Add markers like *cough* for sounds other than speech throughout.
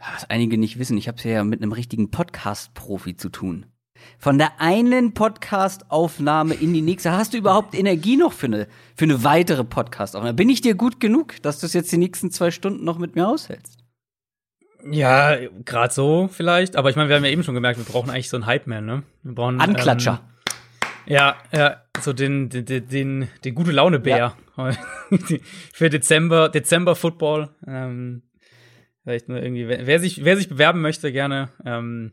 was einige nicht wissen, ich habe es ja mit einem richtigen Podcast-Profi zu tun. Von der einen Podcast-Aufnahme in die nächste. Hast du überhaupt Energie noch für eine, für eine weitere Podcast-Aufnahme? Bin ich dir gut genug, dass du es jetzt die nächsten zwei Stunden noch mit mir aushältst? Ja, gerade so vielleicht. Aber ich meine, wir haben ja eben schon gemerkt, wir brauchen eigentlich so einen Hype-Man, ne? Wir brauchen Anklatscher. Ähm, ja, ja, so den, den, den, den gute Laune-Bär ja. *laughs* für Dezember, Dezember Football. Ähm, vielleicht nur irgendwie, wer sich, wer sich bewerben möchte, gerne ähm,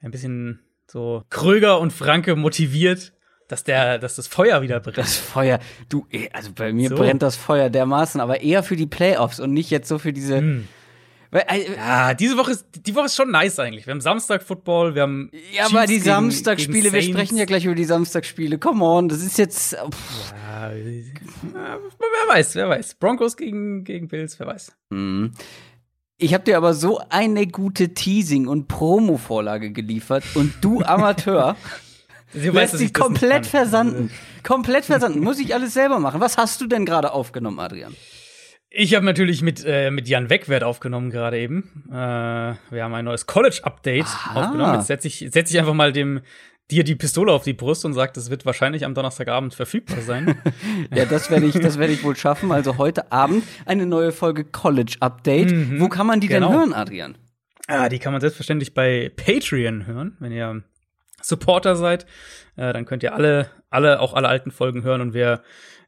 ein bisschen so Kröger und Franke motiviert, dass der, dass das Feuer wieder brennt. Das Feuer, du, eh, also bei mir so. brennt das Feuer dermaßen, aber eher für die Playoffs und nicht jetzt so für diese. Hm. Weil, äh, ja, diese Woche ist, die Woche ist schon nice eigentlich. Wir haben Samstag Football, wir haben. Ja, aber die Samstagspiele, wir sprechen ja gleich über die Samstagspiele. Come on, das ist jetzt. Pff. Ja, wer weiß, wer weiß. Broncos gegen, gegen Bills, wer weiß. Mhm. Ich habe dir aber so eine gute Teasing- und Promo-Vorlage geliefert und du *laughs* Amateur du lässt sie komplett versanden. *laughs* Komplett versanden. Muss ich alles selber machen. Was hast du denn gerade aufgenommen, Adrian? Ich habe natürlich mit, äh, mit Jan Wegwert aufgenommen gerade eben. Äh, wir haben ein neues College-Update aufgenommen. Jetzt setze ich, setz ich einfach mal dem, dir die Pistole auf die Brust und sagt, es wird wahrscheinlich am Donnerstagabend verfügbar sein. *laughs* ja, das werde ich, das werde ich wohl schaffen. Also heute Abend eine neue Folge College Update. Mhm, Wo kann man die genau. denn hören, Adrian? Ah, die kann man selbstverständlich bei Patreon hören, wenn ihr Supporter seid. Äh, dann könnt ihr alle, alle, auch alle alten Folgen hören und wir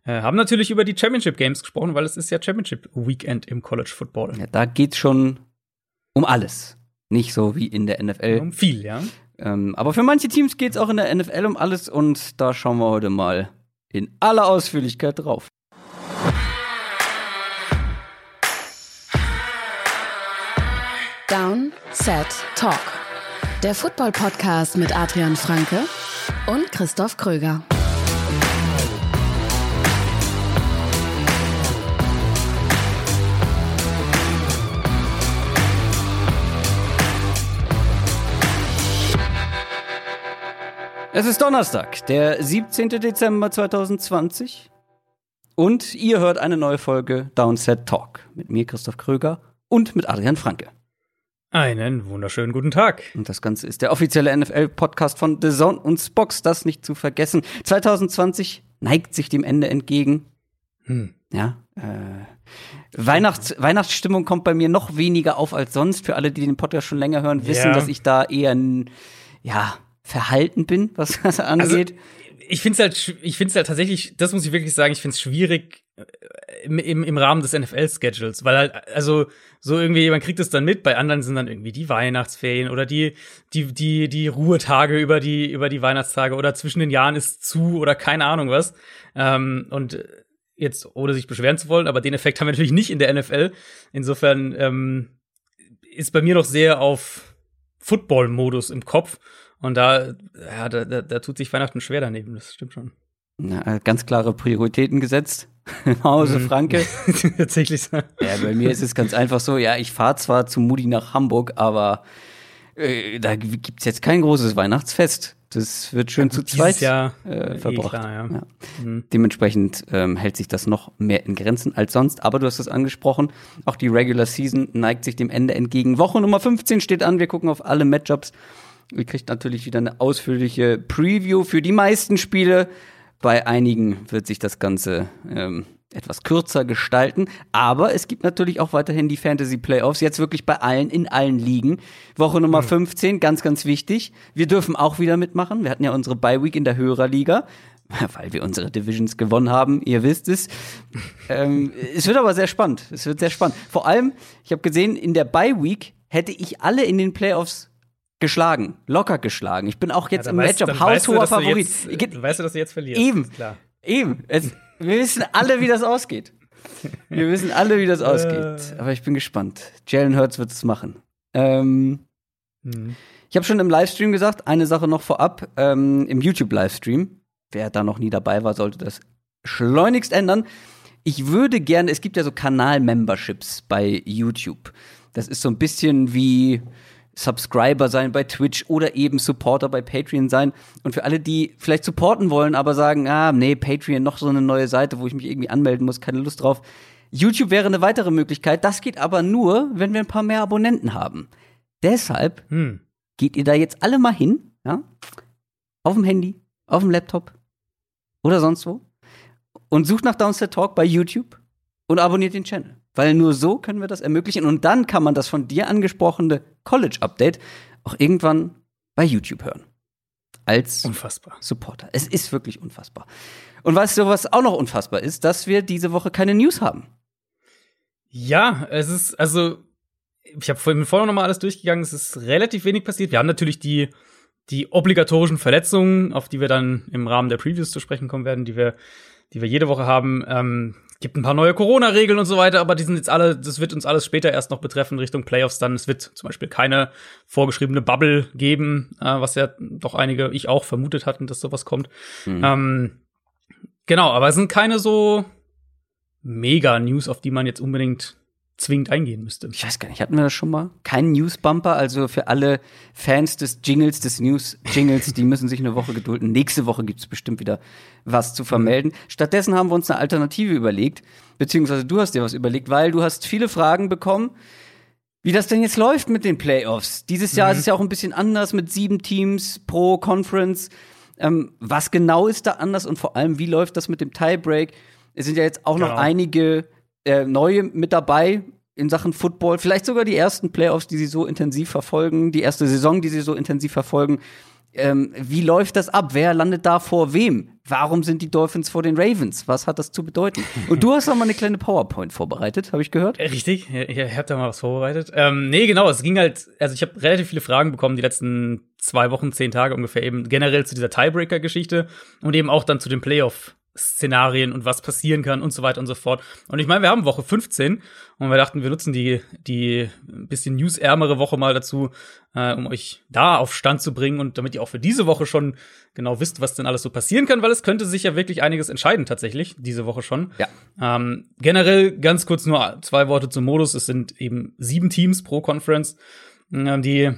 äh, haben natürlich über die Championship Games gesprochen, weil es ist ja Championship Weekend im College Football. Ja, da geht's schon um alles. Nicht so wie in der NFL. Um viel, ja. Ähm, aber für manche Teams geht es auch in der NFL um alles und da schauen wir heute mal in aller Ausführlichkeit drauf. Down, Set, Talk. Der Football-Podcast mit Adrian Franke und Christoph Kröger. Es ist Donnerstag, der 17. Dezember 2020. Und ihr hört eine neue Folge Downset Talk mit mir, Christoph Kröger, und mit Adrian Franke. Einen wunderschönen guten Tag. Und das Ganze ist der offizielle NFL-Podcast von The Zone und Spox, das nicht zu vergessen. 2020 neigt sich dem Ende entgegen. Hm. Ja, äh, Weihnachts Weihnachtsstimmung kommt bei mir noch weniger auf als sonst. Für alle, die den Podcast schon länger hören, wissen, ja. dass ich da eher ein, ja, verhalten bin, was das angeht. Also, ich finde es halt, ich finde es halt tatsächlich, das muss ich wirklich sagen, ich finde es schwierig äh, im, im, im Rahmen des NFL-Schedules, weil halt, also so irgendwie, man kriegt es dann mit, bei anderen sind dann irgendwie die Weihnachtsferien oder die, die, die, die Ruhetage über die, über die Weihnachtstage oder zwischen den Jahren ist zu oder keine Ahnung was. Ähm, und jetzt, ohne sich beschweren zu wollen, aber den Effekt haben wir natürlich nicht in der NFL. Insofern ähm, ist bei mir noch sehr auf Football-Modus im Kopf. Und da, ja, da, da, da tut sich Weihnachten schwer daneben, das stimmt schon. Na, ganz klare Prioritäten gesetzt. *laughs* Hause mhm. Franke. *laughs* Tatsächlich so. Ja, bei mir ist es ganz einfach so, ja, ich fahre zwar zu Mutti nach Hamburg, aber äh, da gibt's jetzt kein großes Weihnachtsfest. Das wird schön ja, zu zweit Jahr, äh, verbracht. Eh klar, ja. Ja. Mhm. Dementsprechend ähm, hält sich das noch mehr in Grenzen als sonst. Aber du hast es angesprochen, auch die Regular Season neigt sich dem Ende entgegen. Woche Nummer 15 steht an. Wir gucken auf alle Matchups. Ihr kriegt natürlich wieder eine ausführliche Preview für die meisten Spiele. Bei einigen wird sich das Ganze ähm, etwas kürzer gestalten. Aber es gibt natürlich auch weiterhin die Fantasy Playoffs. Jetzt wirklich bei allen, in allen Ligen. Woche Nummer mhm. 15, ganz, ganz wichtig. Wir dürfen auch wieder mitmachen. Wir hatten ja unsere Bye Week in der Hörerliga. *laughs* Weil wir unsere Divisions gewonnen haben, ihr wisst es. ähm, es wird aber sehr spannend. Es wird sehr spannend. Vor allem, ich habe gesehen, in der Bye Week hätte ich alle in den Playoffs geschlagen, locker geschlagen. Ich bin auch jetzt ja, im weißt, Matchup haushoher Favorit. Jetzt, weißt du, dass du jetzt verlierst? Eben, klar. eben. Es, wir wissen alle, wie das ausgeht. Wir wissen alle, wie das ausgeht. Aber ich bin gespannt. Jalen Hurts wird es machen. Ähm, mhm. Ich habe schon im Livestream gesagt, eine Sache noch vorab. Ähm, Im YouTube-Livestream, wer da noch nie dabei war, sollte das schleunigst ändern. Ich würde gerne, es gibt ja so Kanal-Memberships bei YouTube. Das ist so ein bisschen wie Subscriber sein bei Twitch oder eben Supporter bei Patreon sein. Und für alle, die vielleicht supporten wollen, aber sagen, ah, nee, Patreon, noch so eine neue Seite, wo ich mich irgendwie anmelden muss, keine Lust drauf. YouTube wäre eine weitere Möglichkeit. Das geht aber nur, wenn wir ein paar mehr Abonnenten haben. Deshalb hm. geht ihr da jetzt alle mal hin, ja, auf dem Handy, auf dem Laptop oder sonst wo und sucht nach Downstairs Talk bei YouTube und abonniert den Channel. Weil nur so können wir das ermöglichen und dann kann man das von dir angesprochene College Update auch irgendwann bei YouTube hören. Als unfassbar. Supporter. Es ist wirklich unfassbar. Und weißt du, was auch noch unfassbar ist, dass wir diese Woche keine News haben. Ja, es ist, also, ich habe vorhin vorher noch mal alles durchgegangen, es ist relativ wenig passiert. Wir haben natürlich die, die obligatorischen Verletzungen, auf die wir dann im Rahmen der Previews zu sprechen kommen werden, die wir, die wir jede Woche haben. Ähm, gibt ein paar neue Corona-Regeln und so weiter, aber die sind jetzt alle, das wird uns alles später erst noch betreffen Richtung Playoffs dann. Es wird zum Beispiel keine vorgeschriebene Bubble geben, äh, was ja doch einige, ich auch vermutet hatten, dass sowas kommt. Mhm. Ähm, genau, aber es sind keine so Mega-News, auf die man jetzt unbedingt zwingend eingehen müsste. Ich weiß gar nicht, hatten wir das schon mal? Kein News-Bumper, also für alle Fans des Jingles, des News-Jingles, die müssen sich eine Woche gedulden. Nächste Woche gibt's bestimmt wieder was zu vermelden. Stattdessen haben wir uns eine Alternative überlegt, beziehungsweise du hast dir was überlegt, weil du hast viele Fragen bekommen, wie das denn jetzt läuft mit den Playoffs. Dieses Jahr mhm. ist es ja auch ein bisschen anders mit sieben Teams pro Conference. Ähm, was genau ist da anders und vor allem, wie läuft das mit dem Tiebreak? Es sind ja jetzt auch genau. noch einige äh, neue mit dabei in Sachen Football. Vielleicht sogar die ersten Playoffs, die sie so intensiv verfolgen, die erste Saison, die sie so intensiv verfolgen. Ähm, wie läuft das ab? Wer landet da vor wem? Warum sind die Dolphins vor den Ravens? Was hat das zu bedeuten? Und du hast auch mal eine kleine PowerPoint vorbereitet, habe ich gehört? Äh, richtig, ich, ich habe da mal was vorbereitet. Ähm, nee, genau, es ging halt, also ich habe relativ viele Fragen bekommen die letzten zwei Wochen, zehn Tage ungefähr eben generell zu dieser Tiebreaker-Geschichte und eben auch dann zu den Playoff Szenarien und was passieren kann und so weiter und so fort. Und ich meine, wir haben Woche 15 und wir dachten, wir nutzen die, die ein bisschen newsärmere Woche mal dazu, äh, um euch da auf Stand zu bringen und damit ihr auch für diese Woche schon genau wisst, was denn alles so passieren kann, weil es könnte sich ja wirklich einiges entscheiden tatsächlich, diese Woche schon. Ja. Ähm, generell ganz kurz nur zwei Worte zum Modus. Es sind eben sieben Teams pro Conference, äh, die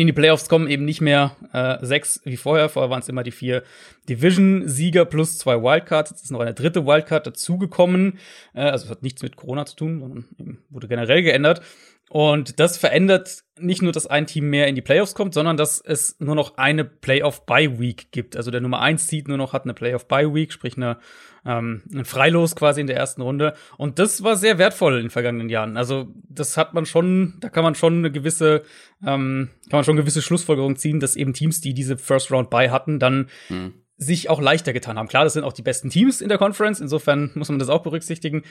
in die Playoffs kommen eben nicht mehr äh, sechs wie vorher. Vorher waren es immer die vier Division-Sieger plus zwei Wildcards. Jetzt ist noch eine dritte Wildcard dazugekommen. Äh, also es hat nichts mit Corona zu tun, sondern eben wurde generell geändert. Und das verändert nicht nur, dass ein Team mehr in die Playoffs kommt, sondern dass es nur noch eine Playoff-Bye-Week gibt. Also der Nummer 1 Seed nur noch hat eine Playoff-Bye-Week, sprich eine, ähm, ein Freilos quasi in der ersten Runde. Und das war sehr wertvoll in den vergangenen Jahren. Also das hat man schon, da kann man schon eine gewisse, ähm, kann man schon gewisse Schlussfolgerung ziehen, dass eben Teams, die diese First Round Bye hatten, dann hm sich auch leichter getan haben. Klar, das sind auch die besten Teams in der Conference, insofern muss man das auch berücksichtigen.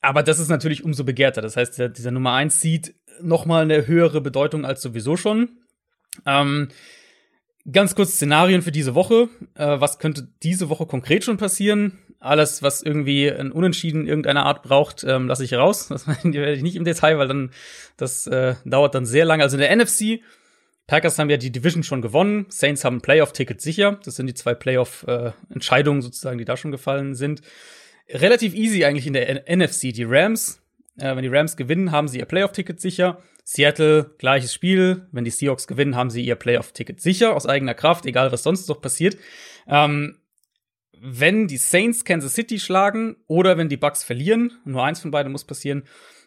Aber das ist natürlich umso begehrter. Das heißt, dieser, dieser Nummer 1 sieht noch mal eine höhere Bedeutung als sowieso schon. Ähm, ganz kurz Szenarien für diese Woche. Äh, was könnte diese Woche konkret schon passieren? Alles, was irgendwie ein Unentschieden irgendeiner Art braucht, ähm, lasse ich raus. Das *laughs* werde ich nicht im Detail, weil dann das äh, dauert dann sehr lange. Also in der NFC Packers haben ja die Division schon gewonnen. Saints haben ein Playoff-Ticket sicher. Das sind die zwei Playoff-Entscheidungen sozusagen, die da schon gefallen sind relativ easy eigentlich in der NFC. Die Rams, äh, wenn die Rams gewinnen, haben sie ihr Playoff-Ticket sicher. Seattle, gleiches Spiel. Wenn die Seahawks gewinnen, haben sie ihr Playoff-Ticket sicher, aus eigener Kraft, egal was sonst noch passiert. Ähm, wenn die Saints Kansas City schlagen oder wenn die Bucks verlieren, nur eins von beiden muss passieren,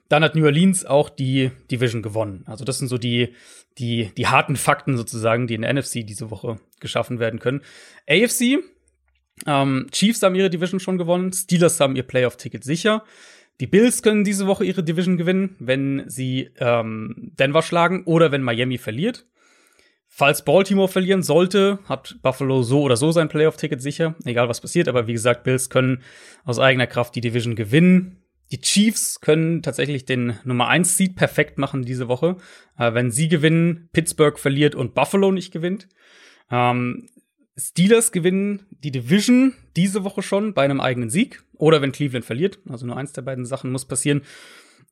dann hat New Orleans auch die Division gewonnen. Also das sind so die, die, die harten Fakten sozusagen, die in der NFC diese Woche geschaffen werden können. AFC, ähm, Chiefs haben ihre Division schon gewonnen, Steelers haben ihr Playoff-Ticket sicher. Die Bills können diese Woche ihre Division gewinnen, wenn sie ähm, Denver schlagen oder wenn Miami verliert. Falls Baltimore verlieren sollte, hat Buffalo so oder so sein Playoff-Ticket sicher, egal was passiert. Aber wie gesagt, Bills können aus eigener Kraft die Division gewinnen. Die Chiefs können tatsächlich den Nummer 1 Seed perfekt machen diese Woche. Äh, wenn sie gewinnen, Pittsburgh verliert und Buffalo nicht gewinnt. Ähm, Steelers gewinnen die Division diese Woche schon bei einem eigenen Sieg oder wenn Cleveland verliert. Also nur eins der beiden Sachen muss passieren.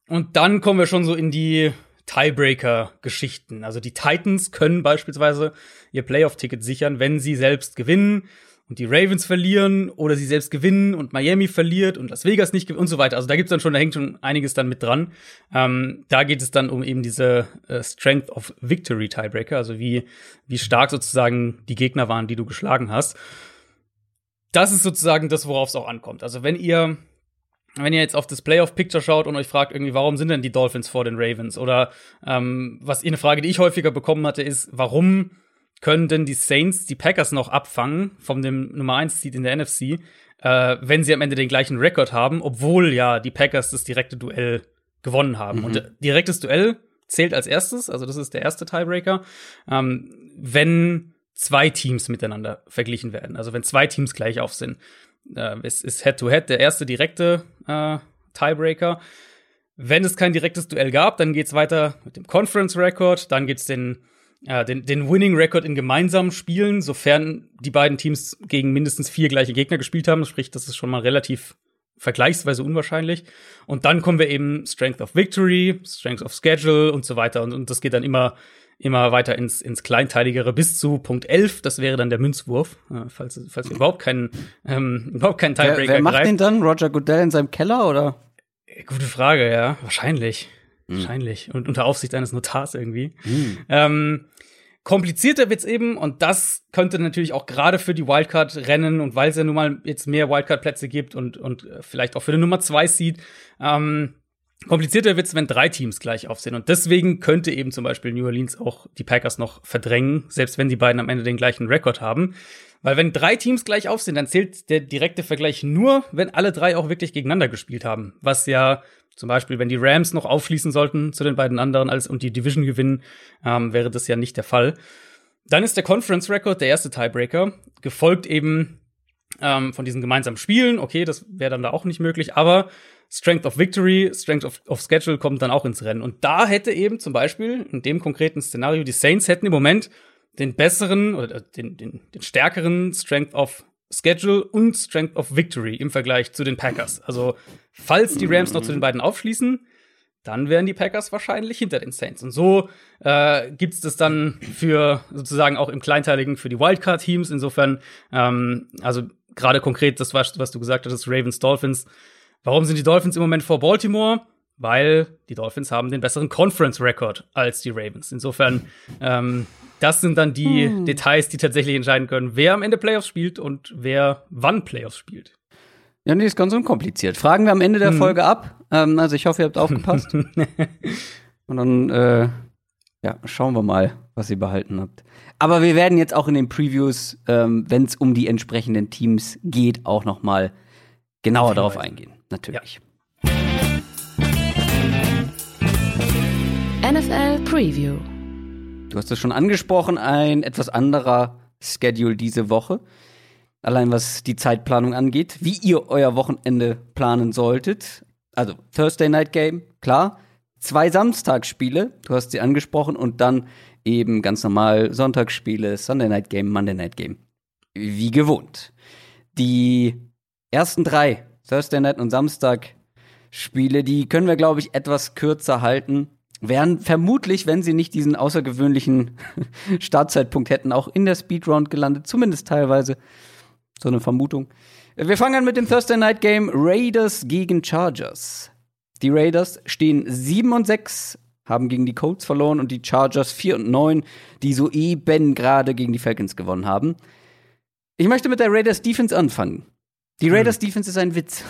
Und dann kommen wir schon so in die Tiebreaker-Geschichten. Also die Titans können beispielsweise ihr Playoff-Ticket sichern, wenn sie selbst gewinnen und die Ravens verlieren oder sie selbst gewinnen und Miami verliert und Las Vegas nicht gewinnt und so weiter. Also da gibt's dann schon, da hängt schon einiges dann mit dran. Ähm, da geht es dann um eben diese äh, Strength of Victory Tiebreaker, also wie, wie stark sozusagen die Gegner waren, die du geschlagen hast. Das ist sozusagen das, worauf es auch ankommt. Also wenn ihr wenn ihr jetzt auf das Playoff-Picture schaut und euch fragt, irgendwie, warum sind denn die Dolphins vor den Ravens? Oder ähm, was eine Frage, die ich häufiger bekommen hatte, ist, warum können denn die Saints die Packers noch abfangen von dem Nummer 1 Seed in der NFC, äh, wenn sie am Ende den gleichen Rekord haben, obwohl ja die Packers das direkte Duell gewonnen haben. Mhm. Und äh, direktes Duell zählt als erstes, also das ist der erste Tiebreaker, ähm, wenn zwei Teams miteinander verglichen werden. Also wenn zwei Teams gleich auf sind. Äh, es ist Head-to-Head -head der erste direkte äh, Tiebreaker. Wenn es kein direktes Duell gab, dann geht's weiter mit dem Conference Record, dann gibt's den äh, den, den Winning Record in gemeinsamen Spielen, sofern die beiden Teams gegen mindestens vier gleiche Gegner gespielt haben. Sprich, das ist schon mal relativ vergleichsweise unwahrscheinlich. Und dann kommen wir eben Strength of Victory, Strength of Schedule und so weiter. Und, und das geht dann immer, immer weiter ins, ins Kleinteiligere bis zu Punkt 11. Das wäre dann der Münzwurf, äh, falls, falls wir überhaupt keinen, ähm, überhaupt keinen Tiebreaker Wer, wer macht greifen. den dann? Roger Goodell in seinem Keller oder? Gute Frage, ja. Wahrscheinlich. Mhm. Wahrscheinlich. Und unter Aufsicht eines Notars irgendwie. Mhm. Ähm, komplizierter wird's eben und das könnte natürlich auch gerade für die Wildcard-Rennen und weil es ja nun mal jetzt mehr Wildcard-Plätze gibt und, und äh, vielleicht auch für den Nummer zwei Seed, ähm, komplizierter wird's, wenn drei Teams gleich auf sind. Und deswegen könnte eben zum Beispiel New Orleans auch die Packers noch verdrängen, selbst wenn die beiden am Ende den gleichen Rekord haben. Weil wenn drei Teams gleich auf sind, dann zählt der direkte Vergleich nur, wenn alle drei auch wirklich gegeneinander gespielt haben. Was ja zum Beispiel, wenn die Rams noch aufschließen sollten zu den beiden anderen als und die Division gewinnen, ähm, wäre das ja nicht der Fall. Dann ist der Conference Record der erste Tiebreaker, gefolgt eben ähm, von diesen gemeinsamen Spielen. Okay, das wäre dann da auch nicht möglich, aber Strength of Victory, Strength of, of Schedule kommt dann auch ins Rennen. Und da hätte eben zum Beispiel in dem konkreten Szenario die Saints hätten im Moment den besseren oder den, den, den stärkeren Strength of Schedule und Strength of Victory im Vergleich zu den Packers. Also, falls die Rams noch zu den beiden aufschließen, dann wären die Packers wahrscheinlich hinter den Saints. Und so äh, gibt es das dann für sozusagen auch im Kleinteiligen für die Wildcard-Teams. Insofern, ähm, also gerade konkret das, was, was du gesagt hast, Ravens, Dolphins. Warum sind die Dolphins im Moment vor Baltimore? Weil die Dolphins haben den besseren Conference-Record als die Ravens. Insofern ähm, das sind dann die hm. Details, die tatsächlich entscheiden können, wer am Ende Playoffs spielt und wer wann Playoffs spielt. Ja, nee, ist ganz unkompliziert. Fragen wir am Ende der hm. Folge ab. Ähm, also ich hoffe, ihr habt aufgepasst. *laughs* und dann äh, ja, schauen wir mal, was ihr behalten habt. Aber wir werden jetzt auch in den Previews, ähm, wenn es um die entsprechenden Teams geht, auch noch mal genauer darauf eingehen. Natürlich. Ja. NFL Preview. Du hast es schon angesprochen, ein etwas anderer Schedule diese Woche. Allein was die Zeitplanung angeht, wie ihr euer Wochenende planen solltet. Also Thursday Night Game, klar. Zwei Samstagsspiele, du hast sie angesprochen, und dann eben ganz normal Sonntagsspiele, Sunday Night Game, Monday Night Game. Wie gewohnt. Die ersten drei, Thursday Night und Samstag Spiele, die können wir, glaube ich, etwas kürzer halten wären vermutlich, wenn sie nicht diesen außergewöhnlichen *laughs* Startzeitpunkt hätten, auch in der Speedround gelandet, zumindest teilweise. So eine Vermutung. Wir fangen an mit dem Thursday Night Game Raiders gegen Chargers. Die Raiders stehen 7 und 6, haben gegen die Colts verloren und die Chargers 4 und 9, die soeben gerade gegen die Falcons gewonnen haben. Ich möchte mit der Raiders Defense anfangen. Die hm. Raiders hm. Defense ist ein Witz.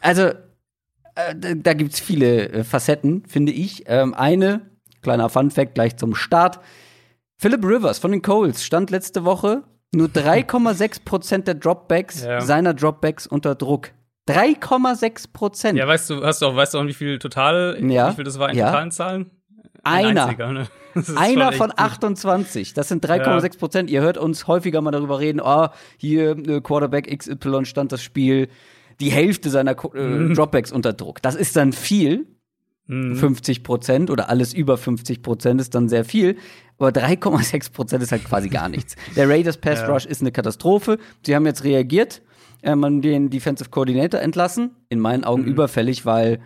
Also, äh, da gibt's viele äh, Facetten, finde ich. Ähm, eine, kleiner Fun Fact gleich zum Start. Philip Rivers von den Coles stand letzte Woche nur *laughs* 3,6 Prozent der Dropbacks ja. seiner Dropbacks unter Druck. 3,6 Prozent. Ja, weißt du, hast du auch, weißt du auch, wie viel total, ja. wie viel das war in ja. totalen Zahlen? Ein Einer. Einziger, ne? Einer von 28. Das sind 3,6 Prozent. Ja. Ihr hört uns häufiger mal darüber reden, oh, hier äh, Quarterback XY stand das Spiel die Hälfte seiner äh, mhm. Dropbacks unter Druck. Das ist dann viel. Mhm. 50 Prozent oder alles über 50 Prozent ist dann sehr viel. Aber 3,6 Prozent ist halt quasi gar nichts. Der Raiders Pass ja. Rush ist eine Katastrophe. Sie haben jetzt reagiert, ähm, haben den Defensive Coordinator entlassen. In meinen Augen mhm. überfällig, weil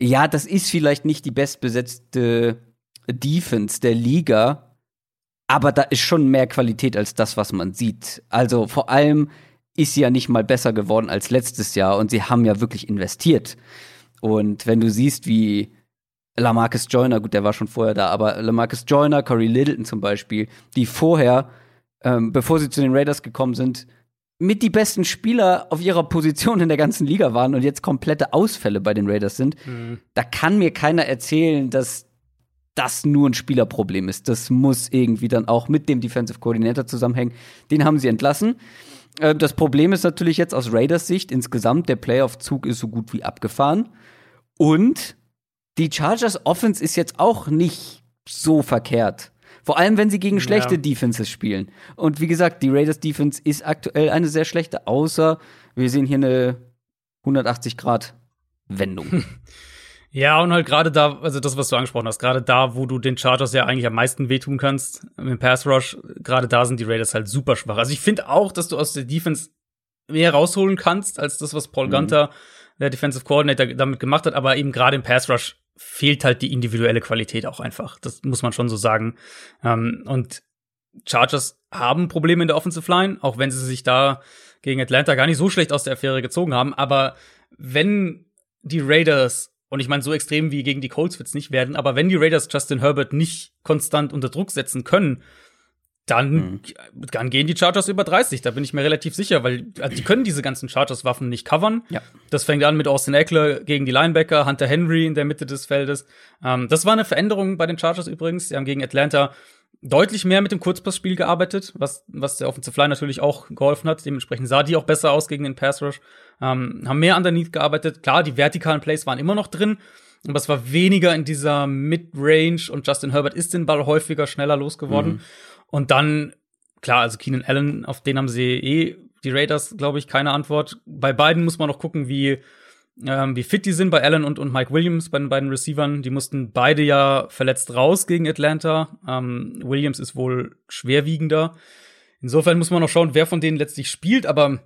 ja, das ist vielleicht nicht die bestbesetzte Defense der Liga, aber da ist schon mehr Qualität als das, was man sieht. Also vor allem ist ja nicht mal besser geworden als letztes Jahr und sie haben ja wirklich investiert. Und wenn du siehst, wie Lamarcus Joyner, gut, der war schon vorher da, aber Lamarcus Joyner, Corey Littleton zum Beispiel, die vorher, ähm, bevor sie zu den Raiders gekommen sind, mit die besten Spieler auf ihrer Position in der ganzen Liga waren und jetzt komplette Ausfälle bei den Raiders sind, mhm. da kann mir keiner erzählen, dass das nur ein Spielerproblem ist. Das muss irgendwie dann auch mit dem Defensive Coordinator zusammenhängen. Den haben sie entlassen. Äh, das Problem ist natürlich jetzt aus Raiders Sicht insgesamt, der Playoff-Zug ist so gut wie abgefahren. Und die Chargers Offense ist jetzt auch nicht so verkehrt. Vor allem, wenn sie gegen schlechte ja. Defenses spielen. Und wie gesagt, die Raiders Defense ist aktuell eine sehr schlechte, außer wir sehen hier eine 180 Grad Wendung. *laughs* Ja, und halt gerade da, also das, was du angesprochen hast, gerade da, wo du den Chargers ja eigentlich am meisten wehtun kannst, im Pass Rush, gerade da sind die Raiders halt super schwach. Also ich finde auch, dass du aus der Defense mehr rausholen kannst, als das, was Paul mhm. Gunter, der Defensive Coordinator, damit gemacht hat, aber eben gerade im Pass Rush fehlt halt die individuelle Qualität auch einfach. Das muss man schon so sagen. Ähm, und Chargers haben Probleme in der Offensive Line, auch wenn sie sich da gegen Atlanta gar nicht so schlecht aus der Affäre gezogen haben. Aber wenn die Raiders und ich meine, so extrem wie gegen die Colts wird's nicht werden, aber wenn die Raiders Justin Herbert nicht konstant unter Druck setzen können, dann, mhm. dann gehen die Chargers über 30, da bin ich mir relativ sicher, weil also die können diese ganzen Chargers-Waffen nicht covern. Ja. Das fängt an mit Austin Eckler gegen die Linebacker, Hunter Henry in der Mitte des Feldes. Ähm, das war eine Veränderung bei den Chargers übrigens. Sie haben gegen Atlanta deutlich mehr mit dem Kurzpassspiel gearbeitet, was, was der Offensive Line natürlich auch geholfen hat. Dementsprechend sah die auch besser aus gegen den Pass Rush. Ähm, haben mehr underneath gearbeitet. Klar, die vertikalen Plays waren immer noch drin, aber es war weniger in dieser Mid-Range und Justin Herbert ist den Ball häufiger schneller losgeworden. Mhm. Und dann, klar, also Keenan Allen, auf den haben sie eh die Raiders, glaube ich, keine Antwort. Bei beiden muss man noch gucken, wie ähm, wie fit die sind bei Allen und, und Mike Williams, bei den beiden Receivern. Die mussten beide ja verletzt raus gegen Atlanta. Ähm, Williams ist wohl schwerwiegender. Insofern muss man noch schauen, wer von denen letztlich spielt, aber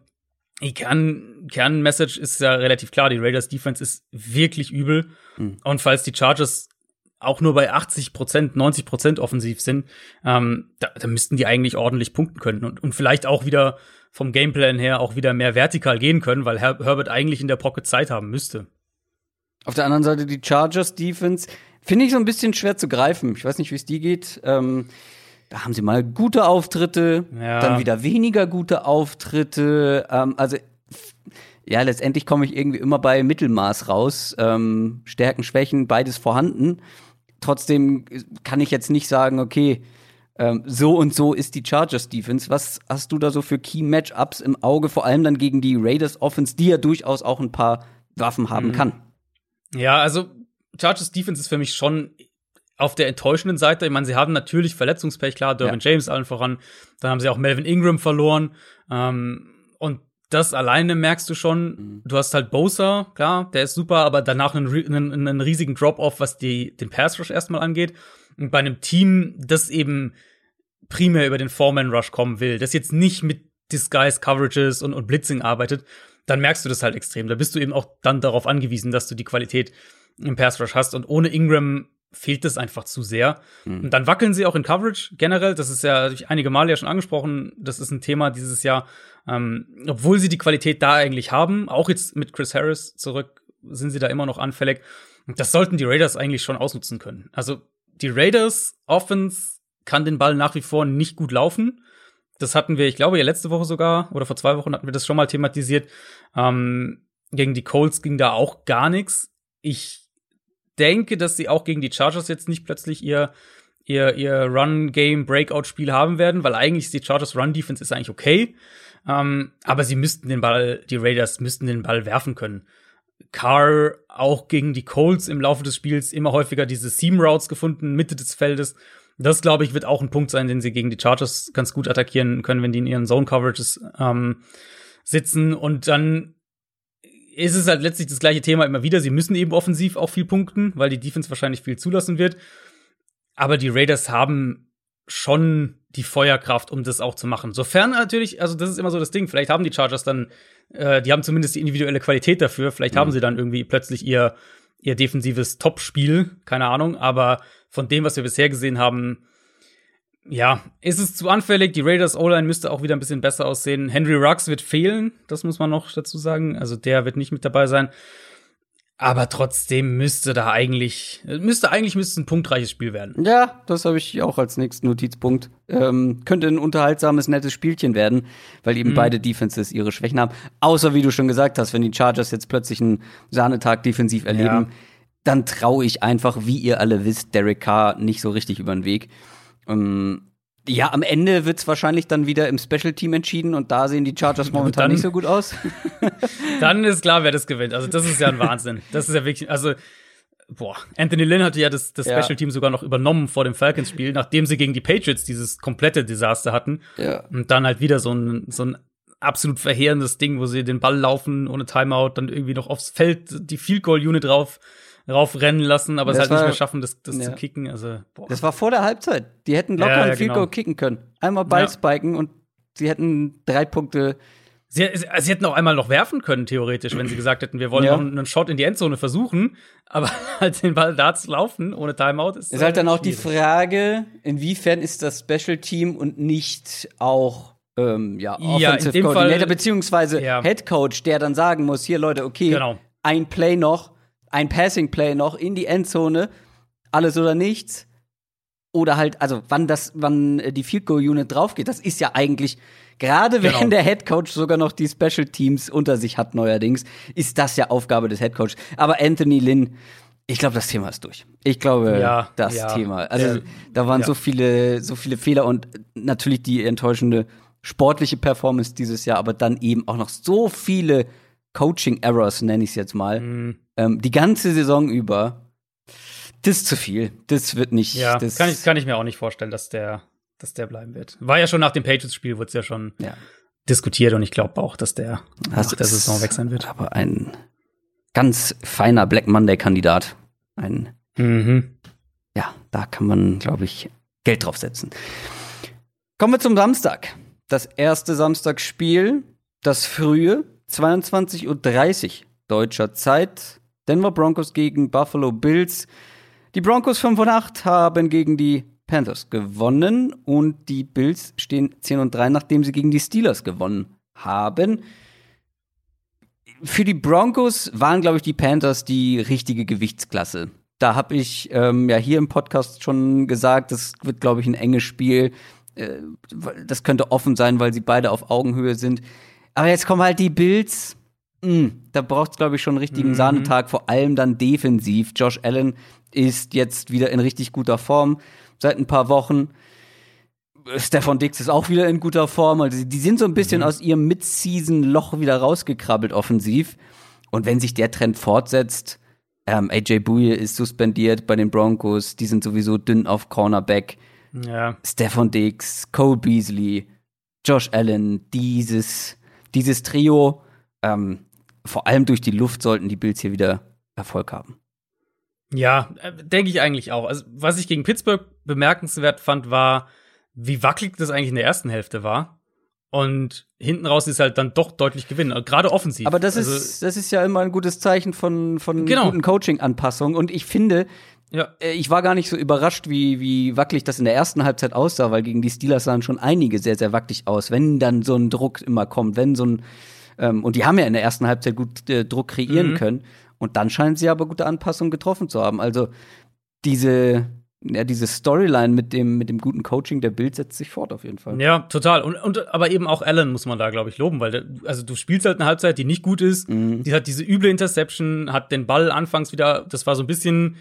die Kern, Kernmessage ist ja relativ klar. Die Raiders Defense ist wirklich übel. Mhm. Und falls die Chargers auch nur bei 80 Prozent, 90 Prozent offensiv sind, ähm, da, da müssten die eigentlich ordentlich punkten können und, und vielleicht auch wieder vom Gameplan her auch wieder mehr vertikal gehen können, weil Her Herbert eigentlich in der Pocket Zeit haben müsste. Auf der anderen Seite die Chargers Defense finde ich so ein bisschen schwer zu greifen. Ich weiß nicht, wie es die geht. Ähm, da haben sie mal gute Auftritte, ja. dann wieder weniger gute Auftritte. Ähm, also ja, letztendlich komme ich irgendwie immer bei Mittelmaß raus. Ähm, Stärken, Schwächen, beides vorhanden. Trotzdem kann ich jetzt nicht sagen, okay, ähm, so und so ist die Chargers Defense. Was hast du da so für Key Matchups im Auge, vor allem dann gegen die Raiders Offense, die ja durchaus auch ein paar Waffen haben mhm. kann? Ja, also Chargers Defense ist für mich schon auf der enttäuschenden Seite. Ich meine, sie haben natürlich Verletzungspech, klar, Derwin ja. James allen voran. Dann haben sie auch Melvin Ingram verloren. Ähm, und das alleine merkst du schon. Mhm. Du hast halt Bosa, klar, der ist super, aber danach einen, einen, einen riesigen Drop-off, was die, den Pass Rush erstmal angeht. Und bei einem Team, das eben primär über den Foreman Rush kommen will, das jetzt nicht mit Disguise Coverages und, und Blitzing arbeitet, dann merkst du das halt extrem. Da bist du eben auch dann darauf angewiesen, dass du die Qualität im Pass Rush hast. Und ohne Ingram fehlt das einfach zu sehr. Mhm. Und dann wackeln sie auch in Coverage generell. Das ist ja einige Male ja schon angesprochen. Das ist ein Thema dieses Jahr. Ähm, obwohl sie die Qualität da eigentlich haben, auch jetzt mit Chris Harris zurück, sind sie da immer noch anfällig. Das sollten die Raiders eigentlich schon ausnutzen können. Also die Raiders Offense kann den Ball nach wie vor nicht gut laufen. Das hatten wir, ich glaube, ja letzte Woche sogar oder vor zwei Wochen hatten wir das schon mal thematisiert. Ähm, gegen die Colts ging da auch gar nichts. Ich denke, dass sie auch gegen die Chargers jetzt nicht plötzlich ihr ihr ihr Run Game Breakout Spiel haben werden, weil eigentlich ist die Chargers Run Defense ist eigentlich okay, ähm, aber sie müssten den Ball, die Raiders müssten den Ball werfen können. Carr auch gegen die Colts im Laufe des Spiels immer häufiger diese Seam Routes gefunden, Mitte des Feldes. Das, glaube ich, wird auch ein Punkt sein, den sie gegen die Chargers ganz gut attackieren können, wenn die in ihren Zone Coverages ähm, sitzen. Und dann ist es halt letztlich das gleiche Thema immer wieder. Sie müssen eben offensiv auch viel punkten, weil die Defense wahrscheinlich viel zulassen wird. Aber die Raiders haben schon die Feuerkraft, um das auch zu machen. Sofern natürlich, also das ist immer so das Ding, vielleicht haben die Chargers dann äh, die haben zumindest die individuelle Qualität dafür. Vielleicht mhm. haben sie dann irgendwie plötzlich ihr, ihr defensives Topspiel, keine Ahnung. Aber von dem, was wir bisher gesehen haben, ja, ist es zu anfällig. Die Raiders O-Line müsste auch wieder ein bisschen besser aussehen. Henry Ruggs wird fehlen, das muss man noch dazu sagen. Also der wird nicht mit dabei sein. Aber trotzdem müsste da eigentlich, müsste eigentlich müsste ein punktreiches Spiel werden. Ja, das habe ich auch als nächsten Notizpunkt. Ähm, könnte ein unterhaltsames, nettes Spielchen werden, weil eben mhm. beide Defenses ihre Schwächen haben. Außer wie du schon gesagt hast, wenn die Chargers jetzt plötzlich einen Sahnetag defensiv erleben, ja. dann traue ich einfach, wie ihr alle wisst, Derek Carr nicht so richtig über den Weg. Ähm, ja, am Ende wird's wahrscheinlich dann wieder im Special Team entschieden und da sehen die Chargers momentan dann, nicht so gut aus. *laughs* dann ist klar, wer das gewinnt. Also das ist ja ein Wahnsinn. Das ist ja wirklich, also boah, Anthony Lynn hatte ja das, das ja. Special Team sogar noch übernommen vor dem Falcons-Spiel, nachdem sie gegen die Patriots dieses komplette Desaster hatten. Ja. Und dann halt wieder so ein, so ein absolut verheerendes Ding, wo sie den Ball laufen ohne Timeout, dann irgendwie noch aufs Feld die Field Goal Unit drauf raufrennen lassen, aber es halt war, nicht mehr schaffen, das, das ja. zu kicken. Also, boah. Das war vor der Halbzeit. Die hätten locker ja, ja, ein Field Goal genau. kicken können. Einmal Ball spiken und sie hätten drei Punkte. Sie, sie, hätten auch einmal noch werfen können, theoretisch, wenn sie gesagt hätten, wir wollen noch einen Shot in die Endzone versuchen, aber *laughs* halt den Ball da zu laufen, ohne Timeout, ist. Ist halt dann auch schwierig. die Frage, inwiefern ist das Special Team und nicht auch ähm, ja, Offensive ja, Coordinator, Fall, beziehungsweise ja. Head Coach, der dann sagen muss, hier Leute, okay, genau. ein Play noch, ein Passing Play noch in die Endzone, alles oder nichts. Oder halt, also wann das, wann äh, die Field Goal Unit draufgeht, das ist ja eigentlich gerade wenn genau. der Head Coach sogar noch die Special Teams unter sich hat neuerdings, ist das ja Aufgabe des Head Coach. Aber Anthony Lynn, ich glaube, das Thema ist durch. Ich glaube, ja, das ja. Thema. Also da waren ja. so viele, so viele Fehler und natürlich die enttäuschende sportliche Performance dieses Jahr, aber dann eben auch noch so viele Coaching Errors, nenne ich es jetzt mal. Mhm ähm, die ganze Saison über. Das ist zu viel. Das wird nicht. Ja, das kann ich, kann ich mir auch nicht vorstellen, dass der, dass der bleiben wird. War ja schon nach dem Patriots-Spiel, wurde es ja schon ja. diskutiert und ich glaube auch, dass der Hast nach der Saison weg sein wird. Aber ein ganz feiner Black Monday-Kandidat. Ein. Mhm. Ja, da kann man, glaube ich, Geld drauf setzen. Kommen wir zum Samstag. Das erste Samstagsspiel, das frühe, 22.30 Uhr deutscher Zeit. Denver Broncos gegen Buffalo Bills. Die Broncos 5 und 8 haben gegen die Panthers gewonnen und die Bills stehen 10 und 3, nachdem sie gegen die Steelers gewonnen haben. Für die Broncos waren, glaube ich, die Panthers die richtige Gewichtsklasse. Da habe ich ähm, ja hier im Podcast schon gesagt, das wird, glaube ich, ein enges Spiel. Äh, das könnte offen sein, weil sie beide auf Augenhöhe sind. Aber jetzt kommen halt die Bills mh, mm, da braucht es, glaube ich, schon einen richtigen mhm. Sahnetag, vor allem dann defensiv. Josh Allen ist jetzt wieder in richtig guter Form seit ein paar Wochen. Stefan Dix ist auch wieder in guter Form. Also die sind so ein bisschen mhm. aus ihrem Mid-Season-Loch wieder rausgekrabbelt offensiv. Und wenn sich der Trend fortsetzt, ähm, AJ Bouye ist suspendiert bei den Broncos, die sind sowieso dünn auf Cornerback. Ja. Stefan Dix, Cole Beasley, Josh Allen, dieses, dieses Trio, ähm, vor allem durch die Luft sollten die Bills hier wieder Erfolg haben. Ja, äh, denke ich eigentlich auch. Also, was ich gegen Pittsburgh bemerkenswert fand, war, wie wackelig das eigentlich in der ersten Hälfte war. Und hinten raus ist halt dann doch deutlich gewinnen, gerade offensiv. Aber das also, ist, das ist ja immer ein gutes Zeichen von, von genau. guten Coaching-Anpassungen. Und ich finde, ja. Äh, ich war gar nicht so überrascht, wie, wie wackelig das in der ersten Halbzeit aussah, weil gegen die Steelers sahen schon einige sehr, sehr wackelig aus. Wenn dann so ein Druck immer kommt, wenn so ein ähm, und die haben ja in der ersten Halbzeit gut äh, Druck kreieren mhm. können. Und dann scheinen sie aber gute Anpassungen getroffen zu haben. Also diese, ja, diese Storyline mit dem, mit dem guten Coaching der Bild setzt sich fort auf jeden Fall. Ja, total. Und, und aber eben auch Allen muss man da, glaube ich, loben, weil der, also du spielst halt eine Halbzeit, die nicht gut ist. Mhm. Die hat diese üble Interception, hat den Ball anfangs wieder, das war so ein bisschen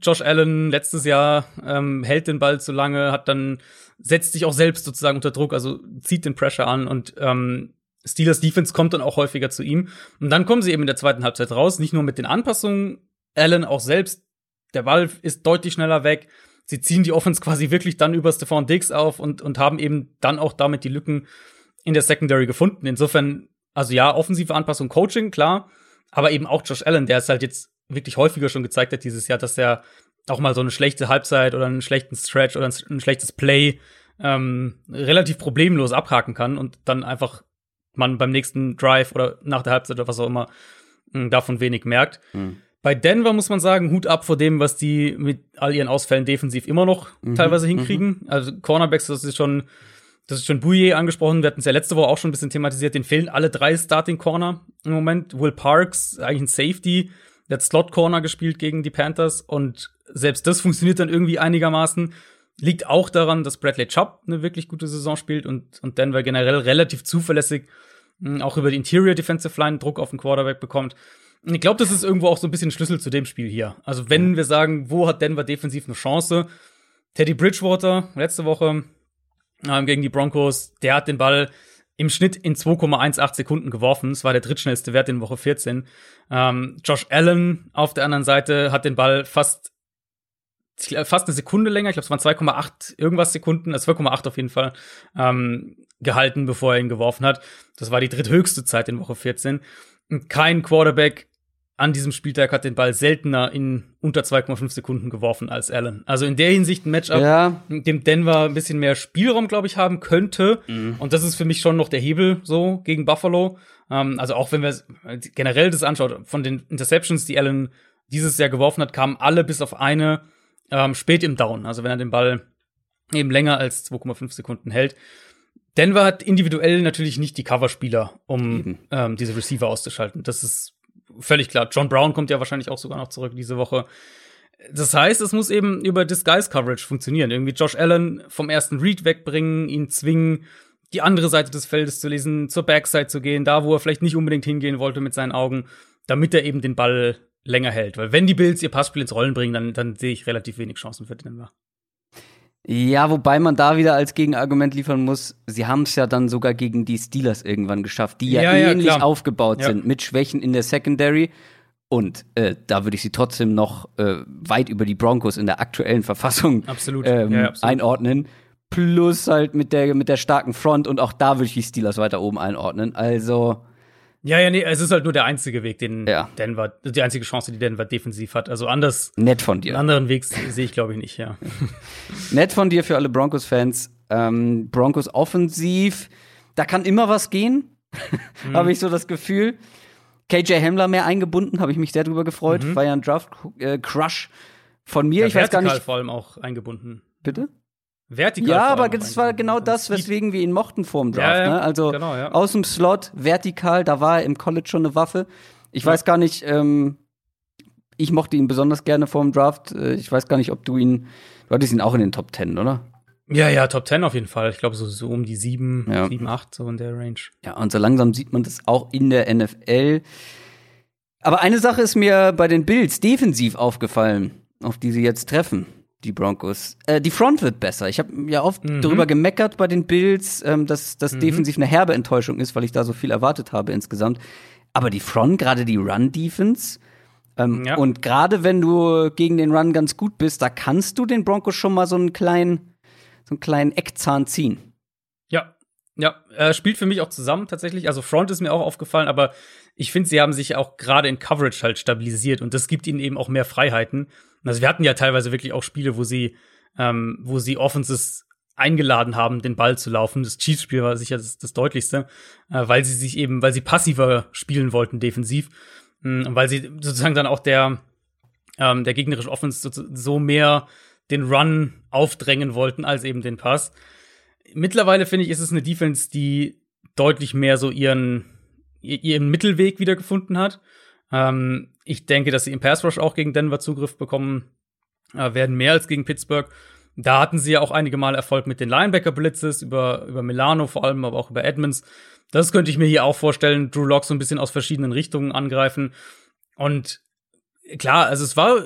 Josh Allen letztes Jahr, ähm, hält den Ball zu lange, hat dann, setzt sich auch selbst sozusagen unter Druck, also zieht den Pressure an und ähm, Steelers Defense kommt dann auch häufiger zu ihm. Und dann kommen sie eben in der zweiten Halbzeit raus, nicht nur mit den Anpassungen, Allen auch selbst. Der Ball ist deutlich schneller weg. Sie ziehen die Offense quasi wirklich dann über Stephon Diggs auf und, und haben eben dann auch damit die Lücken in der Secondary gefunden. Insofern, also ja, offensive Anpassung, Coaching, klar. Aber eben auch Josh Allen, der es halt jetzt wirklich häufiger schon gezeigt hat dieses Jahr, dass er auch mal so eine schlechte Halbzeit oder einen schlechten Stretch oder ein, schlechtes Play ähm, relativ problemlos abhaken kann und dann einfach man beim nächsten Drive oder nach der Halbzeit oder was auch immer hm, davon wenig merkt. Mhm. Bei Denver muss man sagen, Hut ab vor dem, was die mit all ihren Ausfällen defensiv immer noch mhm. teilweise hinkriegen. Mhm. Also Cornerbacks, das ist schon, das ist schon Bouye angesprochen. Wir hatten es ja letzte Woche auch schon ein bisschen thematisiert. Den fehlen alle drei Starting Corner im Moment. Will Parks, eigentlich ein Safety, Der hat Slot Corner gespielt gegen die Panthers und selbst das funktioniert dann irgendwie einigermaßen. Liegt auch daran, dass Bradley Chubb eine wirklich gute Saison spielt und, und Denver generell relativ zuverlässig mh, auch über die Interior Defensive Line Druck auf den Quarterback bekommt. Ich glaube, das ist irgendwo auch so ein bisschen Schlüssel zu dem Spiel hier. Also wenn wir sagen, wo hat Denver defensiv eine Chance? Teddy Bridgewater letzte Woche ähm, gegen die Broncos, der hat den Ball im Schnitt in 2,18 Sekunden geworfen. Das war der drittschnellste Wert in Woche 14. Ähm, Josh Allen auf der anderen Seite hat den Ball fast fast eine Sekunde länger, ich glaube, es waren 2,8 irgendwas Sekunden, also 2,8 auf jeden Fall, ähm, gehalten, bevor er ihn geworfen hat. Das war die dritthöchste Zeit in Woche 14. Und kein Quarterback an diesem Spieltag hat den Ball seltener in unter 2,5 Sekunden geworfen als Allen. Also in der Hinsicht ein Matchup, Ja. dem Denver ein bisschen mehr Spielraum, glaube ich, haben könnte. Und das ist für mich schon noch der Hebel so gegen Buffalo. Ähm, also auch wenn wir generell das anschaut, von den Interceptions, die Allen dieses Jahr geworfen hat, kamen alle bis auf eine ähm, spät im Down. Also wenn er den Ball eben länger als 2,5 Sekunden hält. Denver hat individuell natürlich nicht die Coverspieler, um Eben. ähm, diese Receiver auszuschalten. Das ist völlig klar. John Brown kommt ja wahrscheinlich auch sogar noch zurück diese Woche. Das heißt, es muss eben über Disguise Coverage funktionieren. Irgendwie Josh Allen vom ersten Read wegbringen, ihn zwingen, die andere Seite des Feldes zu lesen, zur Backside zu gehen, da wo er vielleicht nicht unbedingt hingehen wollte mit seinen Augen, damit er eben den Ball länger hält. Weil wenn die Bills ihr Passspiel ins Rollen bringen, dann, dann sehe ich relativ wenig Chancen für Denver. Ja, wobei man da wieder als Gegenargument liefern muss, sie haben es ja dann sogar gegen die Steelers irgendwann geschafft, die ja, Ja, ja, ähnlich klar. aufgebaut Ja. sind, mit Schwächen in der Secondary. Und äh, da würde ich sie trotzdem noch äh, weit über die Broncos in der aktuellen Verfassung Absolut. ähm, Ja, ja, absolut. einordnen. Plus halt mit der, mit der starken Front und auch da würde ich die Steelers weiter oben einordnen. Also, Ja, ja, nee, es ist halt nur der einzige Weg, den Ja. Denver, die einzige Chance, die Denver defensiv hat. Also anders, nett von einen dir. anderen Weg sehe ich, glaube ich, nicht, ja. *laughs* Nett von dir für alle Broncos-Fans. Ähm, Broncos offensiv, da kann immer was gehen, Mhm. *laughs* habe ich so das Gefühl. KJ Hamler mehr eingebunden, habe ich mich sehr drüber gefreut. War ja ein Draft-Crush von mir. Mhm. ja ich weiß gar nicht. vor allem auch eingebunden. Bitte? Vertikal. Ja, aber das war genau das, Speed- weswegen wir ihn mochten vor dem Draft. Ja, ja, ne? Also genau, ja. aus dem Slot, vertikal, da war er im College schon eine Waffe. Ich weiß gar nicht, ähm, ich mochte ihn besonders gerne vor dem Draft. Äh, Ich weiß gar nicht, ob du ihn, du hattest ihn auch in den Top Ten, oder? Ja, ja, Top 10 auf jeden Fall. Ich glaube, so, so um die sieben, sieben, acht, so in der Range. Ja, und so langsam sieht man das auch in der NFL. Aber eine Sache ist mir bei den Bills defensiv aufgefallen, auf die sie jetzt treffen, die Broncos. Äh, die Front wird besser. Ich habe ja oft Mhm. darüber gemeckert bei den Bills, ähm, dass das defensiv eine herbe Enttäuschung ist, weil ich da so viel erwartet habe insgesamt. Aber die Front, gerade die Run-Defense, ähm, Ja. und gerade wenn du gegen den Run ganz gut bist, da kannst du den Broncos schon mal so einen kleinen, so einen kleinen Eckzahn ziehen. Ja, äh, spielt für mich auch zusammen tatsächlich. Also Front ist mir auch aufgefallen, aber ich finde, sie haben sich auch gerade in Coverage halt stabilisiert und das gibt ihnen eben auch mehr Freiheiten. Also wir hatten ja teilweise wirklich auch Spiele, wo sie, ähm, wo sie Offenses eingeladen haben, den Ball zu laufen. Das Chiefs-Spiel war sicher das, das deutlichste, äh, weil sie sich eben, weil sie passiver spielen wollten defensiv, mh, und weil sie sozusagen dann auch der ähm, der gegnerische Offense so, so mehr den Run aufdrängen wollten als eben den Pass. Mittlerweile finde ich, ist es eine Defense, die deutlich mehr so ihren, ihren Mittelweg wiedergefunden hat. Ähm, ich denke, dass sie im Pass Rush auch gegen Denver Zugriff bekommen äh, werden, mehr als gegen Pittsburgh. Da hatten sie ja auch einige Mal Erfolg mit den Linebacker-Blitzes, über, über Milano vor allem, aber auch über Edmonds. Das könnte ich mir hier auch vorstellen, Drew Lock so ein bisschen aus verschiedenen Richtungen angreifen. Und klar, also es war,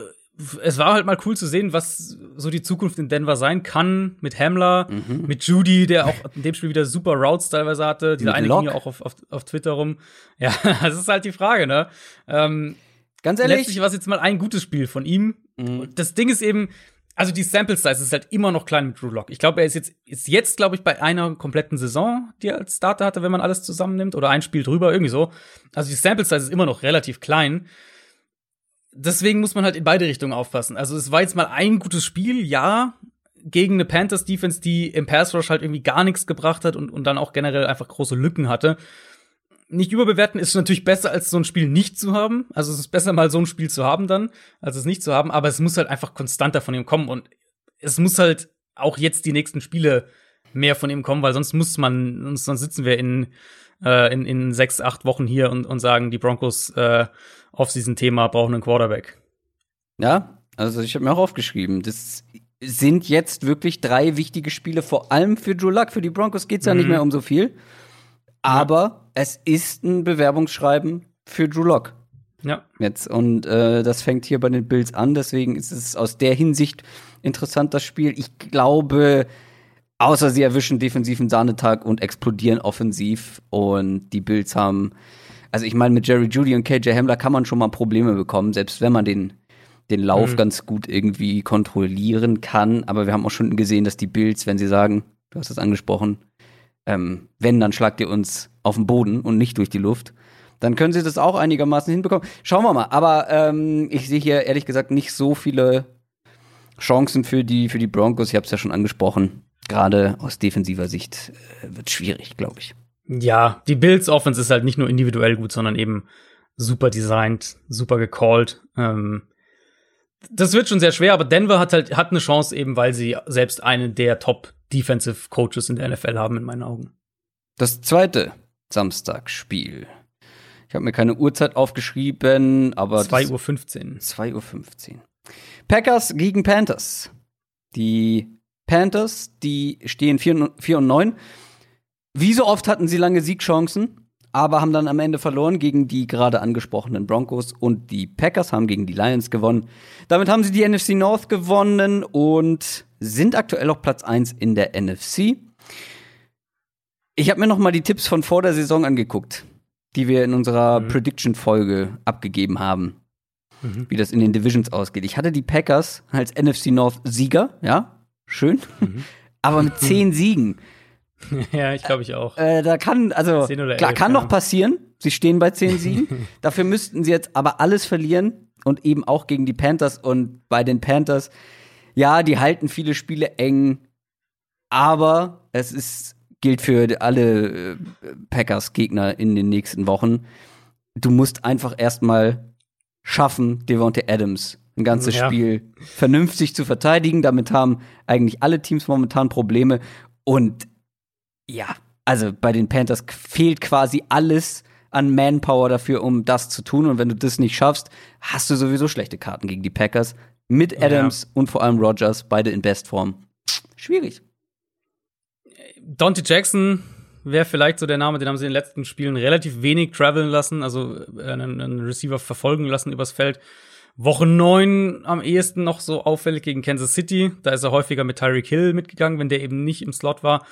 es war halt mal cool zu sehen, was so die Zukunft in Denver sein kann mit Hamler, Mhm. mit Judy, der auch in dem Spiel wieder super Routes teilweise hatte. Dieser eine Locke. ging ja auch auf, auf, auf Twitter rum. Ja, *laughs* das ist halt die Frage, ne? Ähm, Ganz ehrlich, letztlich war es jetzt mal ein gutes Spiel von ihm. Mhm. Das Ding ist eben, also die Sample Size ist halt immer noch klein mit Drew Lock. Ich glaube, er ist jetzt, ist jetzt, glaube ich, bei einer kompletten Saison, die er als Starter hatte, wenn man alles zusammennimmt, oder ein Spiel drüber, irgendwie so. Also die Sample Size ist immer noch relativ klein. Deswegen muss man halt in beide Richtungen aufpassen. Also es war jetzt mal ein gutes Spiel, ja, gegen eine Panthers Defense, die im Pass Rush halt irgendwie gar nichts gebracht hat und, und dann auch generell einfach große Lücken hatte nicht überbewerten ist natürlich besser, als so ein Spiel nicht zu haben. Also es ist besser, mal so ein Spiel zu haben dann, als es nicht zu haben. Aber es muss halt einfach konstanter von ihm kommen. Und es muss halt auch jetzt die nächsten Spiele mehr von ihm kommen, weil sonst muss man, sonst, sitzen wir in, äh, in, in sechs, acht Wochen hier und, und sagen, die Broncos äh, Off-Season-Thema brauchen einen Quarterback. Ja, also ich habe mir auch aufgeschrieben, das sind jetzt wirklich drei wichtige Spiele, vor allem für Drew Luck. Für die Broncos geht's ja mhm. nicht mehr um so viel. Aber ja. es ist ein Bewerbungsschreiben für Drew Lock. Ja. Jetzt. Und äh, das fängt hier bei den Bills an. Deswegen ist es aus der Hinsicht interessant, das Spiel. Ich glaube, außer sie erwischen defensiven Sahnetag und explodieren offensiv. Und die Bills haben, also ich meine, mit Jerry Judy und KJ Hamler kann man schon mal Probleme bekommen, selbst wenn man den den Lauf mhm. ganz gut irgendwie kontrollieren kann. Aber wir haben auch schon gesehen, dass die Bills, wenn sie sagen, du hast es angesprochen, ähm, wenn, dann schlagt ihr uns auf den Boden und nicht durch die Luft dann können sie das auch einigermaßen hinbekommen. Schauen wir mal. Aber ähm, ich sehe hier ehrlich gesagt nicht so viele Chancen für die, für die Broncos. Ich habe es ja schon angesprochen. Gerade aus defensiver Sicht äh, wird schwierig, glaube ich. Ja, die Bills Offense ist halt nicht nur individuell gut, sondern eben super designt, super gecallt. Ähm, das wird schon sehr schwer, aber Denver hat halt hat eine Chance eben, weil sie selbst einen der Top Defensive Coaches in der NFL haben in meinen Augen. Das zweite Samstagsspiel ich habe mir keine Uhrzeit aufgeschrieben, aber 2.15 Uhr. 2.15 Uhr. Packers gegen Panthers. Die Panthers, die stehen 4, 4 und 9. Wie so oft hatten sie lange Siegchancen, aber haben dann am Ende verloren gegen die gerade angesprochenen Broncos und die Packers haben gegen die Lions gewonnen. Damit haben sie die NFC North gewonnen und sind aktuell auf Platz 1 in der NFC. Ich habe mir noch mal die Tipps von vor der Saison angeguckt die wir in unserer mhm. Prediction-Folge abgegeben haben. Mhm. Wie das in den Divisions ausgeht. Ich hatte die Packers als NFC North Sieger, ja, schön, mhm. aber mit zehn *laughs* Siegen. *laughs* Ja, ich glaube ich auch. Äh, da kann, also, klar, kann ja. noch passieren. Sie stehen bei zehn *laughs* Siegen. Dafür müssten sie jetzt aber alles verlieren und eben auch gegen die Panthers. Und bei den Panthers, ja, die halten viele Spiele eng, aber es ist gilt für alle äh, Packers-Gegner in den nächsten Wochen. Du musst einfach erstmal schaffen, Devontae Adams ein ganzes ja. Spiel vernünftig zu verteidigen. Damit haben eigentlich alle Teams momentan Probleme. Und ja, also bei den Panthers fehlt quasi alles an Manpower dafür, um das zu tun. Und wenn du das nicht schaffst, hast du sowieso schlechte Karten gegen die Packers. Mit Adams ja. und vor allem Rogers, beide in Bestform. Schwierig. Dante Jackson wäre vielleicht so der Name, den haben sie in den letzten Spielen relativ wenig traveln lassen, also äh, einen, einen Receiver verfolgen lassen übers Feld. Woche 9 am ehesten noch so auffällig gegen Kansas City. Da ist er häufiger mit Tyreek Hill mitgegangen, wenn der eben nicht im Slot war.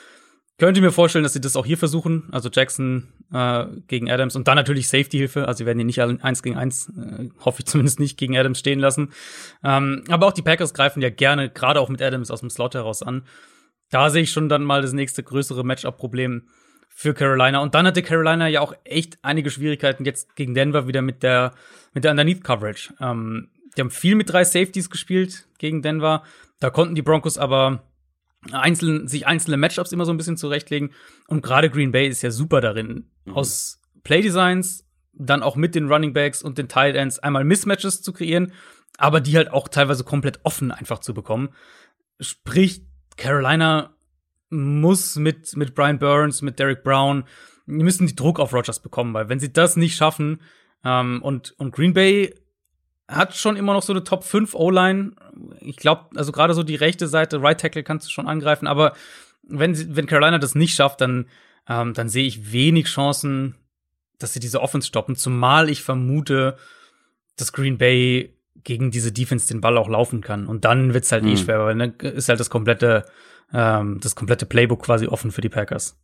Könnte mir vorstellen, dass sie das auch hier versuchen. Also Jackson äh, gegen Adams und dann natürlich Safety-Hilfe. Also sie werden ihn nicht eins gegen eins, äh, hoffe ich zumindest nicht, gegen Adams stehen lassen. Ähm, aber auch die Packers greifen ja gerne, gerade auch mit Adams aus dem Slot heraus an. Da sehe ich schon dann mal das nächste größere Matchup-Problem für Carolina. Und dann hatte Carolina ja auch echt einige Schwierigkeiten jetzt gegen Denver wieder mit der, mit der Underneath-Coverage. Ähm, die haben viel mit drei Safeties gespielt gegen Denver. Da konnten die Broncos aber einzeln, sich einzelne Matchups immer so ein bisschen zurechtlegen. Und gerade Green Bay ist ja super darin, mhm. aus Playdesigns dann auch mit den Running Backs und den Tight Ends einmal Mismatches zu kreieren, aber die halt auch teilweise komplett offen einfach zu bekommen. Sprich, Carolina muss mit, mit Brian Burns, mit Derek Brown, die müssen die Druck auf Rogers bekommen, weil wenn sie das nicht schaffen, ähm, und, und Green Bay hat schon immer noch so eine Top 5 O-Line. Ich glaube, also gerade so die rechte Seite, Right Tackle kannst du schon angreifen, aber wenn, sie, wenn Carolina das nicht schafft, dann, ähm, dann sehe ich wenig Chancen, dass sie diese Offense stoppen, zumal ich vermute, dass Green Bay gegen diese Defense den Ball auch laufen kann. Und dann wird's halt mhm. eh hm. schwer, weil dann ist halt das komplette, ähm, das komplette Playbook quasi offen für die Packers.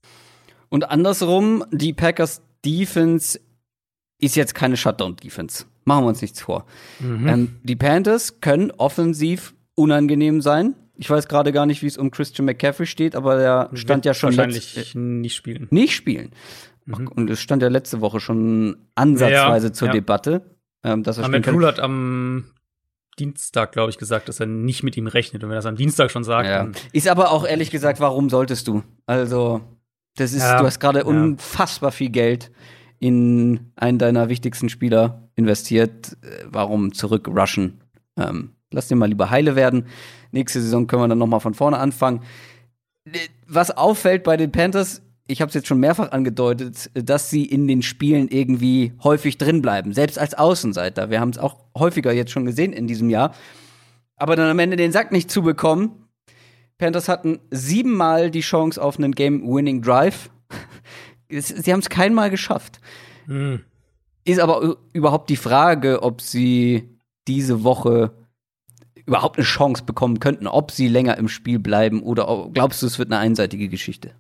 Und andersrum, die Packers Defense ist jetzt keine Shutdown-Defense. Machen wir uns nichts vor. Mhm. Ähm, die Panthers können offensiv unangenehm sein. Ich weiß gerade gar nicht, wie es um Christian McCaffrey steht, aber der stand ja schon wahrscheinlich nicht spielen. Nicht spielen. Mhm. Und es stand ja letzte Woche schon ansatzweise ja, zur ja. Debatte. Ähm, dass er Ahmed Rule hat am Dienstag, glaube ich, gesagt, dass er nicht mit ihm rechnet. Und wenn er das am Dienstag schon sagt, ja. dann Ist aber auch ehrlich gesagt, warum solltest du? Also, das ist, du hast gerade unfassbar viel Geld in einen deiner wichtigsten Spieler investiert. Warum zurückrushen? Ähm, lass den mal lieber heile werden. Nächste Saison können wir dann noch mal von vorne anfangen. was auffällt bei den Panthers, ich habe es jetzt schon mehrfach angedeutet, dass sie in den Spielen irgendwie häufig drin bleiben, selbst als Außenseiter. Wir haben es auch häufiger jetzt schon gesehen in diesem Jahr. Aber dann am Ende den Sack nicht zu bekommen. Panthers hatten siebenmal die Chance auf einen Game-Winning Drive. *laughs* sie haben es keinmal geschafft. Mhm. Ist aber überhaupt die Frage, ob sie diese Woche überhaupt eine Chance bekommen könnten, ob sie länger im Spiel bleiben oder glaubst du, es wird eine einseitige Geschichte?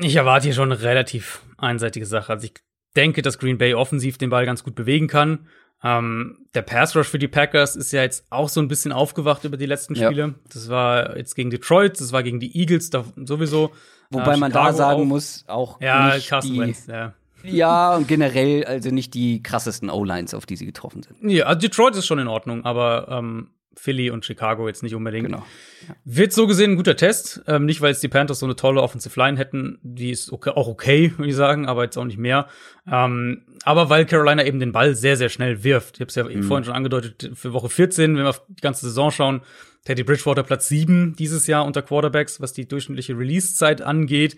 Ich erwarte hier schon eine relativ einseitige Sache. Also ich denke, dass Green Bay offensiv den Ball ganz gut bewegen kann. Ähm, der Pass Rush für die Packers ist ja jetzt auch so ein bisschen aufgewacht über die letzten Spiele. Ja. Das war jetzt gegen Detroit, das war gegen die Eagles da sowieso. Wobei äh, man da sagen auch. muss, auch ja, nicht Carson die, Wentz, ja. Ja, *laughs* und generell also nicht die krassesten O-Lines, auf die sie getroffen sind. Ja, also Detroit ist schon in Ordnung, aber ähm, Philly und Chicago jetzt nicht unbedingt. Genau. Ja. Wird so gesehen ein guter Test. Ähm, nicht, weil es die Panthers so eine tolle Offensive Line hätten, die ist okay, auch okay, würde ich sagen, aber jetzt auch nicht mehr. Ähm, aber weil Carolina eben den Ball sehr, sehr schnell wirft. Ich habe es ja mhm. vorhin schon angedeutet, für Woche 14, wenn wir auf die ganze Saison schauen, Teddy Bridgewater Platz 7 dieses Jahr unter Quarterbacks, was die durchschnittliche Release-Zeit angeht.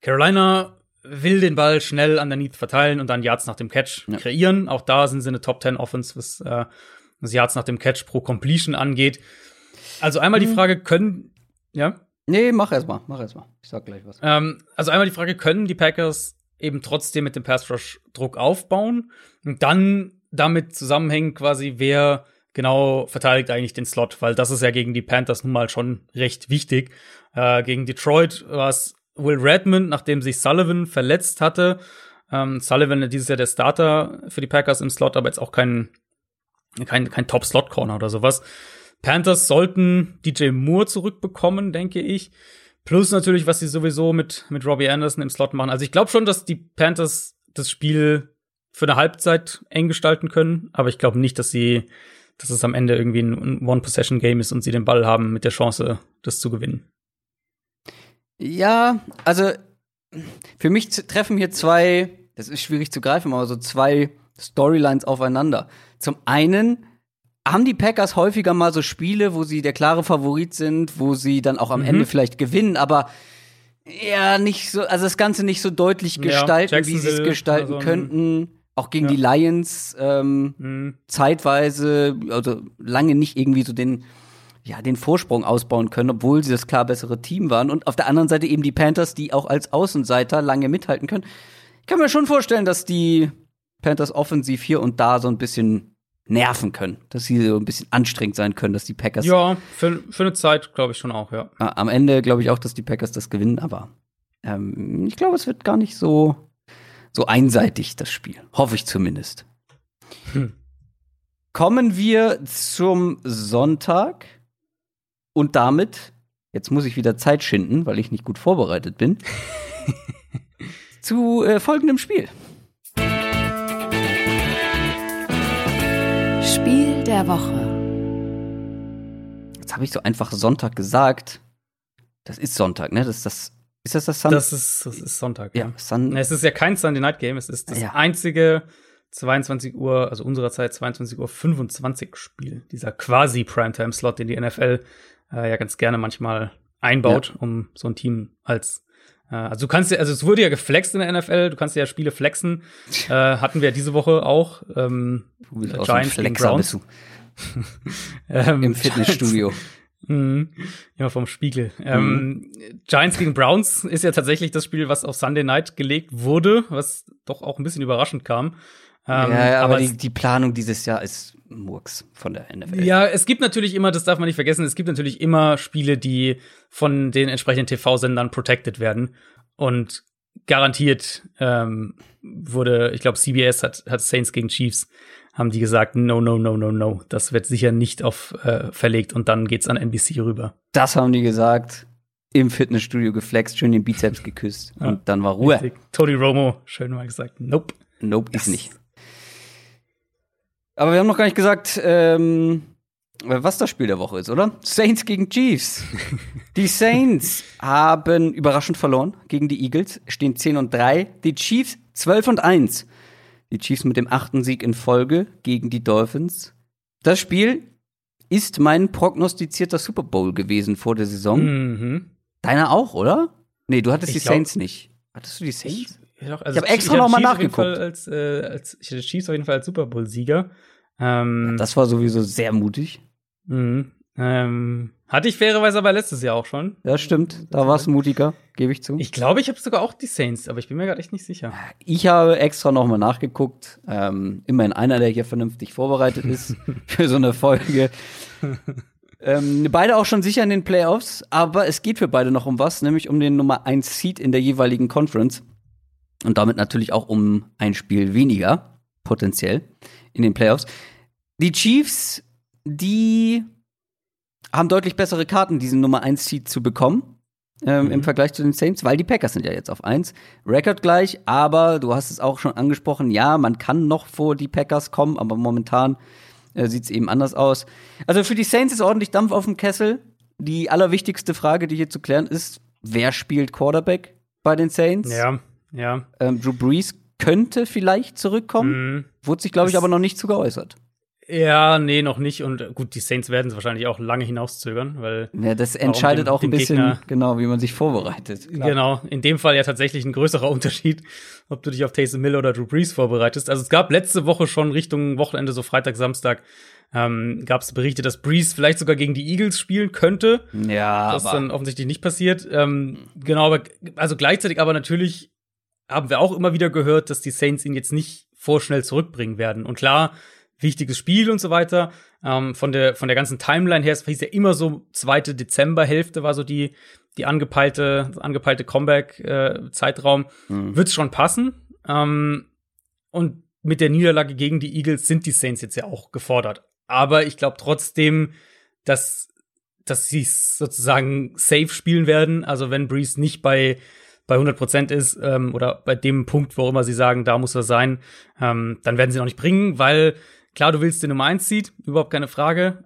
Carolina will den Ball schnell underneath verteilen und dann Yards nach dem Catch ja. kreieren. Auch da sind sie eine Top 10 Offense, was äh, was Yards nach dem Catch pro Completion angeht. Also einmal die mhm. Frage, können, ja? Nee, mach erst mal, mach erst mal. Ich sag gleich was. Ähm, also einmal die Frage, können die Packers eben trotzdem mit dem Pass Rush Druck aufbauen und dann damit zusammenhängen quasi, wer genau verteidigt eigentlich den Slot, weil das ist ja gegen die Panthers nun mal schon recht wichtig. Äh, gegen Detroit war es Will Redmond, nachdem sich Sullivan verletzt hatte. Ähm, Sullivan dieses Jahr der Starter für die Packers im Slot, aber jetzt auch kein kein, kein Top-Slot-Corner oder sowas. Panthers sollten DJ Moore zurückbekommen, denke ich. Plus natürlich, was sie sowieso mit, mit Robbie Anderson im Slot machen. Also ich glaube schon, dass die Panthers das Spiel für eine Halbzeit eng gestalten können, aber ich glaube nicht, dass sie, dass es am Ende irgendwie ein One-Possession-Game ist und sie den Ball haben mit der Chance, das zu gewinnen. Ja, also für mich treffen hier zwei, das ist schwierig zu greifen, aber so zwei Storylines aufeinander. Zum einen haben die Packers häufiger mal so Spiele, wo sie der klare Favorit sind, wo sie dann auch am mhm. Ende vielleicht gewinnen, aber ja, nicht so, also das Ganze nicht so deutlich gestalten, ja, wie sie es gestalten also, könnten. Auch gegen ja. die Lions ähm, mhm. zeitweise, also lange nicht irgendwie so den, ja, den Vorsprung ausbauen können, obwohl sie das klar bessere Team waren. Und auf der anderen Seite eben die Panthers, die auch als Außenseiter lange mithalten können. Ich kann mir schon vorstellen, dass die Panthers offensiv hier und da so ein bisschen nerven können, dass sie so ein bisschen anstrengend sein können, dass die Packers. Ja, für, für eine Zeit glaube ich schon auch, ja. Am Ende glaube ich auch, dass die Packers das gewinnen, aber ähm, ich glaube, es wird gar nicht so, so einseitig, das Spiel. Hoffe ich zumindest. Hm. Kommen wir zum Sonntag und damit, jetzt muss ich wieder Zeit schinden, weil ich nicht gut vorbereitet bin, *laughs* zu äh, folgendem Spiel. Spiel der Woche. Jetzt habe ich so einfach Sonntag gesagt. Das ist Sonntag, ne? Das ist das. Ist das das Sunday? Das ist, das ist Sonntag. Ja. ja. Sun es ist ja kein Sunday Night Game. Es ist das ja. einzige 22 Uhr, also unserer Zeit 22 Uhr 25 Spiel. Dieser quasi Primetime Slot, den die NFL äh, ja ganz gerne manchmal einbaut, ja. um so ein Team als äh, also du kannst ja, also es wurde ja geflext in der NFL, du kannst ja Spiele flexen. *laughs* Äh, hatten wir diese Woche auch. Ähm, du bist Giants gegen Browns. *laughs* ähm, Im Fitnessstudio. Mhm. Ja, vom Spiegel. Mhm. Ähm, Giants gegen Browns ist ja tatsächlich das Spiel, was auf Sunday Night gelegt wurde, was doch auch ein bisschen überraschend kam. Ähm, ja, aber, aber die, die, Planung dieses Jahr ist Murks von der NFL. Ja, es gibt natürlich immer, das darf man nicht vergessen, es gibt natürlich immer Spiele, die von den entsprechenden TV-Sendern protected werden. Und garantiert ähm, wurde, ich glaube, CBS hat, hat Saints gegen Chiefs, haben die gesagt, no, no, no, no, no. Das wird sicher nicht auf äh, verlegt und dann geht's an NBC rüber. Das haben die gesagt. Im Fitnessstudio geflext, schön den Bizeps geküsst ja, und dann war Ruhe. Richtig. Tony Romo, schön mal gesagt, nope. Nope, ist nicht. Aber wir haben noch gar nicht gesagt, ähm, was das Spiel der Woche ist, oder? Saints gegen Chiefs. *laughs* Die Saints haben überraschend verloren gegen die Eagles, stehen 10 und 3. Die Chiefs 12 und 1. Die Chiefs mit dem achten Sieg in Folge gegen die Dolphins. Das Spiel ist mein prognostizierter Super Bowl gewesen vor der Saison. Mhm. Deiner auch, oder? Nee, du hattest ich die glaub, Saints nicht. Hattest du die Saints? Ich, also ich habe extra nochmal nachgeguckt. Als, äh, als, ich hatte Chiefs auf jeden Fall als Super Bowl-Sieger. Ähm, das war sowieso sehr mutig. Mhm. Ähm, hatte ich fairerweise aber letztes Jahr auch schon. Ja, stimmt. Da war es mutiger, gebe ich zu. Ich glaube, ich habe sogar auch die Saints, aber ich bin mir gerade echt nicht sicher. Ich habe extra nochmal nachgeguckt. Ähm, immerhin einer, der hier vernünftig vorbereitet ist *laughs* für so eine Folge. ähm, beide auch schon sicher in den Playoffs, aber es geht für beide noch um was, nämlich um den Nummer 1 Seed in der jeweiligen Conference. Und damit natürlich auch um ein Spiel weniger, potenziell, in den Playoffs. Die Chiefs, die haben deutlich bessere Karten, diesen Nummer 1 Seed zu bekommen. Ähm, mhm. Im Vergleich zu den Saints, weil die Packers sind ja jetzt auf 1. Rekord gleich, aber du hast es auch schon angesprochen, ja, man kann noch vor die Packers kommen, aber momentan äh, sieht es eben anders aus. Also für die Saints ist ordentlich Dampf auf dem Kessel. Die allerwichtigste Frage, die hier zu klären ist, wer spielt Quarterback bei den Saints? Ja, ja. Ähm, Drew Brees könnte vielleicht zurückkommen, mhm. wurde sich, glaube ich, aber noch nicht zu geäußert. Ja, nee, noch nicht. Und gut, die Saints werden es wahrscheinlich auch lange hinauszögern, weil. Ja, das entscheidet dem, auch ein bisschen, Gegner, genau, wie man sich vorbereitet. Klar. Genau, in dem Fall ja tatsächlich ein größerer *laughs* Unterschied, ob du dich auf Taysom Hill oder Drew Brees vorbereitest. Also es gab letzte Woche schon Richtung Wochenende, so Freitag, Samstag, ähm, gab es Berichte, dass Brees vielleicht sogar gegen die Eagles spielen könnte. Ja. Das ist dann offensichtlich nicht passiert. Ähm, genau, aber also gleichzeitig aber natürlich haben wir auch immer wieder gehört, dass die Saints ihn jetzt nicht vorschnell zurückbringen werden. Und klar, wichtiges Spiel und so weiter. Ähm, von der von der ganzen Timeline her, es hieß ja immer so zweite Dezemberhälfte war so die die angepeilte angepeilte Comeback äh. Mhm. Wird's schon passen? Ähm, und mit der Niederlage gegen die Eagles sind die Saints jetzt ja auch gefordert. Aber ich glaube trotzdem, dass dass sie sozusagen safe spielen werden. Also wenn Breeze nicht bei bei 100% ist ähm, oder bei dem Punkt, wo immer sie sagen, da muss er sein, ähm, dann werden sie noch nicht bringen, weil Klar, du willst den Nummer 1 Seed, überhaupt keine Frage.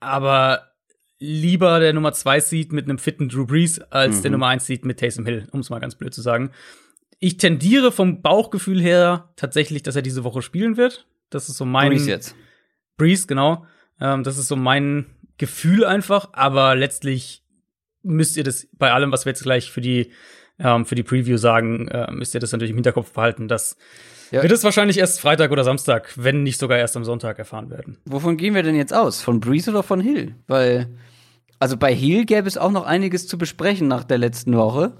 Aber lieber der Nummer 2 Seed mit einem fitten Drew Brees als mhm. der Nummer 1 Seed mit Taysom Hill, um es mal ganz blöd zu sagen. Ich tendiere vom Bauchgefühl her tatsächlich, dass er diese Woche spielen wird. Das ist so mein. Brees jetzt. Brees, genau. Ähm, das ist so mein Gefühl einfach. Aber letztlich müsst ihr das bei allem, was wir jetzt gleich für die, ähm, für die Preview sagen, äh, müsst ihr das natürlich im Hinterkopf behalten, dass ja. Wird es wahrscheinlich erst Freitag oder Samstag, wenn nicht sogar erst am Sonntag erfahren werden. Wovon gehen wir denn jetzt aus? Von Breeze oder von Hill? Weil, also bei Hill gäbe es auch noch einiges zu besprechen nach der letzten Woche.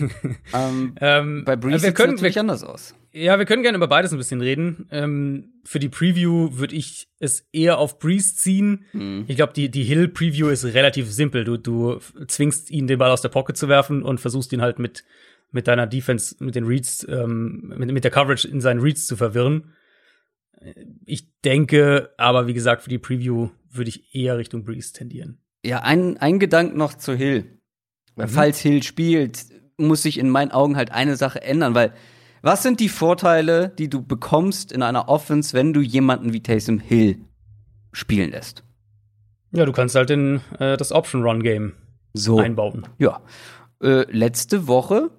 *laughs* ähm, ähm, bei Breeze sieht es natürlich wir, anders aus. Ja, wir können gerne über beides ein bisschen reden. Ähm, für die Preview würde ich es eher auf Breeze ziehen. Mhm. Ich glaube, die, die Hill-Preview ist relativ simpel. Du, du zwingst ihn, den Ball aus der Pocket zu werfen und versuchst ihn halt mit mit deiner Defense, mit den Reads, ähm, mit, mit der Coverage in seinen Reads zu verwirren. Ich denke, aber wie gesagt, für die Preview würde ich eher Richtung Breeze tendieren. Ja, ein, ein Gedanke noch zu Hill. Mhm. Falls Hill spielt, muss sich in meinen Augen halt eine Sache ändern, weil was sind die Vorteile, die du bekommst in einer Offense, wenn du jemanden wie Taysom Hill spielen lässt? Ja, du kannst halt in äh, das Option Run Game so. einbauen. Ja. Äh, letzte Woche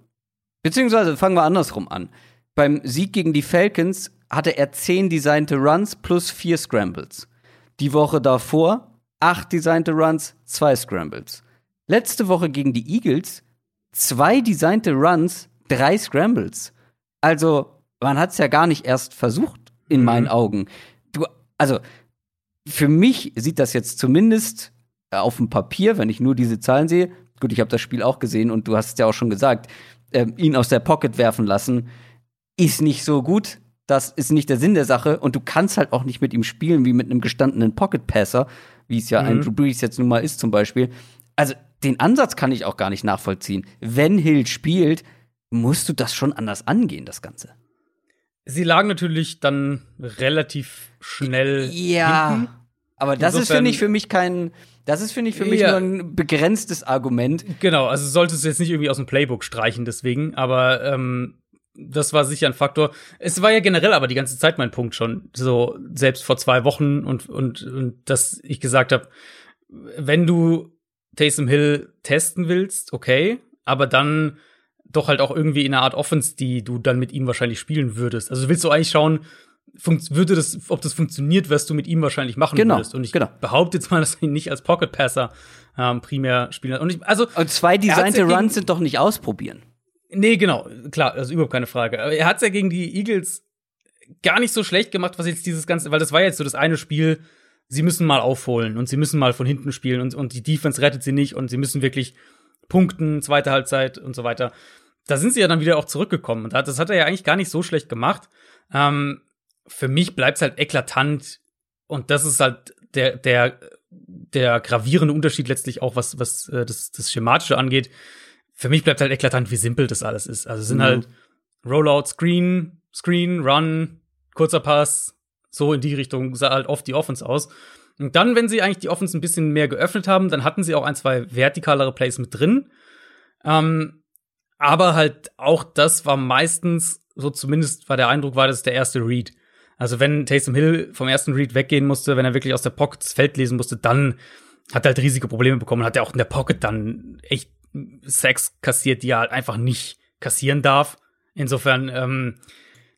Beziehungsweise fangen wir andersrum an. Beim Sieg gegen die Falcons hatte er zehn designte Runs plus vier Scrambles. Die Woche davor acht designte Runs, zwei Scrambles. Letzte Woche gegen die Eagles zwei designte Runs, drei Scrambles. Also, man hat es ja gar nicht erst versucht, in mhm. meinen Augen. Du, also, für mich sieht das jetzt zumindest auf dem Papier, wenn ich nur diese Zahlen sehe, gut, ich habe das Spiel auch gesehen und du hast es ja auch schon gesagt, äh, ihn aus der Pocket werfen lassen, ist nicht so gut. Das ist nicht der Sinn der Sache. Und du kannst halt auch nicht mit ihm spielen wie mit einem gestandenen Pocket-Passer, wie es ja mhm. ein Drew Brees jetzt nun mal ist zum Beispiel. Also den Ansatz kann ich auch gar nicht nachvollziehen. Wenn Hill spielt, musst du das schon anders angehen, das Ganze. Sie lagen natürlich dann relativ schnell. Ja. Hinten. Aber das Insofern, ist, finde ich, für mich kein, das ist, finde ich, für mich ja. nur ein begrenztes Argument. Genau, also solltest du jetzt nicht irgendwie aus dem Playbook streichen, deswegen, aber ähm, das war sicher ein Faktor. Es war ja generell aber die ganze Zeit mein Punkt schon, so selbst vor zwei Wochen und, und, und dass ich gesagt habe, wenn du Taysom Hill testen willst, okay, aber dann doch halt auch irgendwie in einer Art Offense, die du dann mit ihm wahrscheinlich spielen würdest. Also willst du eigentlich schauen, würde das, ob das funktioniert, was du mit ihm wahrscheinlich machen genau, würdest. Und ich genau. behaupte jetzt mal, *laughs* dass er ihn nicht als Pocket Passer ähm, primär spielen Und ich, also und zwei designte Runs sind doch nicht ausprobieren. Nee, genau, klar, das ist überhaupt keine Frage. Aber er hat es ja gegen die Eagles gar nicht so schlecht gemacht, was jetzt dieses ganze, weil das war jetzt so das eine Spiel, sie müssen mal aufholen und sie müssen mal von hinten spielen und, und die Defense rettet sie nicht und sie müssen wirklich punkten, zweite Halbzeit und so weiter. Da sind sie ja dann wieder auch zurückgekommen. Und das hat er ja eigentlich gar nicht so schlecht gemacht. Ähm, für mich bleibt es halt eklatant und das ist halt der, der, der gravierende Unterschied letztlich auch, was, was äh, das, das Schematische angeht. Für mich bleibt halt eklatant, wie simpel das alles ist. Also es sind mhm. halt Rollout, Screen, Screen, Run, kurzer Pass, so in die Richtung sah halt oft die Offense aus. Und dann, wenn sie eigentlich die Offense ein bisschen mehr geöffnet haben, dann hatten sie auch ein, zwei vertikalere Plays mit drin. Ähm, aber halt auch das war meistens, so zumindest war der Eindruck, war das der erste Read. Also wenn Taysom Hill vom ersten Read weggehen musste, wenn er wirklich aus der Pocket das Feld lesen musste, dann hat er halt riesige Probleme bekommen. Hat er auch in der Pocket dann echt Sex kassiert, die er halt einfach nicht kassieren darf. Insofern, ähm,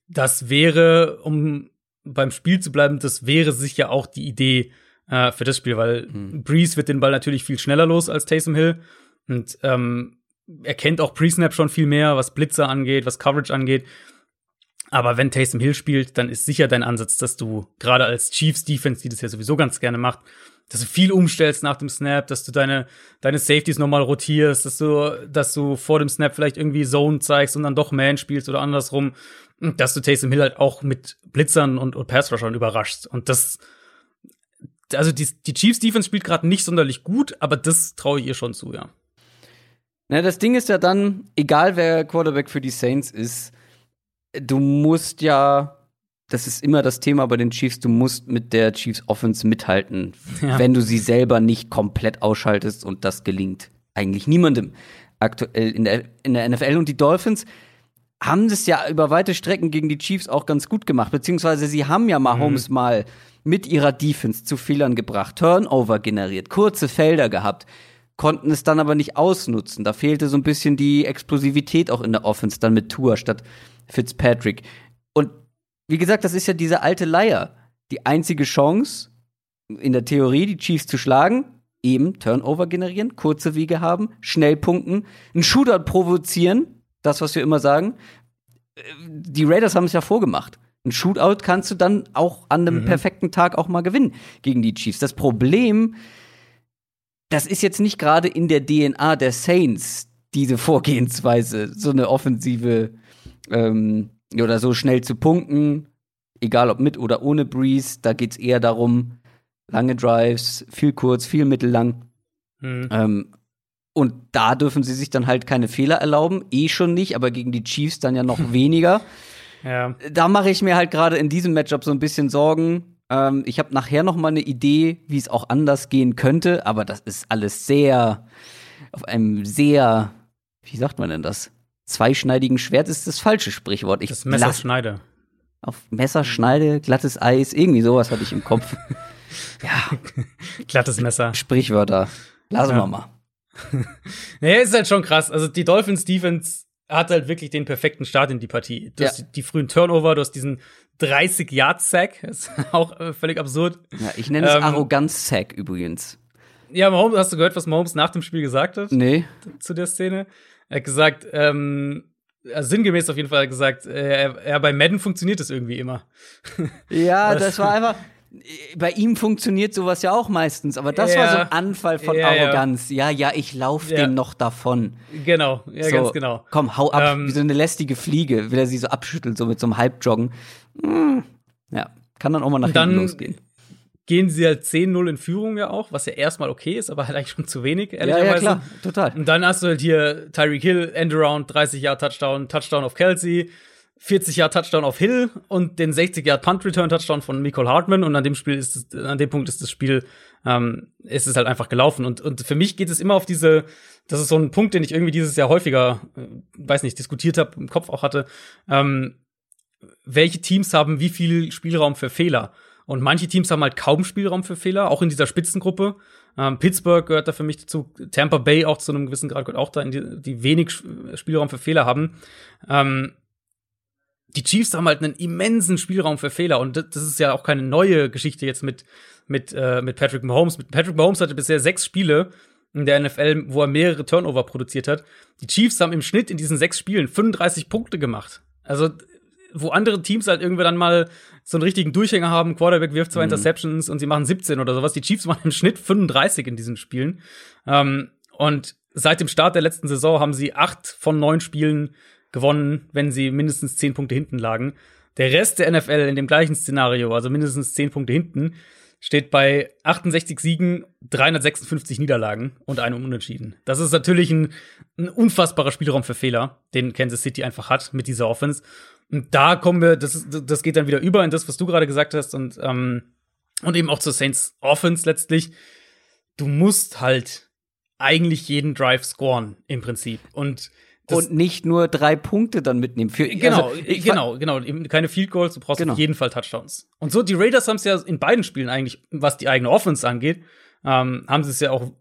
das wäre, um beim Spiel zu bleiben, das wäre sicher auch die Idee äh, für das Spiel, weil mhm. Breeze wird den Ball natürlich viel schneller los als Taysom Hill und ähm, er kennt auch Pre-Snap schon viel mehr, was Blitzer angeht, was Coverage angeht. Aber wenn Taysom Hill spielt, dann ist sicher dein Ansatz, dass du gerade als Chiefs Defense, die das ja sowieso ganz gerne macht, dass du viel umstellst nach dem Snap, dass du deine, deine Safeties nochmal rotierst, dass du, dass du vor dem Snap vielleicht irgendwie Zone zeigst und dann doch Man spielst oder andersrum dass du Taysom Hill halt auch mit Blitzern und, und Pass-Rushern überraschst. Und das, also die, die Chiefs Defense spielt gerade nicht sonderlich gut, aber das traue ich ihr schon zu, ja. Na, das Ding ist ja dann, egal wer Quarterback für die Saints ist, du musst ja, das ist immer das Thema bei den Chiefs, du musst mit der Chiefs Offense mithalten, ja. wenn du sie selber nicht komplett ausschaltest und das gelingt eigentlich niemandem aktuell in der, in der NFL und die Dolphins haben das ja über weite Strecken gegen die Chiefs auch ganz gut gemacht, beziehungsweise sie haben ja Mahomes mhm. mal mit ihrer Defense zu Fehlern gebracht, Turnover generiert, kurze Felder gehabt, konnten es dann aber nicht ausnutzen. Da fehlte so ein bisschen die Explosivität auch in der Offense dann mit Tour statt Fitzpatrick. Und wie gesagt, das ist ja diese alte Leier. Die einzige Chance in der Theorie, die Chiefs zu schlagen, eben Turnover generieren, kurze Wege haben, schnell punkten, einen Shootout provozieren, das, was wir immer sagen. Die Raiders haben es ja vorgemacht. Ein Shootout kannst du dann auch an einem mhm. perfekten Tag auch mal gewinnen gegen die Chiefs. Das Problem, das ist jetzt nicht gerade in der DNA der Saints, diese Vorgehensweise, so eine offensive ähm, oder so schnell zu punkten, egal ob mit oder ohne Breeze. Da geht es eher darum, lange Drives, viel kurz, viel mittellang. Mhm. Ähm, und da dürfen sie sich dann halt keine Fehler erlauben. Eh schon nicht, aber gegen die Chiefs dann ja noch *laughs* weniger. Ja. Da mache ich mir halt gerade in diesem Matchup so ein bisschen Sorgen. Ähm, ich habe nachher noch mal eine Idee, wie es auch anders gehen könnte, aber das ist alles sehr auf einem sehr, wie sagt man denn das? Zweischneidigen Schwert ist das falsche Sprichwort. Ich das Messerschneide. Auf Messerschneide, glattes Eis, irgendwie sowas hatte ich im Kopf. *laughs* ja. Glattes Messer. Sprichwörter. Lassen ja. wir mal. naja, *laughs* ist halt schon krass. Also die Dolphins Defense hat halt wirklich den perfekten Start in die Partie. Du ja. hast die, die, frühen Turnover, du hast diesen 30-Yard-Sack, *laughs* ist auch äh, völlig absurd. Ja, ich nenne es ähm, Arroganz-Sack übrigens. Ja, Mahomes, hast du gehört, was Mahomes nach dem Spiel gesagt hat? Nee. Zu der Szene? Er hat gesagt, ähm, also sinngemäß auf jeden Fall gesagt, äh, ja, bei Madden funktioniert das irgendwie immer. *laughs* Ja, das war einfach, bei ihm funktioniert sowas ja auch meistens, aber das ja. war so ein Anfall von ja, Arroganz. Ja, ja, ich lauf dem noch davon. Genau, ja, so, ganz genau. Komm, hau ab, ähm, wie so eine lästige Fliege, will er sie so abschütteln, so mit so einem Halbjoggen. Ja, kann dann auch mal nach hinten losgehen. Gehen sie halt 10-0 in Führung ja auch, was ja erstmal okay ist, aber halt eigentlich schon zu wenig, ehrlicherweise. Ja, ja, klar, total. Und dann hast du halt hier Tyreek Hill, Endaround, 30 Jahre Touchdown, Touchdown auf Kelsey, 40 Jahre Touchdown auf Hill und den 60 Jahre Punt Return Touchdown von Nicole Hartman und an dem Spiel ist es, an dem Punkt ist das Spiel ähm, ist es halt einfach gelaufen und und für mich geht es immer auf diese das ist so ein Punkt, den ich irgendwie dieses Jahr häufiger äh, weiß nicht diskutiert habe im Kopf auch hatte ähm, welche Teams haben wie viel Spielraum für Fehler und manche Teams haben halt kaum Spielraum für Fehler auch in dieser Spitzengruppe ähm, Pittsburgh gehört da für mich dazu Tampa Bay auch zu einem gewissen Grad gehört auch da die, die wenig Spielraum für Fehler haben ähm, die Chiefs haben halt einen immensen Spielraum für Fehler und das ist ja auch keine neue Geschichte jetzt mit mit äh, mit Patrick Mahomes. Patrick Mahomes hatte bisher sechs Spiele in der NFL, wo er mehrere Turnover produziert hat. Die Chiefs haben im Schnitt in diesen sechs Spielen 35 Punkte gemacht. Also wo andere Teams halt irgendwie dann mal so einen richtigen Durchhänger haben, Quarterback wirft zwei mhm. Interceptions und sie machen 17 oder sowas. Die Chiefs *laughs* machen im Schnitt 35 in diesen Spielen. Ähm, und seit dem Start der letzten Saison haben sie acht von neun Spielen gewonnen, wenn sie mindestens zehn Punkte hinten lagen. Der Rest der NFL in dem gleichen Szenario, also mindestens zehn Punkte hinten, steht bei 68 Siegen, 356 Niederlagen und einem Unentschieden. Das ist natürlich ein, ein, unfassbarer Spielraum für Fehler, den Kansas City einfach hat mit dieser Offense. Und da kommen wir, das, das geht dann wieder über in das, was du gerade gesagt hast und, ähm, und eben auch zur Saints Offense letztlich. Du musst halt eigentlich jeden Drive scoren im Prinzip. Und das und nicht nur drei Punkte dann mitnehmen. Für, genau, also, genau, genau. Eben keine Field Goals, du brauchst genau. auf jeden Fall Touchdowns. Und so, die Raiders haben es ja in beiden Spielen eigentlich, was die eigene Offense angeht, ähm, haben sie es ja auch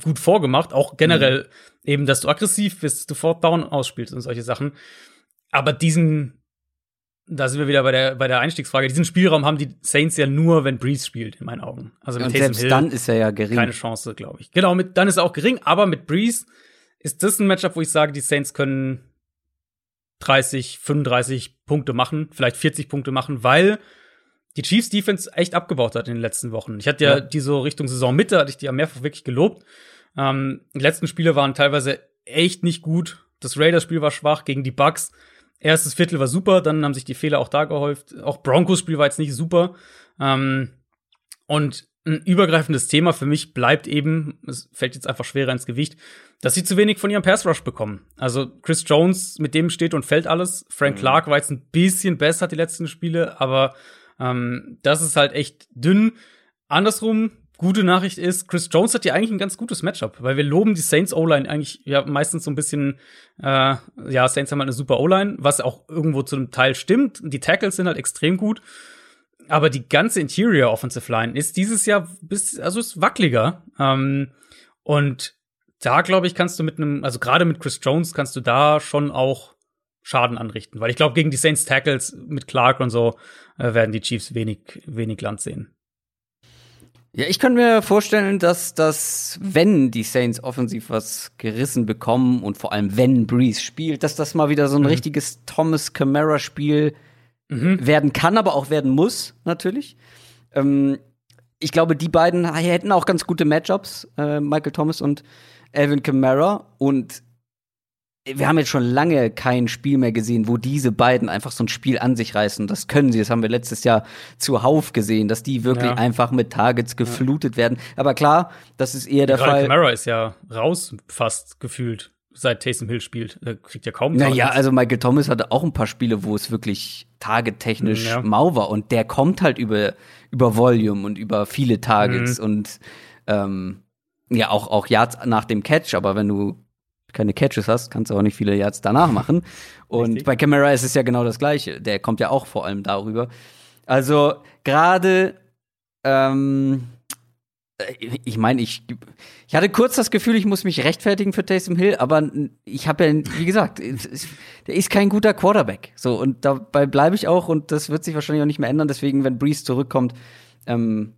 gut vorgemacht. Auch generell mhm. eben, dass du aggressiv bist, du Fourth Down ausspielst und solche Sachen. Aber diesen, da sind wir wieder bei der, bei der Einstiegsfrage, diesen Spielraum haben die Saints ja nur, wenn Breeze spielt, in meinen Augen. Also mit und selbst Hill dann ist er ja gering. Keine Chance, glaube ich. Genau, mit, dann ist er auch gering, aber mit Breeze ist das ein Matchup, wo ich sage, die Saints können 30, 35 Punkte machen, vielleicht 40 Punkte machen, weil die Chiefs Defense echt abgebaut hat in den letzten Wochen. Ich hatte ja, ja. die so Richtung Saisonmitte, hatte ich die ja mehrfach wirklich gelobt. Ähm, die letzten Spiele waren teilweise echt nicht gut. Das Raiders-Spiel war schwach gegen die Bucks. Erstes Viertel war super, dann haben sich die Fehler auch da gehäuft. Auch Broncos-Spiel war jetzt nicht super. Ähm, und ein übergreifendes Thema für mich bleibt eben, es fällt jetzt einfach schwerer ins Gewicht, dass sie zu wenig von ihrem Pass Rush bekommen. Also Chris Jones, mit dem steht und fällt alles. Frank mhm. Clark war jetzt ein bisschen besser die letzten Spiele, aber ähm, das ist halt echt dünn. Andersrum, gute Nachricht ist, Chris Jones hat ja eigentlich ein ganz gutes Matchup, weil wir loben die Saints O-Line eigentlich ja meistens so ein bisschen, äh, ja, Saints haben halt eine super O-Line, was auch irgendwo zu einem Teil stimmt. Die Tackles sind halt extrem gut. Aber die ganze Interior Offensive Line ist dieses Jahr bis, also ist wackeliger. Ähm, und da glaube ich, kannst du mit einem, also gerade mit Chris Jones kannst du da schon auch Schaden anrichten, weil ich glaube, gegen die Saints Tackles mit Clark und so äh, werden die Chiefs wenig, wenig Land sehen. Ja, ich kann mir vorstellen, dass das, wenn die Saints offensiv was gerissen bekommen und vor allem wenn Breeze spielt, dass das mal wieder so ein mhm. richtiges Thomas Camara Spiel mhm. werden kann, aber auch werden muss, natürlich. Ähm, ich glaube, die beiden hätten auch ganz gute Matchups, äh, Michael Thomas und Alvin Kamara. Und wir haben jetzt schon lange kein Spiel mehr gesehen, wo diese beiden einfach so ein Spiel an sich reißen. Das können sie. Das haben wir letztes Jahr zuhauf gesehen, dass die wirklich ja. einfach mit Targets geflutet ja. werden. Aber klar, das ist eher der Gerade Fall. Kamara ist ja raus fast gefühlt seit Taysom Hill spielt. Er kriegt ja kaum Targets. Naja, also Michael Thomas hatte auch ein paar Spiele, wo es wirklich targettechnisch ja. mau war. Und der kommt halt über, über Volume und über viele Targets mhm. und ähm, ja, auch, auch Yards nach dem Catch. Aber wenn du keine Catches hast, kannst du auch nicht viele Yards danach machen. *laughs* Und Richtig. bei Camara ist es ja genau das Gleiche. Der kommt ja auch vor allem darüber. Also gerade ähm, äh, ich meine, ich, ich hatte kurz das Gefühl, ich muss mich rechtfertigen für Taysom Hill, aber ich habe ja, wie gesagt, der ist kein guter Quarterback. So, und dabei bleibe ich auch und das wird sich wahrscheinlich auch nicht mehr ändern. Deswegen, wenn Breeze zurückkommt, ähm,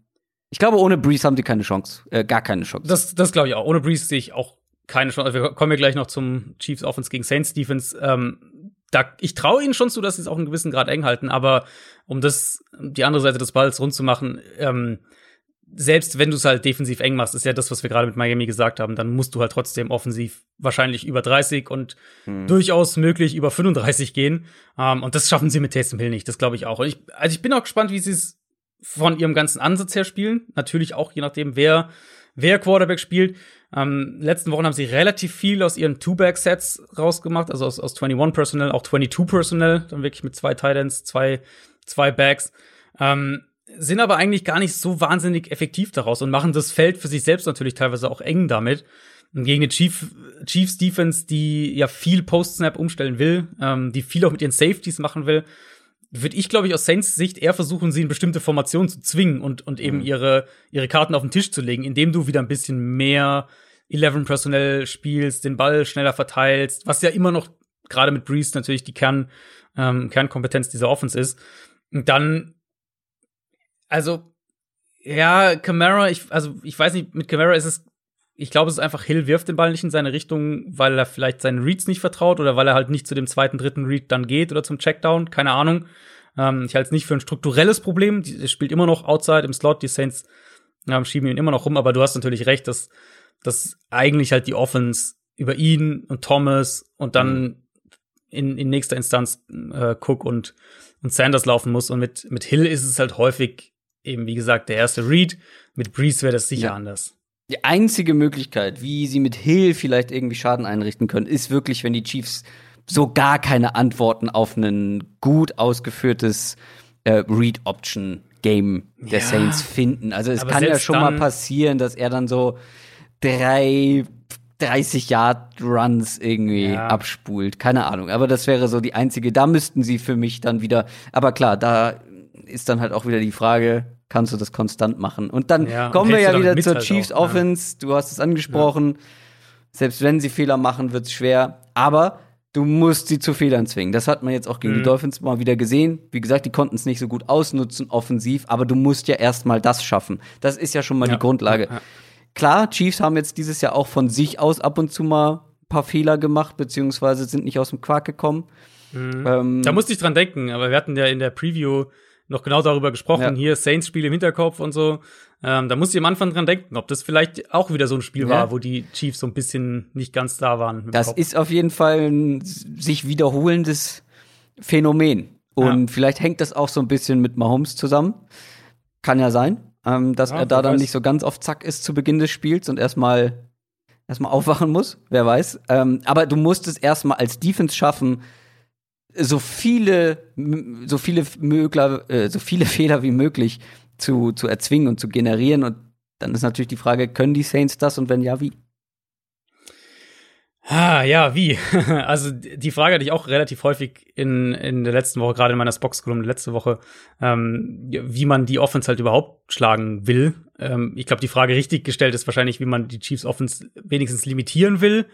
ich glaube, ohne Breeze haben sie keine Chance, äh, gar keine Chance. Das, das glaube ich auch. Ohne Breeze sehe ich auch keine Chance. Wir kommen ja gleich noch zum Chiefs Offense gegen Saints Defense. Ähm, da, ich traue ihnen schon zu, dass sie es auch einen gewissen Grad eng halten, aber um das, die andere Seite des Balls rund zu machen, ähm, selbst wenn du es halt defensiv eng machst, ist ja das, was wir gerade mit Miami gesagt haben, dann musst du halt trotzdem offensiv wahrscheinlich über 30 und hm. durchaus möglich über 35 gehen. Ähm, und das schaffen sie mit Taysom Hill nicht, das glaube ich auch. Und ich, also ich bin auch gespannt, wie sie es von ihrem ganzen Ansatz her spielen. Natürlich auch je nachdem, wer, wer Quarterback spielt. Ähm, letzten Wochen haben sie relativ viel aus ihren Two-Back-Sets rausgemacht, also aus, aus 21 Personnel, auch 22 Personnel, dann wirklich mit zwei Titans, zwei, zwei Backs. Ähm, sind aber eigentlich gar nicht so wahnsinnig effektiv daraus und machen das Feld für sich selbst natürlich teilweise auch eng damit. Und gegen eine Chief, Chiefs Defense, die ja viel Post-Snap umstellen will, ähm, die viel auch mit ihren Safeties machen will, würde ich, glaube ich, aus Saints Sicht eher versuchen, sie in bestimmte Formationen zu zwingen und, und eben mhm. ihre, ihre Karten auf den Tisch zu legen, indem du wieder ein bisschen mehr 11 Personell spielst, den Ball schneller verteilst, was ja immer noch gerade mit Breeze natürlich die Kern, ähm, Kernkompetenz dieser Offense ist. Und dann, also, ja, Camara, ich, also ich weiß nicht, mit Camara ist es, ich glaube, es ist einfach, Hill wirft den Ball nicht in seine Richtung, weil er vielleicht seinen Reads nicht vertraut oder weil er halt nicht zu dem zweiten, dritten Read dann geht oder zum Checkdown, keine Ahnung. Ähm, ich halte es nicht für ein strukturelles Problem. Er spielt immer noch outside im Slot, die Saints ähm, schieben ihn immer noch rum, aber du hast natürlich recht, dass, dass eigentlich halt die Offense über ihn und Thomas und dann mhm. in, in nächster Instanz äh, Cook und, und Sanders laufen muss. Und mit, mit Hill ist es halt häufig eben, wie gesagt, der erste Read. Mit Breeze wäre das sicher ja. anders. Die einzige Möglichkeit, wie sie mit Hill vielleicht irgendwie Schaden einrichten können, ist wirklich, wenn die Chiefs so gar keine Antworten auf ein gut ausgeführtes äh, Read-Option-Game der ja, Saints finden. Also es kann ja schon mal passieren, dass er dann so drei 30 Yard Runs irgendwie ja. abspult. Keine Ahnung. Aber das wäre so die einzige. Da müssten sie für mich dann wieder. Aber klar, da ist dann halt auch wieder die Frage, kannst du das konstant machen? Und dann ja, kommen wir ja wieder zur halt Chiefs auch, Offense. Ja. Du hast es angesprochen. Selbst wenn sie Fehler machen, wird es schwer. Aber du musst sie zu Fehlern zwingen. Das hat man jetzt auch gegen mhm. die Dolphins mal wieder gesehen. Wie gesagt, die konnten es nicht so gut ausnutzen offensiv, aber du musst ja erstmal das schaffen. Das ist ja schon mal die Grundlage. Klar, Chiefs haben jetzt dieses Jahr auch von sich aus ab und zu mal ein paar Fehler gemacht, beziehungsweise sind nicht aus dem Quark gekommen. Mhm. Ähm, da musste ich dran denken, aber wir hatten ja in der Preview noch genau darüber gesprochen. Ja. Hier Saints-Spiel im Hinterkopf und so. Ähm, da musste ich am Anfang dran denken, ob das vielleicht auch wieder so ein Spiel ja. war, wo die Chiefs so ein bisschen nicht ganz da waren. Das Kopf. ist auf jeden Fall ein sich wiederholendes Phänomen. Und ja. vielleicht hängt das auch so ein bisschen mit Mahomes zusammen. Kann ja sein ähm, dass er da dann weiß. nicht so ganz auf Zack ist zu Beginn des Spiels und erstmal erstmal *laughs* aufwachen muss, wer weiß. Ähm, aber du musst es erstmal als Defense schaffen, so viele, so viele Mögler, äh, so viele *laughs* Fehler wie möglich zu, zu erzwingen und zu generieren. Und dann ist natürlich die Frage, können die Saints das und wenn ja, wie? Ah, ja, wie? *laughs* Also die Frage hatte ich auch relativ häufig in, in der letzten Woche, gerade in meiner Spox-Kolumne letzte Woche, ähm, wie man die Offense halt überhaupt schlagen will. Ähm, ich glaube, die Frage richtig gestellt ist wahrscheinlich, wie man die Chiefs Offense wenigstens limitieren will,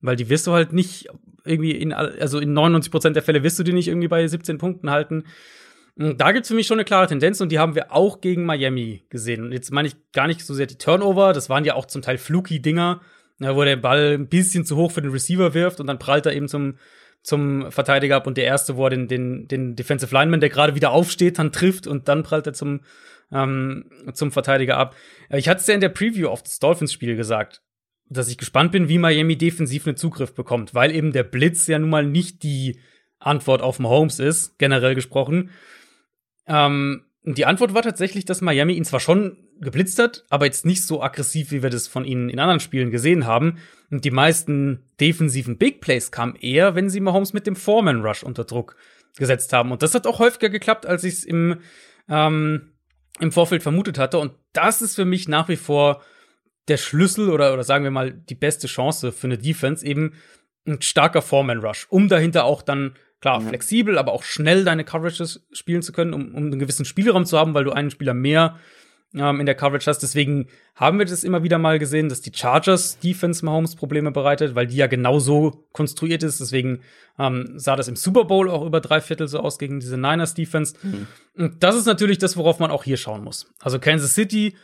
weil die wirst du halt nicht irgendwie in, also in 99 Prozent der Fälle wirst du die nicht irgendwie bei 17 Punkten halten. Und da gibt's für mich schon eine klare Tendenz und die haben wir auch gegen Miami gesehen. Und jetzt meine ich gar nicht so sehr die Turnover, das waren ja auch zum Teil fluky Dinger ja, wo der Ball ein bisschen zu hoch für den Receiver wirft und dann prallt er eben zum, zum Verteidiger ab und der erste, wo er den, den, den Defensive Lineman, der gerade wieder aufsteht, dann trifft und dann prallt er zum, ähm, zum Verteidiger ab. Ich hatte es ja in der Preview auf das Dolphins-Spiel gesagt, dass ich gespannt bin, wie Miami defensiv einen Zugriff bekommt, weil eben der Blitz ja nun mal nicht die Antwort auf Mahomes ist, generell gesprochen. Ähm, die Antwort war tatsächlich, dass Miami ihn zwar schon geblitzt hat, aber jetzt nicht so aggressiv, wie wir das von ihnen in anderen Spielen gesehen haben. Und die meisten defensiven Big Plays kamen eher, wenn sie Mahomes mit dem Foreman Rush unter Druck gesetzt haben. Und das hat auch häufiger geklappt, als ich es im, ähm, im Vorfeld vermutet hatte. Und das ist für mich nach wie vor der Schlüssel oder, oder sagen wir mal die beste Chance für eine Defense, eben ein starker Foreman Rush, um dahinter auch dann klar, ja. flexibel, aber auch schnell deine Coverages spielen zu können, um, um einen gewissen Spielraum zu haben, weil du einen Spieler mehr ähm, in der Coverage hast. Deswegen haben wir das immer wieder mal gesehen, dass die Chargers Defense Mahomes Probleme bereitet, weil die ja genau so konstruiert ist. Deswegen ähm, sah das im Super Bowl auch über drei Viertel so aus gegen diese Niners Defense. Mhm. Und das ist natürlich das, worauf man auch hier schauen muss. Also Kansas City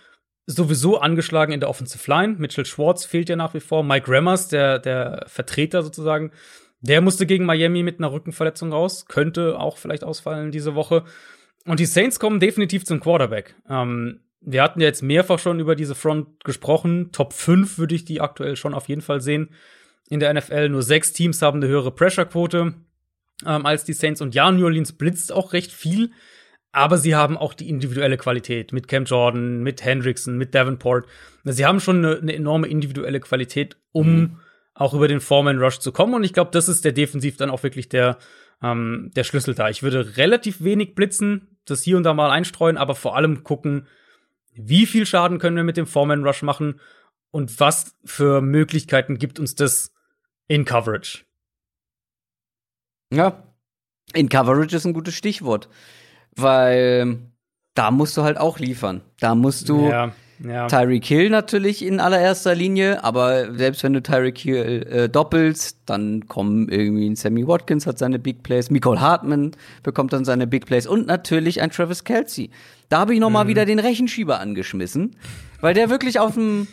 sowieso angeschlagen in der Offensive Line. Mitchell Schwartz fehlt ja nach wie vor. Mike Rammers, der, der Vertreter sozusagen, der musste gegen Miami mit einer Rückenverletzung raus. Könnte auch vielleicht ausfallen diese Woche. Und die Saints kommen definitiv zum Quarterback. Ähm, wir hatten ja jetzt mehrfach schon über diese Front gesprochen. Top 5 würde ich die aktuell schon auf jeden Fall sehen. In der NFL nur sechs Teams haben eine höhere Pressure-Quote ähm, als die Saints. Und ja, New Orleans blitzt auch recht viel. Aber sie haben auch die individuelle Qualität mit Cam Jordan, mit Hendrickson, mit Davenport. Sie haben schon eine, eine enorme individuelle Qualität, um mhm. auch über den Foreman Rush zu kommen. Und ich glaube, das ist der defensiv dann auch wirklich der, ähm, der Schlüssel da. Ich würde relativ wenig blitzen, das hier und da mal einstreuen, aber vor allem gucken, wie viel Schaden können wir mit dem Foreman Rush machen und was für Möglichkeiten gibt uns das in Coverage? Ja, in Coverage ist ein gutes Stichwort, weil da musst du halt auch liefern. Da musst du ja. Ja. Tyreek Hill natürlich in allererster Linie, aber selbst wenn du Tyreek Hill äh, doppelst, dann kommen irgendwie ein Sammy Watkins hat seine Big Plays, Nicole Hartman bekommt dann seine Big Plays und natürlich ein Travis Kelsey. Da habe ich noch mhm. mal wieder den Rechenschieber angeschmissen, weil der wirklich auf einem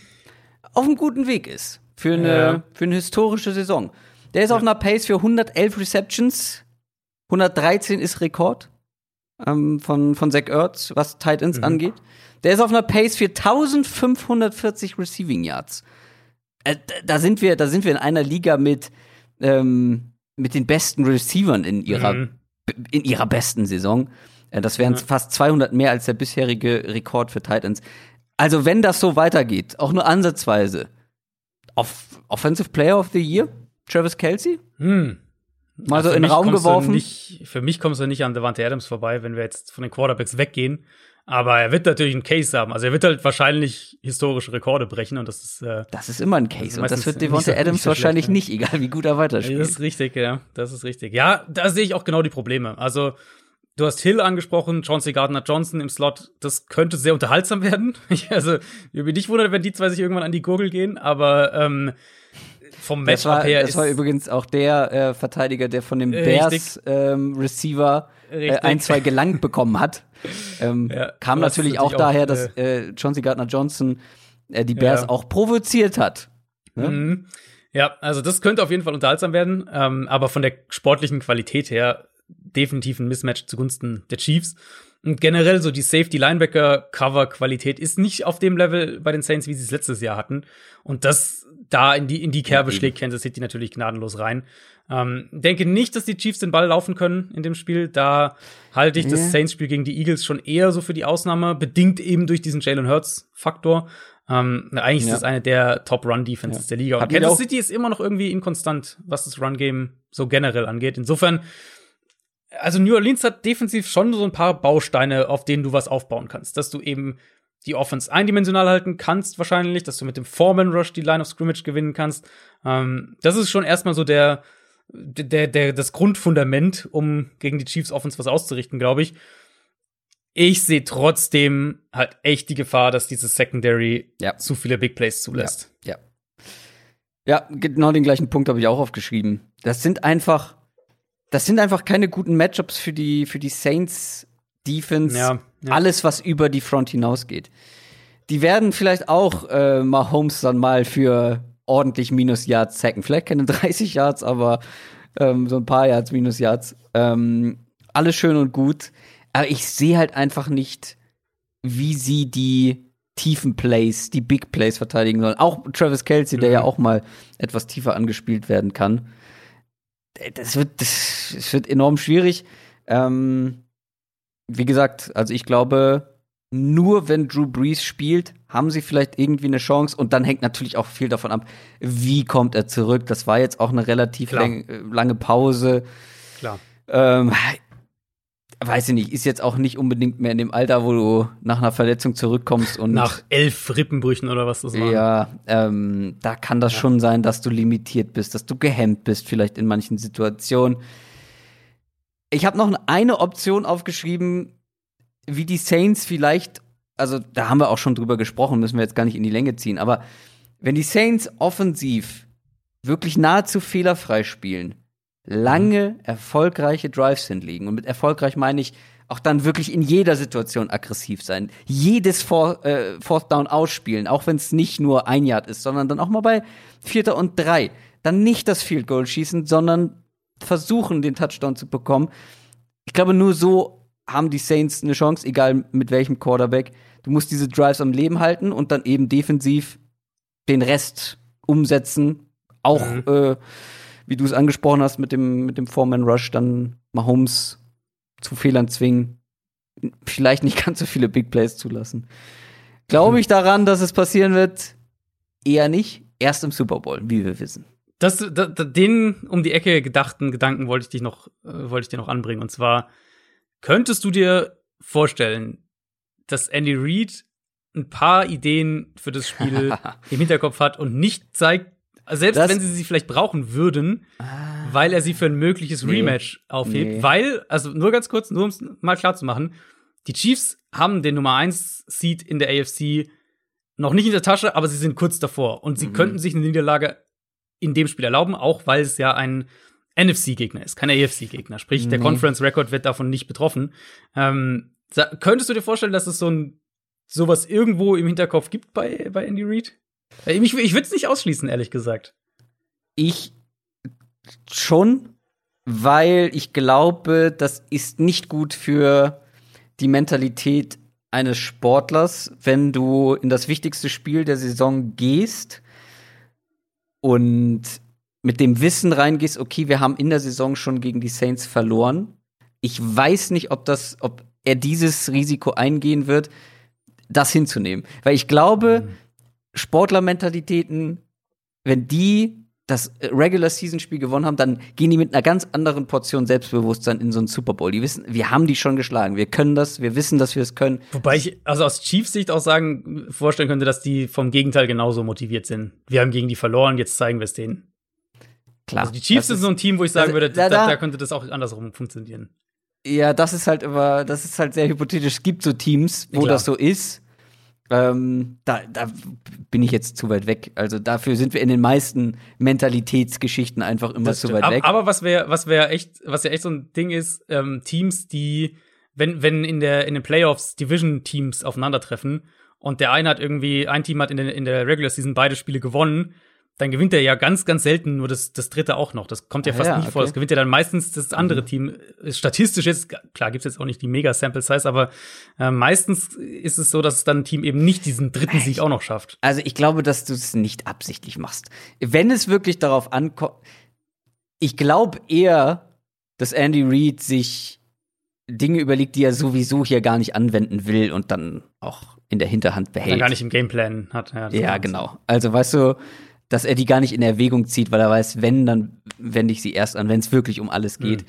auf einem guten Weg ist für eine ja. für eine historische Saison. Der ist auf einer Pace für 111 Receptions, 113 ist Rekord ähm, von von Zach Ertz, was Tight Ends mhm. angeht. Der ist auf einer Pace für 1540 Receiving Yards. Äh, da sind wir, da sind wir in einer Liga mit ähm, mit den besten Receivern in ihrer mhm. in ihrer besten Saison. Äh, das wären ja. fast 200 mehr als der bisherige Rekord für Titans. Also wenn das so weitergeht, auch nur ansatzweise, Off Offensive Player of the Year, Travis Kelsey? Hm. Mal so in den Raum geworfen. Nicht, für mich kommst du nicht an Devante Adams vorbei, wenn wir jetzt von den Quarterbacks weggehen. Aber er wird natürlich einen Case haben. Also er wird halt wahrscheinlich historische Rekorde brechen und das ist. Äh, das ist immer ein Case. Und das wird Devonta so, Adams so wahrscheinlich nicht, egal wie gut er weiterspielt. Das ist richtig, ja. Das ist richtig. Ja, da sehe ich auch genau die Probleme. Also Du hast Hill angesprochen, Chauncey Gardner Johnson im Slot. Das könnte sehr unterhaltsam *laughs* werden. also, ich bin nicht wundert, wenn die zwei sich irgendwann an die Gurgel gehen, aber ähm, vom Matchup her. Das war übrigens auch der äh, Verteidiger, der von dem Bears ähm, Receiver äh, ein, zwei gelangt bekommen hat. Ähm, ja, kam natürlich auch, auch daher, dass äh, Chauncey Gardner Johnson äh, die Bears ja. auch provoziert hat. Ne? Mhm. Ja, also das könnte auf jeden Fall unterhaltsam werden, ähm, aber von der sportlichen Qualität her definitiv ein Mismatch zugunsten der Chiefs. Und generell so die Safety-Linebacker-Cover-Qualität ist nicht auf dem Level bei den Saints, wie sie es letztes Jahr hatten. Und das da in die, in die Kerbe ja, schlägt Kansas City natürlich gnadenlos rein. Ähm, denke nicht, dass die Chiefs den Ball laufen können in dem Spiel. Da halte ich ja. das Saints-Spiel gegen die Eagles schon eher so für die Ausnahme, bedingt eben durch diesen Jalen Hurts-Faktor. Ähm, eigentlich ja. ist das eine der Top-Run-Defenses der Liga. Und Kansas City ist immer noch irgendwie inkonstant, was das Run-Game so generell angeht. Insofern also New Orleans hat defensiv schon so ein paar Bausteine, auf denen du was aufbauen kannst. Dass du eben die Offense eindimensional halten kannst, wahrscheinlich, dass du mit dem Foreman Rush die Line of Scrimmage gewinnen kannst. Ähm, das ist schon erstmal so der, der, der, das Grundfundament, um gegen die Chiefs Offense was auszurichten, glaube ich. Ich sehe trotzdem halt echt die Gefahr, dass dieses Secondary ja. zu viele Big Plays zulässt. Ja, ja. Ja, genau den gleichen Punkt habe ich auch aufgeschrieben. Das sind einfach das sind einfach keine guten Matchups für die, für die Saints Defense. Ja, ja. Alles, was über die Front hinausgeht. Die werden vielleicht auch äh, Mahomes dann mal für ordentlich Minus Yards sacken. Vielleicht keine *laughs* 30 Yards, aber ähm, so ein paar Yards, Minus Yards. Ähm, alles schön und gut. Aber ich sehe halt einfach nicht, wie sie die tiefen Plays, die Big Plays verteidigen sollen. Auch Travis Kelsey, mhm. der ja auch mal etwas tiefer angespielt werden kann das wird, das, das wird enorm schwierig. Ähm, wie gesagt, also ich glaube, nur wenn Drew Brees spielt, haben sie vielleicht irgendwie eine Chance. Und dann hängt natürlich auch viel davon ab, wie kommt er zurück. Das war jetzt auch eine relativ lang, lange Pause. Klar. Ähm, weiß ich nicht, ist jetzt auch nicht unbedingt mehr in dem Alter, wo du nach einer Verletzung zurückkommst und nach elf Rippenbrüchen oder was das war. Ja, ähm, da kann das ja. schon sein, dass du limitiert bist, dass du gehemmt bist, vielleicht in manchen Situationen. Ich habe noch eine Option aufgeschrieben, wie die Saints vielleicht, also da haben wir auch schon drüber gesprochen, müssen wir jetzt gar nicht in die Länge ziehen, aber wenn die Saints offensiv wirklich nahezu fehlerfrei spielen, lange erfolgreiche Drives hinlegen. Und mit erfolgreich meine ich auch dann wirklich in jeder Situation aggressiv sein. Jedes For äh, Fourth Down ausspielen, auch wenn es nicht nur ein Yard ist, sondern dann auch mal bei Vierter und Drei. Dann nicht das Field Goal schießen, sondern versuchen, den Touchdown zu bekommen. Ich glaube, nur so haben die Saints eine Chance, egal mit welchem Quarterback. Du musst diese Drives am Leben halten und dann eben defensiv den Rest umsetzen. Auch mhm. äh, wie du es angesprochen hast mit dem, mit dem Foreman Rush, dann Mahomes zu Fehlern zwingen, vielleicht nicht *laughs* ganz so viele Big Plays zulassen. Glaube ich daran, dass es passieren wird? Eher nicht. Erst im Super Bowl, wie wir wissen. Das, das, den um die Ecke gedachten Gedanken wollte ich dich noch, äh, wollte ich dir noch anbringen. Und zwar, könntest du dir vorstellen, dass Andy Reid ein paar Ideen für das Spiel *laughs* im Hinterkopf hat und nicht zeigt, selbst das wenn sie sie vielleicht brauchen würden, ah, weil er sie für ein mögliches nee, Rematch aufhebt. Nee. Weil, also nur ganz kurz, nur um es mal klar zu machen, die Chiefs haben den Nummer 1 Seed in der AFC noch nicht in der Tasche, aber sie sind kurz davor. Und sie mhm. könnten sich eine Niederlage in dem Spiel erlauben, auch weil es ja ein NFC-Gegner ist, kein AFC-Gegner. Sprich, nee. der Conference-Record wird davon nicht betroffen. Ähm, könntest du dir vorstellen, dass es so ein sowas irgendwo im Hinterkopf gibt bei, bei Andy Reid? Äh, ich, ich würde es nicht ausschließen, ehrlich gesagt. Ich schon, weil ich glaube, das ist nicht gut für die Mentalität eines Sportlers, wenn du in das wichtigste Spiel der Saison gehst und mit dem Wissen reingehst, okay, wir haben in der Saison schon gegen die Saints verloren. Ich weiß nicht, ob das, ob er dieses Risiko eingehen wird, das hinzunehmen. Weil ich glaube, mhm. Sportlermentalitäten, wenn die das Regular Season Spiel gewonnen haben, dann gehen die mit einer ganz anderen Portion Selbstbewusstsein in so einen Super Bowl. Die wissen, wir haben die schon geschlagen. Wir können das, wir wissen, dass wir es können. Wobei ich also aus Chiefs Sicht auch sagen, vorstellen könnte, dass die vom Gegenteil genauso motiviert sind. Wir haben gegen die verloren, jetzt zeigen wir es denen. Klar. Also die Chiefs sind so ein Team, wo ich sagen also, würde, da, da, da könnte das auch andersrum funktionieren. Ja, das ist halt immer, das ist halt sehr hypothetisch. Es gibt so Teams, wo Klar. das so ist. Ähm, da, da bin ich jetzt zu weit weg. Also dafür sind wir in den meisten Mentalitätsgeschichten einfach immer zu weit weg. Aber was wäre, was wäre echt, was ja echt so ein Ding ist, ähm, Teams, die, wenn, wenn in der, in den Playoffs Division-Teams aufeinandertreffen und der eine hat irgendwie, ein Team hat in der, in der Regular Season beide Spiele gewonnen dann gewinnt er ja ganz, ganz selten nur das, das dritte auch noch. Das kommt ja ah, fast ja, nie okay. vor. Das gewinnt ja dann meistens das andere mhm. Team. Statistisch ist, klar gibt's jetzt auch nicht die Mega-Sample-Size, aber äh, meistens ist es so, dass dann ein Team eben nicht diesen dritten Sieg auch noch schafft. Also ich glaube, dass du es nicht absichtlich machst. Wenn es wirklich darauf ankommt, ich glaube eher, dass Andy Reid sich Dinge überlegt, die er sowieso hier gar nicht anwenden will und dann auch in der Hinterhand behält. Dann gar nicht im Gameplan hat. Ja, ja genau. Also weißt du, dass er die gar nicht in Erwägung zieht, weil er weiß, wenn, dann wende ich sie erst an, wenn es wirklich um alles geht. Mhm.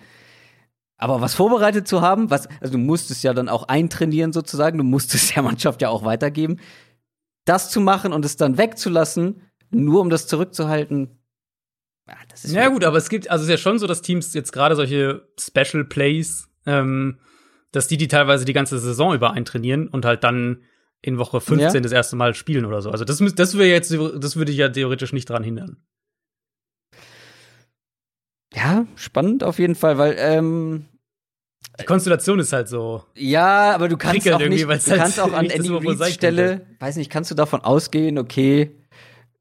Aber was vorbereitet zu haben, was, also du musst es ja dann auch eintrainieren sozusagen, du musst es *laughs* der Mannschaft ja auch weitergeben. Das zu machen und es dann wegzulassen, nur um das zurückzuhalten, ja, das ist. Ja, gut, aber es gibt, also es ist ja schon so, dass Teams jetzt gerade solche Special Plays, ähm, dass die die teilweise die ganze Saison über eintrainieren und halt dann in Woche 15 ja. das erste Mal spielen oder so. Also das, das wäre jetzt, das würde ich ja theoretisch nicht dran hindern. Ja, spannend auf jeden Fall, weil ähm, die Konstellation ist halt so. Ja, aber du kannst auch nicht, du halt kannst auch an Andy Reeds Stelle, weiß nicht, kannst du davon ausgehen, okay,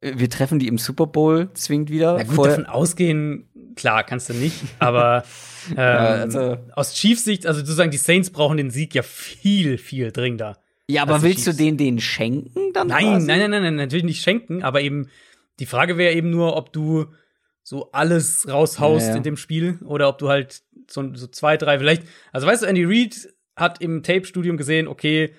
wir treffen die im Super Bowl zwingend wieder. Na gut, davon ausgehen, klar, kannst du nicht, aber *laughs* ähm, ja, also, aus Chiefs Sicht, also sozusagen die Saints brauchen den Sieg ja viel, viel dringender. Ja, aber willst du den den schenken dann? Nein, nein, nein, nein, nein, natürlich nicht schenken, aber eben die Frage wäre eben nur, ob du so alles raushaust ja, ja. in dem Spiel oder ob du halt so, so zwei, drei vielleicht. Also weißt du, Andy Reid hat im Tape-Studium gesehen, okay,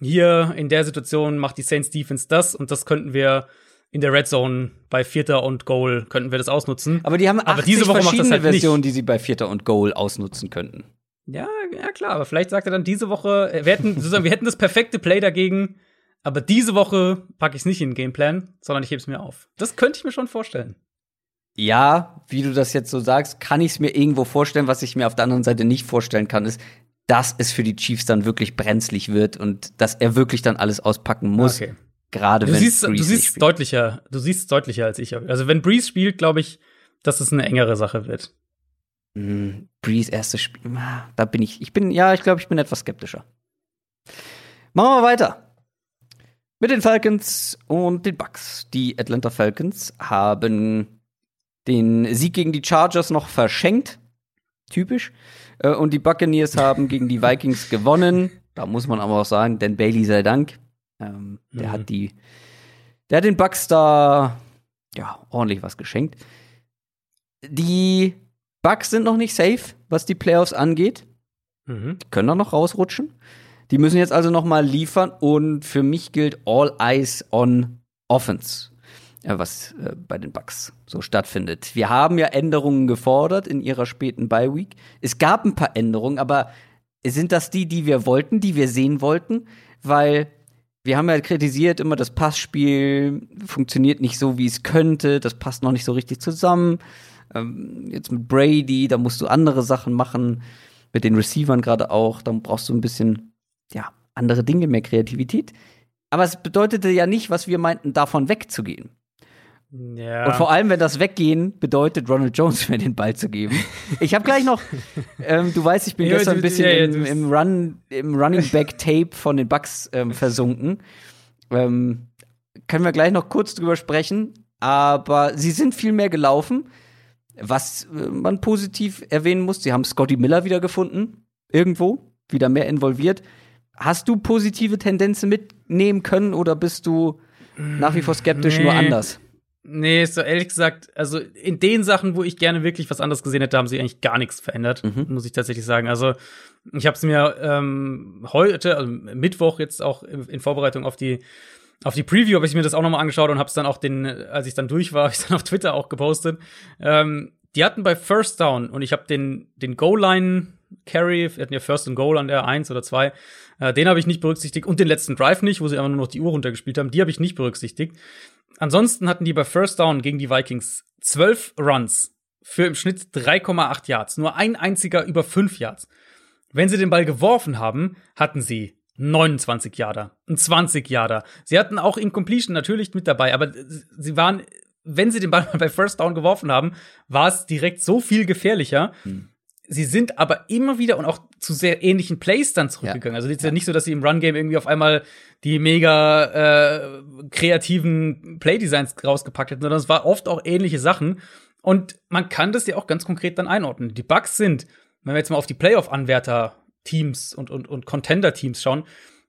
hier in der Situation macht die Saints Defense das und das könnten wir in der Red Zone bei Vierter und Goal könnten wir das ausnutzen. Aber die haben 80 aber diese Woche verschiedene macht das halt Versionen, nicht. die sie bei Vierter und Goal ausnutzen könnten. Ja, ja klar, aber vielleicht sagt er dann diese Woche, äh, wir hätten, sozusagen, wir hätten das perfekte Play dagegen, aber diese Woche packe ich es nicht in den Gameplan, sondern ich hebe es mir auf. Das könnte ich mir schon vorstellen. Ja, wie du das jetzt so sagst, kann ich es mir irgendwo vorstellen. Was ich mir auf der anderen Seite nicht vorstellen kann, ist, dass es für die Chiefs dann wirklich brenzlig wird und dass er wirklich dann alles auspacken muss. Okay. Gerade wenn siehst, Breeze du siehst deutlicher, du siehst deutlicher als ich. Also wenn Breeze spielt, glaube ich, dass es eine engere Sache wird. Mm, Breeze erstes Spiel, ah, da bin ich, ich bin, ja, ich glaube, ich bin etwas skeptischer. Machen wir weiter. Mit den Falcons und den Bucks. Die Atlanta Falcons haben den Sieg gegen die Chargers noch verschenkt. Typisch. Äh, und die Buccaneers haben gegen die Vikings gewonnen. Da muss man aber auch sagen, denn Bailey sei Dank. Ähm, der mhm. hat die, der hat den Bucks da, ja, ordentlich was geschenkt. Die Bugs sind noch nicht safe, was die Playoffs angeht. Mhm. Die können da noch rausrutschen. Die müssen jetzt also noch mal liefern und für mich gilt All Eyes on Offense, was äh, bei den Bucks so stattfindet. Wir haben ja Änderungen gefordert in ihrer späten Bye Week. Es gab ein paar Änderungen, aber sind das die, die wir wollten, die wir sehen wollten? Weil wir haben ja kritisiert immer, das Passspiel funktioniert nicht so, wie es könnte, das passt noch nicht so richtig zusammen. Ähm, jetzt mit Brady, da musst du andere Sachen machen, mit den Receivern gerade auch, dann brauchst du ein bisschen, ja, andere Dinge, mehr Kreativität. Aber es bedeutete ja nicht, was wir meinten, davon wegzugehen. Ja. Und vor allem, wenn das Weggehen bedeutet, Ronald Jones mir den Ball zu geben. Ich habe gleich noch, *laughs* ähm, du weißt, ich bin ja, gestern ein bisschen ja, im, im, Run, im Running Back Tape von den Bucks ähm, versunken. Ähm, können wir gleich noch kurz drüber sprechen. Aber sie sind viel mehr gelaufen. Was äh, man positiv erwähnen muss, sie haben Scotty Miller wieder gefunden. Irgendwo. Wieder mehr involviert. Hast du positive Tendenzen mitnehmen können oder bist du nach wie vor skeptisch, nee. nur anders? Nee, so ehrlich gesagt, also in den Sachen, wo ich gerne wirklich was anderes gesehen hätte, haben sie eigentlich gar nichts verändert, mhm. muss ich tatsächlich sagen. Also ich habe es mir ähm, heute, also Mittwoch jetzt auch in Vorbereitung auf die auf die Preview habe ich mir das auch nochmal angeschaut und habe es dann auch den, als ich dann durch war, *laughs* habe ich dann auf Twitter auch gepostet. Ähm, die hatten bei First Down und ich habe den den Goal Line Carry, wir hatten ja First and Goal an der 1 oder 2, äh, den habe ich nicht berücksichtigt und den letzten Drive nicht, wo sie einfach nur noch die Uhr runtergespielt haben, die habe ich nicht berücksichtigt. Ansonsten hatten die bei First Down gegen die Vikings zwölf Runs für im Schnitt 3,8 Yards. Nur ein einziger über 5 Yards. Wenn sie den Ball geworfen haben, hatten sie 29 Yarder, ein 20 Yarder. Sie hatten auch Incompletion natürlich mit dabei, aber sie waren, wenn sie den Ball *laughs* bei First Down geworfen haben, war es direkt so viel gefährlicher. Hm. Sie sind aber immer wieder und auch zu sehr ähnlichen Plays dann zurückgegangen. Ja. Also es ist ja nicht so, dass sie im Run-Game irgendwie auf einmal die mega äh, kreativen Play-Designs rausgepackt hätten, sondern es war oft auch ähnliche Sachen. Und man kann das ja auch ganz konkret dann einordnen. Die Bugs sind, wenn wir jetzt mal auf die Playoff-Anwärter-Teams und, und, und Contender-Teams schauen,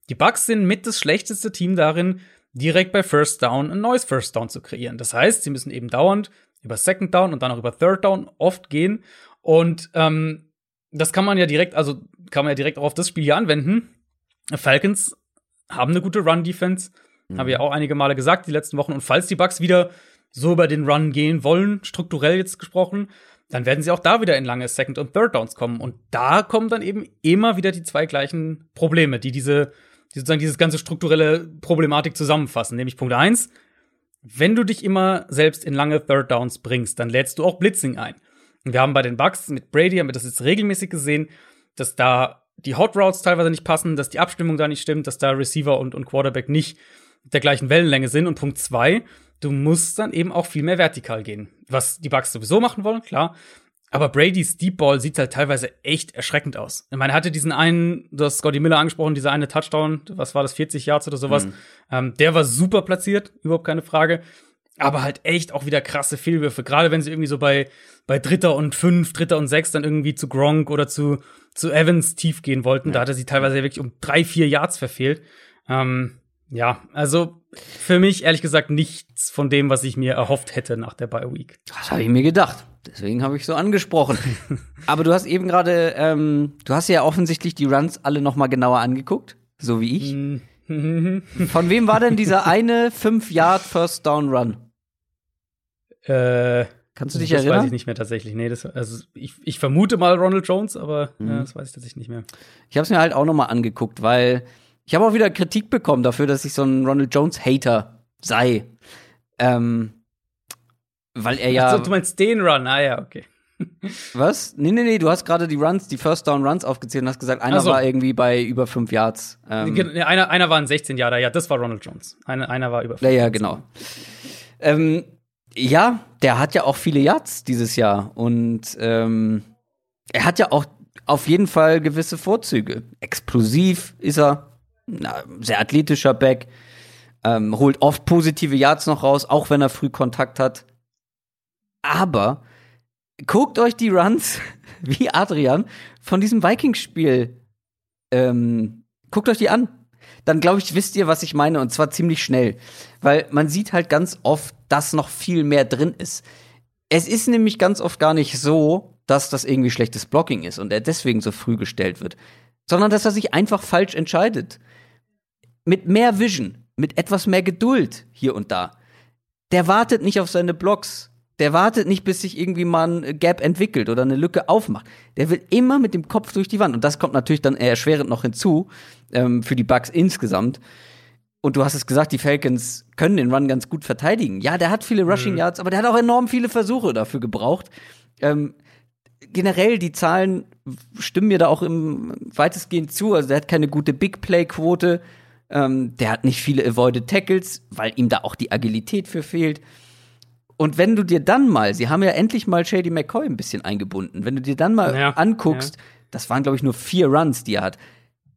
die Bugs sind mit das schlechteste Team darin, direkt bei First Down ein neues First Down zu kreieren. Das heißt, sie müssen eben dauernd über Second Down und dann auch über Third Down oft gehen. Und ähm, das kann man ja direkt, also kann man ja direkt auch auf das Spiel hier anwenden. Falcons haben eine gute Run-Defense, mhm. habe ich ja auch einige Male gesagt die letzten Wochen. Und falls die Bucks wieder so über den Run gehen wollen, strukturell jetzt gesprochen, dann werden sie auch da wieder in lange Second- und Third-Downs kommen. Und da kommen dann eben immer wieder die zwei gleichen Probleme, die diese, die sozusagen dieses ganze strukturelle Problematik zusammenfassen. Nämlich Punkt eins: wenn du dich immer selbst in lange Third Downs bringst, dann lädst du auch Blitzing ein. Und wir haben bei den Bucks mit Brady, haben wir das jetzt regelmäßig gesehen, dass da die Hot Routes teilweise nicht passen, dass die Abstimmung da nicht stimmt, dass da Receiver und, und Quarterback nicht der gleichen Wellenlänge sind. Und Punkt zwei, du musst dann eben auch viel mehr vertikal gehen. Was die Bucks sowieso machen wollen, klar. Aber Brady's Deep Ball sieht halt teilweise echt erschreckend aus. Ich meine, er hatte diesen einen, du hast Scotty Miller angesprochen, dieser eine Touchdown, was war das, 40 Yards oder sowas. Mhm. Ähm, der war super platziert, überhaupt keine Frage aber halt echt auch wieder krasse Fehlwürfe. Gerade wenn sie irgendwie so bei, bei Dritter und Fünf, Dritter und Sechs dann irgendwie zu Gronk oder zu, zu Evans tief gehen wollten. Ja. Da hatte sie teilweise wirklich um drei, vier Yards verfehlt. Ähm, ja, also für mich ehrlich gesagt nichts von dem, was ich mir erhofft hätte nach der Bye Week. Das habe ich mir gedacht. Deswegen habe ich so angesprochen. *laughs* Aber du hast eben gerade, ähm, du hast ja offensichtlich die Runs alle noch mal genauer angeguckt, so wie ich. Mhm. Von wem war denn dieser *laughs* eine 5-Yard First Down Run? Äh, Kannst du dich das erinnern? Das weiß ich nicht mehr tatsächlich. Nee, das, also ich, ich vermute mal Ronald Jones, aber mhm. ja, das weiß ich tatsächlich nicht mehr. Ich habe es mir halt auch noch mal angeguckt, weil ich habe auch wieder Kritik bekommen dafür, dass ich so ein Ronald Jones Hater sei. Ähm, weil er ja. Achso, du meinst den Run? Ah ja, okay. *laughs* Was? Nee, nee, nee, du hast gerade die Runs, die First Down Runs aufgezählt und hast gesagt, einer so. war irgendwie bei über fünf Yards. Ähm, einer, einer war ein 16 Yarder, ja, das war Ronald Jones. Einer, einer war über fünf Ja, ja, genau. Ähm, ja, der hat ja auch viele Yards dieses Jahr und ähm, er hat ja auch auf jeden Fall gewisse Vorzüge. Explosiv ist er, sehr athletischer Back, ähm, holt oft positive Yards noch raus, auch wenn er früh Kontakt hat. Aber guckt euch die Runs, *laughs* wie Adrian, von diesem Vikings-Spiel. Ähm, guckt euch die an. Dann glaube ich, wisst ihr, was ich meine, und zwar ziemlich schnell. Weil man sieht halt ganz oft, dass noch viel mehr drin ist. Es ist nämlich ganz oft gar nicht so, dass das irgendwie schlechtes Blocking ist und er deswegen so früh gestellt wird, sondern dass er sich einfach falsch entscheidet. Mit mehr Vision, mit etwas mehr Geduld hier und da. Der wartet nicht auf seine Blocks. Der wartet nicht, bis sich irgendwie mal ein Gap entwickelt oder eine Lücke aufmacht. Der will immer mit dem Kopf durch die Wand. Und das kommt natürlich dann erschwerend noch hinzu ähm, für die Bugs insgesamt. Und du hast es gesagt, die Falcons können den Run ganz gut verteidigen. Ja, der hat viele Rushing mhm. Yards, aber der hat auch enorm viele Versuche dafür gebraucht. Ähm, generell, die Zahlen stimmen mir da auch im weitestgehend zu. Also der hat keine gute Big Play-Quote. Ähm, der hat nicht viele Avoided Tackles, weil ihm da auch die Agilität für fehlt. Und wenn du dir dann mal, sie haben ja endlich mal Shady McCoy ein bisschen eingebunden, wenn du dir dann mal Ja, anguckst, ja. das waren, glaube ich, nur vier Runs, die er hat.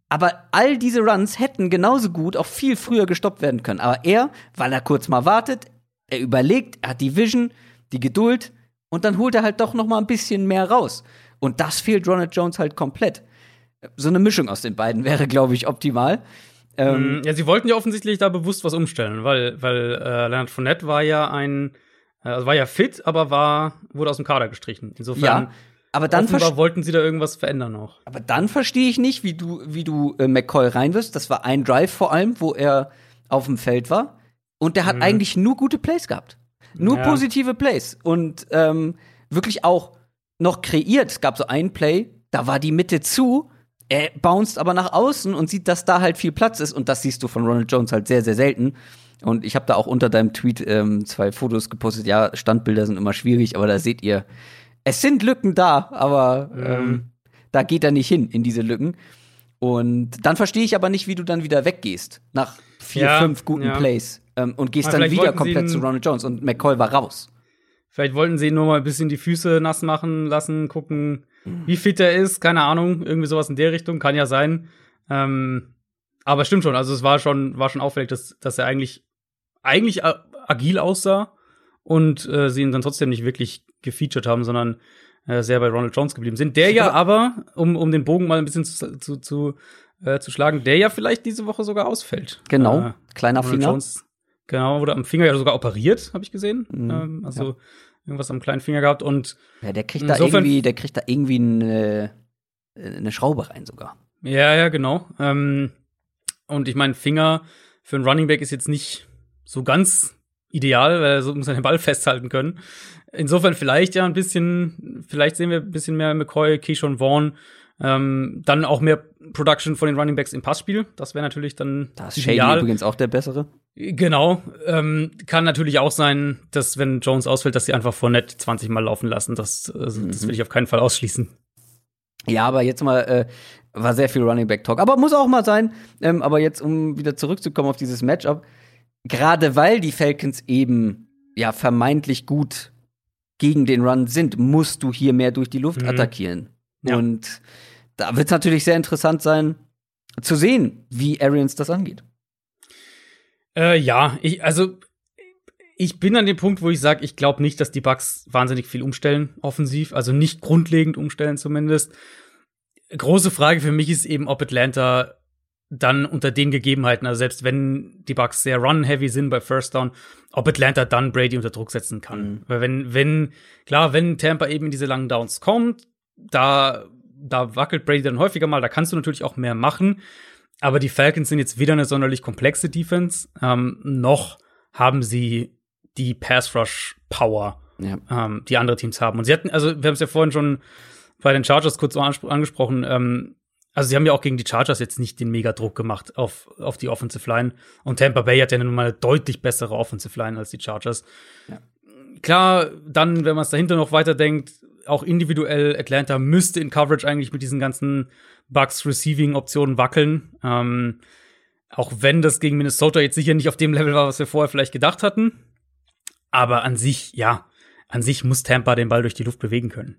Aber all diese Runs hätten genauso gut auch viel früher gestoppt werden können. Aber er, weil er kurz mal wartet, er überlegt, er hat die Vision, die Geduld und dann holt er halt doch noch mal ein bisschen mehr raus. Und das fehlt Ronald Jones halt komplett. So eine Mischung aus den beiden *laughs* wäre, glaube ich, optimal. Ähm, Mm, Ja, sie wollten ja offensichtlich da bewusst was umstellen, weil, weil äh, Leonard Fournette war ja ein, äh, also war ja fit, aber war, wurde aus dem Kader gestrichen. Insofern, ja, aber dann, wollten sie da irgendwas verändern noch. aber dann verstehe ich nicht, wie du, wie du äh, McCoy reinwirst. Das war ein Drive vor allem, wo er auf dem Feld war. Und der hat eigentlich nur gute Plays gehabt. Nur Ja. positive Plays. Und ähm, wirklich auch noch kreiert. Es gab so ein Play, da war die Mitte zu. Er bounced aber nach außen und sieht, dass da halt viel Platz ist. Und das siehst du von Ronald Jones halt sehr, sehr selten. Und ich habe da auch unter deinem Tweet ähm, zwei Fotos gepostet. Ja, Standbilder sind immer schwierig, aber da seht ihr, es sind Lücken da, aber ähm, da geht er nicht hin in diese Lücken. Und dann verstehe ich aber nicht, wie du dann wieder weggehst nach vier, Ja, fünf guten ja. Plays ähm, und gehst Aber dann wieder komplett zu Ronald Jones und McCoy war raus. Vielleicht wollten sie ihn nur mal ein bisschen die Füße nass machen lassen, gucken, wie fit er ist, keine Ahnung, irgendwie sowas in der Richtung, kann ja sein. Ähm, aber stimmt schon, also es war schon, war schon auffällig, dass, dass er eigentlich, eigentlich agil aussah und äh, sie ihn dann trotzdem nicht wirklich gefeatured haben, sondern äh, sehr bei Ronald Jones geblieben sind. Der ja aber, um, um den Bogen mal ein bisschen zu, zu, zu, äh, zu schlagen, der ja vielleicht diese Woche sogar ausfällt. Genau, Äh, kleiner Ronald Finger. Jones, genau, wurde am Finger ja sogar operiert, habe ich gesehen. Mhm, ähm, also irgendwas am kleinen Finger gehabt und Ja, der kriegt da irgendwie, der kriegt da irgendwie eine, eine Schraube rein sogar. ja, ja, genau. Ähm, und ich meine, Finger für einen Running Back ist jetzt nicht so ganz ideal, weil er so *laughs* muss er den Ball festhalten können. Insofern vielleicht ja ein bisschen, vielleicht sehen wir ein bisschen mehr McCoy, Keyshawn Vaughn, ähm, dann auch mehr Production von den Running Backs im Passspiel. Das wäre natürlich dann Da ist Shady ideal. übrigens auch der bessere. Genau. Ähm, kann natürlich auch sein, dass wenn Jones ausfällt, dass sie einfach Fournette 20 Mal laufen lassen. Das, also, das will ich auf keinen Fall ausschließen. Ja, aber jetzt mal äh, war sehr viel Running Back Talk. Aber muss auch mal sein. Ähm, aber jetzt, um wieder zurückzukommen auf dieses Matchup, gerade weil die Falcons eben ja vermeintlich gut gegen den Run sind, musst du hier mehr durch die Luft Mhm. attackieren. Ja. Und da wird es natürlich sehr interessant sein, zu sehen, wie Arians das angeht. Äh, ja, ich, also ich bin an dem Punkt, wo ich sage, ich glaube nicht, dass die Bucks wahnsinnig viel umstellen, offensiv, also nicht grundlegend umstellen zumindest. Große Frage für mich ist eben, ob Atlanta dann unter den Gegebenheiten, also selbst wenn die Bucks sehr run-heavy sind bei First Down, ob Atlanta dann Brady unter Druck setzen kann. Mhm. Weil wenn, wenn, klar, wenn Tampa eben in diese langen Downs kommt, da, da wackelt Brady dann häufiger mal, da kannst du natürlich auch mehr machen. Aber die Falcons sind jetzt weder eine sonderlich komplexe Defense, ähm, noch haben sie die Pass-Rush-Power, Ja. ähm, die andere Teams haben. Und sie hatten, also wir haben es ja vorhin schon bei den Chargers kurz angesprochen, ähm, also sie haben ja auch gegen die Chargers jetzt nicht den Mega-Druck gemacht auf, auf die Offensive Line. Und Tampa Bay hat ja nun mal eine deutlich bessere Offensive Line als die Chargers. Klar, dann, wenn man es dahinter noch weiterdenkt, auch individuell, Atlanta müsste in Coverage eigentlich mit diesen ganzen Bucks Receiving-Optionen wackeln. Ähm, auch wenn das gegen Minnesota jetzt sicher nicht auf dem Level war, was wir vorher vielleicht gedacht hatten. Aber an sich, ja, an sich muss Tampa den Ball durch die Luft bewegen können.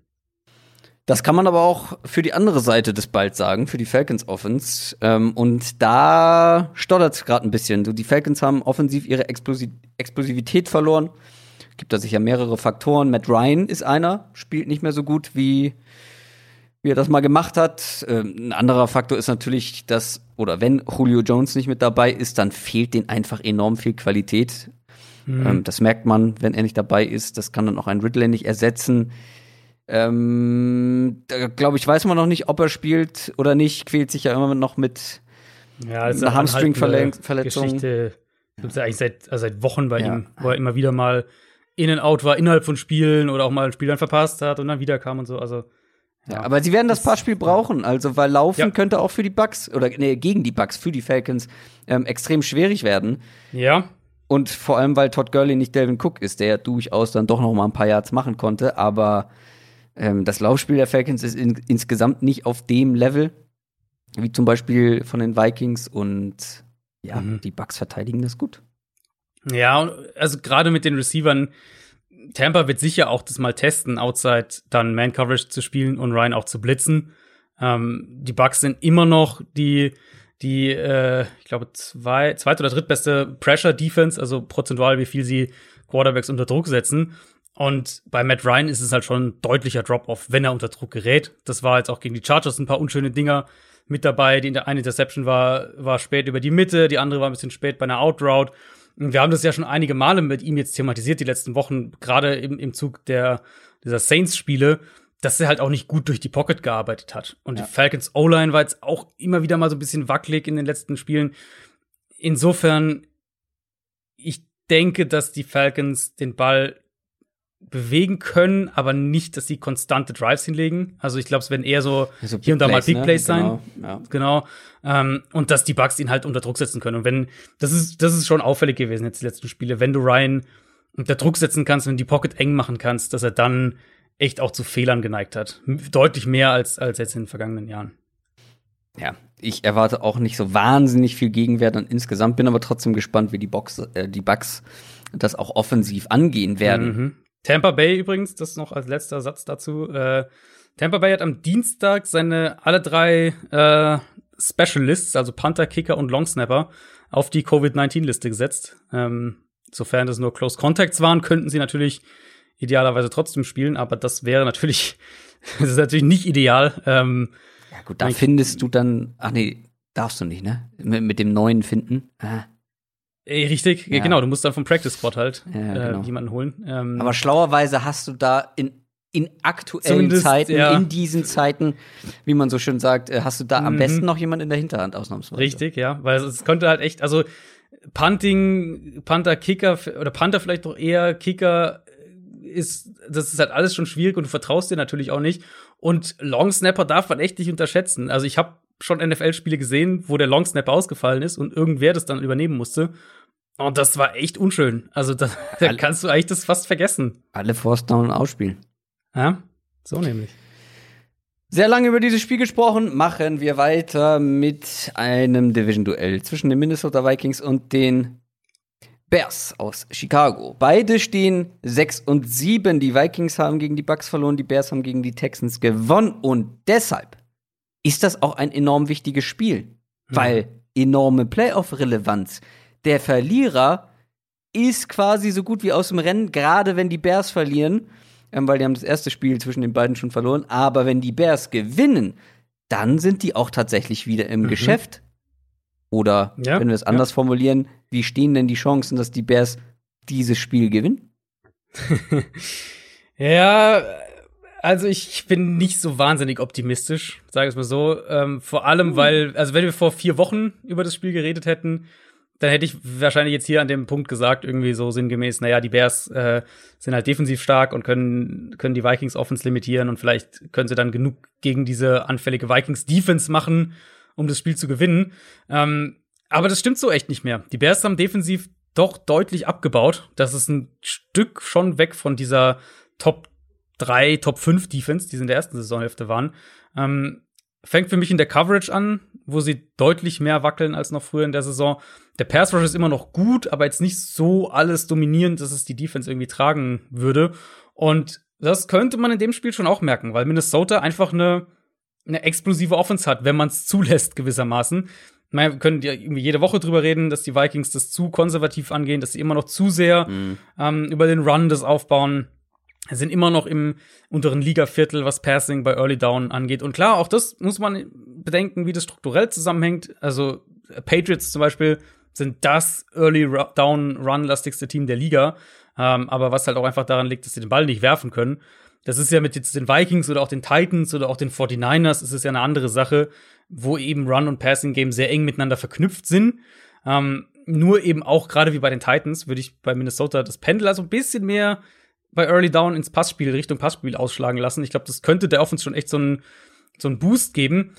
Das kann man aber auch für die andere Seite des Balls sagen, für die Falcons Offense. Ähm, und da stottert es gerade ein bisschen. So, die Falcons haben offensiv ihre Explosi Explosivität verloren. Gibt da sicher mehrere Faktoren. Matt Ryan ist einer, spielt nicht mehr so gut, wie, wie er das mal gemacht hat. Ähm, ein anderer Faktor ist natürlich, dass, oder wenn Julio Jones nicht mit dabei ist, dann fehlt denen einfach enorm viel Qualität. Ähm, das merkt man, wenn er nicht dabei ist. Das kann dann auch ein Ridley nicht ersetzen. Ähm, da glaube ich, weiß man noch nicht, ob er spielt oder nicht. Quält sich ja immer noch mit. Ja, das Eine Hamstring-Verletzung. Geschichte. Gibt's ja eigentlich seit, also seit Wochen bei Ja. ihm, wo er immer wieder mal in and out war innerhalb von Spielen oder auch mal ein Spiel dann verpasst hat und dann wieder kam und so. Also Ja. aber sie werden das Passspiel brauchen, also weil Laufen Ja. könnte auch für die Bucks oder nee, gegen die Bucks für die Falcons ähm, extrem schwierig werden. ja, Und vor allem, weil Todd Gurley nicht Delvin Cook ist, der durchaus dann doch noch mal ein paar Yards machen konnte. Aber ähm, das Laufspiel der Falcons ist in, insgesamt nicht auf dem Level, wie zum Beispiel von den Vikings. Und ja, mhm. die Bucks verteidigen das gut. Ja, also gerade mit den Receivern, Tampa wird sicher auch das mal testen, outside dann Man-Coverage zu spielen und Ryan auch zu blitzen. Ähm, die Bucks sind immer noch die, die, äh, ich glaube, zwei, zweit- oder drittbeste Pressure-Defense, also prozentual, wie viel sie Quarterbacks unter Druck setzen. Und bei Matt Ryan ist es halt schon ein deutlicher Drop-off, wenn er unter Druck gerät. Das war jetzt auch gegen die Chargers ein paar unschöne Dinger mit dabei. Die eine Interception war, war spät über die Mitte, die andere war ein bisschen spät bei einer Outroute. Wir haben das ja schon einige Male mit ihm jetzt thematisiert, die letzten Wochen, gerade im, im Zug der, dieser Saints-Spiele, dass er halt auch nicht gut durch die Pocket gearbeitet hat. Und ja. die Falcons O-Line war jetzt auch immer wieder mal so ein bisschen wackelig in den letzten Spielen. Insofern, ich denke, dass die Falcons den Ball bewegen können, aber nicht, dass sie konstante Drives hinlegen. Also ich glaube, es werden eher so also hier und da mal Big ne? Plays sein. Genau. Ja. genau. Ähm, und dass die Bugs ihn halt unter Druck setzen können. Und wenn, das ist, das ist schon auffällig gewesen jetzt die letzten Spiele, wenn du Ryan unter Druck setzen kannst, wenn du die Pocket eng machen kannst, dass er dann echt auch zu Fehlern geneigt hat. Deutlich mehr als, als jetzt in den vergangenen Jahren. Ja, ich erwarte auch nicht so wahnsinnig viel Gegenwert und insgesamt bin aber trotzdem gespannt, wie die Box, äh, die Bugs das auch offensiv angehen werden. Mhm. Tampa Bay übrigens, das noch als letzter Satz dazu. Äh, Tampa Bay hat am Dienstag seine alle drei äh, Specialists, also Panther, Kicker und Longsnapper, auf die Covid-19-Liste gesetzt. Ähm, sofern das nur Close Contacts waren, könnten sie natürlich idealerweise trotzdem spielen, aber das wäre natürlich, *laughs* das ist natürlich nicht ideal. Ähm, ja gut, da findest du dann, ach nee, darfst du nicht, ne? Mit, mit dem neuen finden. Ah. Richtig, ja. genau. Du musst dann vom Practice Squad halt ja, äh, genau. jemanden holen. Ähm, Aber schlauerweise hast du da in, in aktuellen Zeiten, ja. in diesen Zeiten, wie man so schön sagt, äh, hast du da mhm. am besten noch jemanden in der Hinterhand ausnahmsweise. Richtig, ja. Weil es könnte halt echt, also Punting, Panther, Kicker oder Panther vielleicht doch eher Kicker ist, das ist halt alles schon schwierig und du vertraust dir natürlich auch nicht. Und Long Snapper darf man echt nicht unterschätzen. Also ich habe schon NFL-Spiele gesehen, wo der Long Snapper ausgefallen ist und irgendwer das dann übernehmen musste. Und das war echt unschön. Also da, *laughs* da kannst du eigentlich das fast vergessen. Alle Force Down ausspielen. Ja, so nämlich. Sehr lange über dieses Spiel gesprochen. Machen wir weiter mit einem Division-Duell zwischen den Minnesota Vikings und den Bears aus Chicago. Beide stehen 6 und 7. Die Vikings haben gegen die Bucks verloren, die Bears haben gegen die Texans gewonnen. Und deshalb ist das auch ein enorm wichtiges Spiel, mhm. weil enorme Playoff-Relevanz der Verlierer ist quasi so gut wie aus dem Rennen, gerade wenn die Bears verlieren, ähm, weil die haben das erste Spiel zwischen den beiden schon verloren. Aber wenn die Bears gewinnen, dann sind die auch tatsächlich wieder im mhm. Geschäft. Oder ja, wenn wir es anders ja. formulieren, wie stehen denn die Chancen, dass die Bears dieses Spiel gewinnen? *laughs* ja, also ich bin nicht so wahnsinnig optimistisch, sage ich es mal so. Ähm, vor allem, mhm. weil, also wenn wir vor vier Wochen über das Spiel geredet hätten, dann hätte ich wahrscheinlich jetzt hier an dem Punkt gesagt, irgendwie so sinngemäß, naja, die Bears äh, sind halt defensiv stark und können, können die Vikings Offense limitieren und vielleicht können sie dann genug gegen diese anfällige Vikings Defense machen, um das Spiel zu gewinnen. Ähm, aber das stimmt so echt nicht mehr. Die Bears haben defensiv doch deutlich abgebaut. Das ist ein Stück schon weg von dieser Top 3, Top 5 Defense, die sie in der ersten Saisonhälfte waren. Ähm, fängt für mich in der Coverage an, wo sie deutlich mehr wackeln als noch früher in der Saison. Der Pass Rush ist immer noch gut, aber jetzt nicht so alles dominierend, dass es die Defense irgendwie tragen würde. Und das könnte man in dem Spiel schon auch merken, weil Minnesota einfach eine, eine explosive Offense hat, wenn man es zulässt gewissermaßen. Wir können ja irgendwie jede Woche drüber reden, dass die Vikings das zu konservativ angehen, dass sie immer noch zu sehr mhm. ähm, über den Run das aufbauen sind immer noch im unteren Ligaviertel, was Passing bei Early Down angeht. Und klar, auch das muss man bedenken, wie das strukturell zusammenhängt. Also Patriots zum Beispiel sind das Early Down Run lastigste Team der Liga. Ähm, aber was halt auch einfach daran liegt, dass sie den Ball nicht werfen können. Das ist ja mit jetzt den Vikings oder auch den Titans oder auch den 49ers ist es ja eine andere Sache, wo eben Run und Passing Game sehr eng miteinander verknüpft sind. Ähm, nur eben auch gerade wie bei den Titans würde ich bei Minnesota das Pendel also ein bisschen mehr bei Early Down ins Passspiel, Richtung Passspiel ausschlagen lassen. Ich glaube, das könnte der Offense schon echt so einen so einen Boost geben.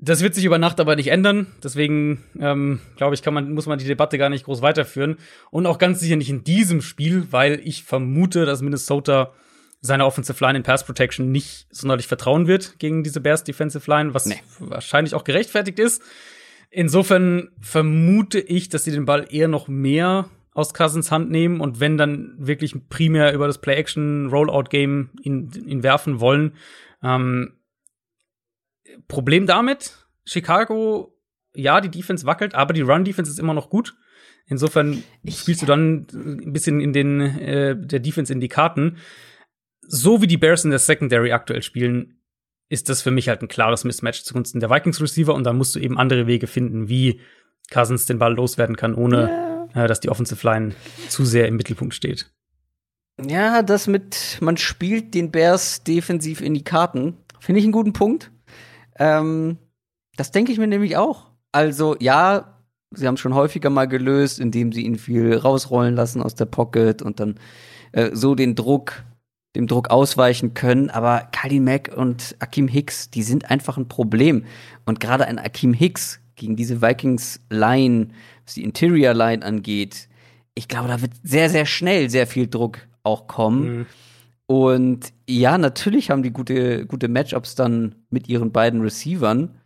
Das wird sich über Nacht aber nicht ändern. Deswegen, ähm, glaube ich, kann man, muss man die Debatte gar nicht groß weiterführen. Und auch ganz sicher nicht in diesem Spiel, weil ich vermute, dass Minnesota seiner Offensive Line in Pass Protection nicht sonderlich vertrauen wird gegen diese Bears Defensive Line, was nee. wahrscheinlich auch gerechtfertigt ist. insofern vermute ich, dass sie den Ball eher noch mehr aus Cousins Hand nehmen und wenn dann wirklich primär über das Play-Action-Rollout-Game ihn, ihn werfen wollen. Ähm, Problem damit, Chicago, ja, die Defense wackelt, aber die Run-Defense ist immer noch gut. Insofern spielst du dann ein bisschen in den äh, der Defense in die Karten. So wie die Bears in der Secondary aktuell spielen, ist das für mich halt ein klares Mismatch zugunsten der Vikings Receiver und da musst du eben andere Wege finden, wie Cousins den Ball loswerden kann, ohne yeah. Dass die Offensive Line zu sehr im Mittelpunkt steht. Ja, das mit man spielt den Bears defensiv in die Karten, finde ich einen guten Punkt. Ähm, das denke ich mir nämlich auch. Also ja, Sie haben es schon häufiger mal gelöst, indem sie ihn viel rausrollen lassen aus der Pocket und dann äh, so den Druck, dem Druck ausweichen können. Aber Khalil Mack und Akim Hicks, die sind einfach ein Problem. Und gerade ein Akim Hicks gegen diese Vikings-Line, was die Interior-Line angeht, ich glaube, da wird sehr, sehr schnell sehr viel Druck auch kommen. Mhm. Und ja, natürlich haben die gute, gute Matchups dann mit ihren beiden Receivern.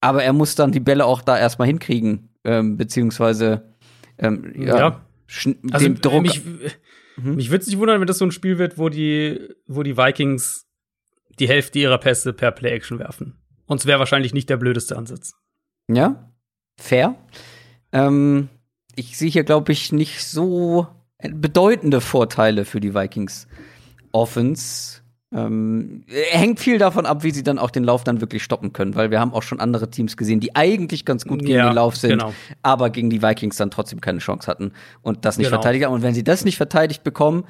Aber er muss dann die Bälle auch da erstmal hinkriegen ähm, beziehungsweise ähm, ja, ja. Also, dem Druck. Mich, mhm. mich würde es nicht wundern, wenn das so ein Spiel wird, wo die, wo die Vikings die Hälfte ihrer Pässe per Play-Action werfen. Und es wäre wahrscheinlich nicht der blödeste Ansatz. Ja, fair. Ähm, ich sehe hier, glaube ich, nicht so bedeutende Vorteile für die Vikings Offense. Ähm, hängt viel davon ab, wie sie dann auch den Lauf dann wirklich stoppen können, weil wir haben auch schon andere Teams gesehen, die eigentlich ganz gut gegen ja, den Lauf sind, genau. aber gegen die Vikings dann trotzdem keine Chance hatten und das nicht genau. verteidigt haben. Und wenn sie das nicht verteidigt bekommen,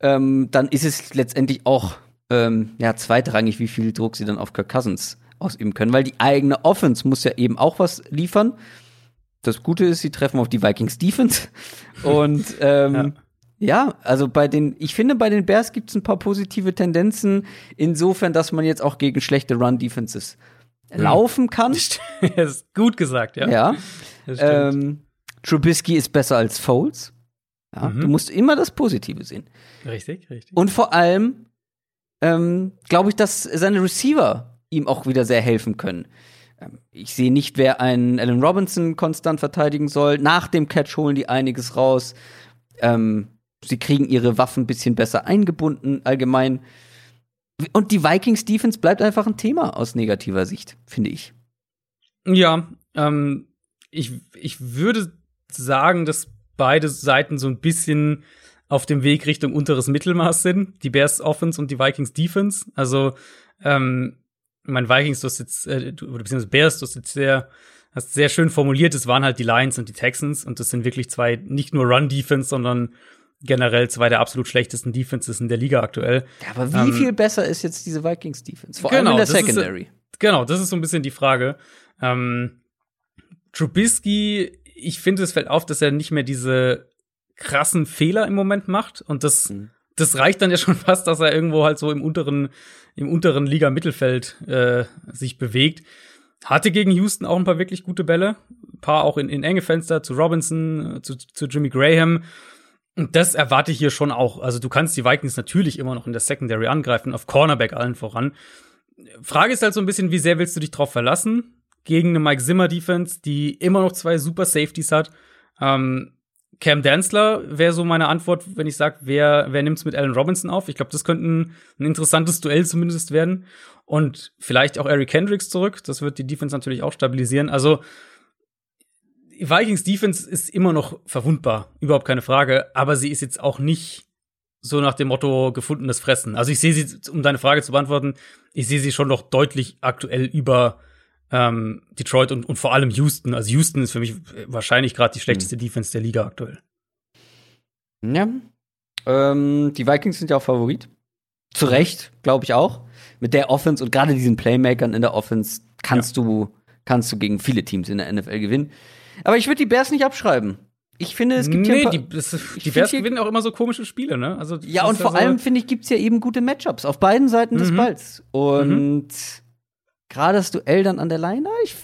ähm, dann ist es letztendlich auch ähm, ja, zweitrangig, wie viel Druck sie dann auf Kirk Cousins ausüben können, weil die eigene Offense muss ja eben auch was liefern. Das Gute ist, sie treffen auf die Vikings Defense *laughs* und ähm, ja. Ja, also bei den, ich finde, bei den Bears gibt es ein paar positive Tendenzen, insofern, dass man jetzt auch gegen schlechte Run-Defenses hm. laufen kann. *laughs* Das ist gut gesagt, ja. Ja. Ähm, Trubisky ist besser als Foles. Ja, mhm. Du musst immer das Positive sehen. Richtig, richtig. Und vor allem ähm, glaube ich, dass seine Receiver ihm auch wieder sehr helfen können. Ähm, ich sehe nicht, wer einen Allen Robinson konstant verteidigen soll. Nach dem Catch holen die einiges raus. Ähm, sie kriegen ihre Waffen ein bisschen besser eingebunden, allgemein. Und die Vikings Defense bleibt einfach ein Thema aus negativer Sicht, finde ich. Ja, ähm, ich, ich würde sagen, dass beide Seiten so ein bisschen auf dem Weg Richtung unteres Mittelmaß sind. Die Bears Offense und die Vikings Defense. Also, ähm, mein Vikings, du hast jetzt, äh, oder beziehungsweise Bears, du hast jetzt sehr, hast sehr schön formuliert, es waren halt die Lions und die Texans und das sind wirklich zwei, nicht nur Run-Defense, sondern generell zwei der absolut schlechtesten Defenses in der Liga aktuell. Ja, aber wie ähm, viel besser ist jetzt diese Vikings Defense? Vor genau, allem in der Secondary. Ist, genau, das ist so ein bisschen die Frage. Ähm, Trubisky, ich finde, es fällt auf, dass er nicht mehr diese krassen Fehler im Moment macht und das mhm. Das reicht dann ja schon *laughs* fast, dass er irgendwo halt so im unteren im unteren Liga Mittelfeld äh, sich bewegt. Hatte gegen Houston auch ein paar wirklich gute Bälle, ein paar auch in, in enge Fenster zu Robinson, zu, zu Jimmy Graham. Und das erwarte ich hier schon auch. Also du kannst die Vikings natürlich immer noch in der Secondary angreifen, auf Cornerback allen voran. Frage ist halt so ein bisschen, wie sehr willst du dich drauf verlassen? Gegen eine Mike Zimmer Defense, die immer noch zwei super Safeties hat. Ähm, Cam Danzler wäre so meine Antwort, wenn ich sage, wer, wer nimmt's mit Allen Robinson auf? Ich glaube, das könnte ein, ein, interessantes Duell zumindest werden. Und vielleicht auch Eric Hendricks zurück. Das wird die Defense natürlich auch stabilisieren. Also Vikings Defense ist immer noch verwundbar, überhaupt keine Frage, aber sie ist jetzt auch nicht so nach dem Motto gefundenes Fressen. Also ich sehe sie, um deine Frage zu beantworten, ich sehe sie schon noch deutlich aktuell über ähm, Detroit und, und vor allem Houston. Also Houston ist für mich wahrscheinlich gerade die schlechteste mhm. Defense der Liga aktuell. Ja. Ähm, die Vikings sind ja auch Favorit. Zu Recht, glaube ich auch. Mit der Offense und gerade diesen Playmakern in der Offense kannst ja. du kannst du gegen viele Teams in der NFL gewinnen. Aber ich würde die Bears nicht abschreiben. Ich finde, es gibt nee, ja die, das, die Bears gewinnen auch immer so komische Spiele, ne? Also ja, und vor also allem finde ich, gibt's ja eben gute Matchups auf beiden Seiten mhm. des Balls. Und mhm. Gerade das Duell dann an der Line, ich,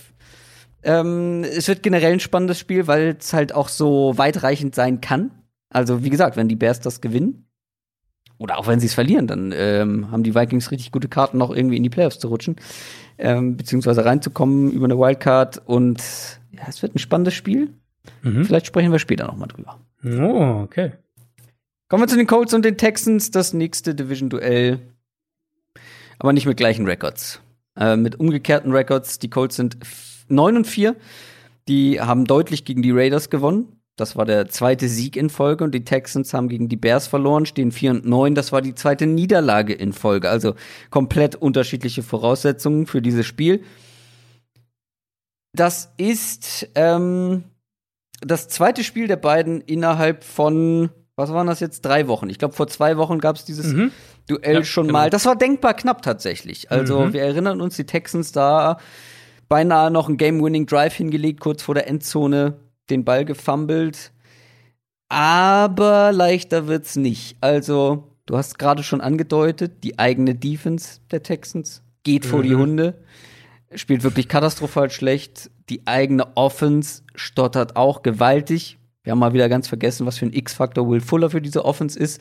ähm, es wird generell ein spannendes Spiel, weil es halt auch so weitreichend sein kann. Also wie gesagt, wenn die Bears das gewinnen oder auch wenn sie es verlieren, dann ähm, haben die Vikings richtig gute Karten, noch irgendwie in die Playoffs zu rutschen. ähm, beziehungsweise reinzukommen über eine Wildcard. Und ja, es wird ein spannendes Spiel. Mhm. Vielleicht sprechen wir später nochmal drüber. Oh, okay. Kommen wir zu den Colts und den Texans, das nächste Division-Duell. Aber nicht mit gleichen Records. Äh, mit umgekehrten Records. Die Colts sind 9 und 4. Die haben deutlich gegen die Raiders gewonnen. Das war der zweite Sieg in Folge und die Texans haben gegen die Bears verloren, stehen 4 und 9. Das war die zweite Niederlage in Folge. Also komplett unterschiedliche Voraussetzungen für dieses Spiel. Das ist ähm, das zweite Spiel der beiden innerhalb von, was waren das jetzt, drei Wochen. Ich glaube, vor zwei Wochen gab es dieses mhm. Duell ja, schon genau. mal. Das war denkbar knapp tatsächlich. Also mhm. wir erinnern uns, die Texans da beinahe noch einen Game-Winning-Drive hingelegt, kurz vor der Endzone den Ball gefummelt. Aber leichter wird's nicht. Also, du hast gerade schon angedeutet, die eigene Defense der Texans geht vor mhm. die Hunde. Spielt wirklich katastrophal schlecht. Die eigene Offense stottert auch gewaltig. Wir haben mal wieder ganz vergessen, was für ein X-Faktor Will Fuller für diese Offense ist.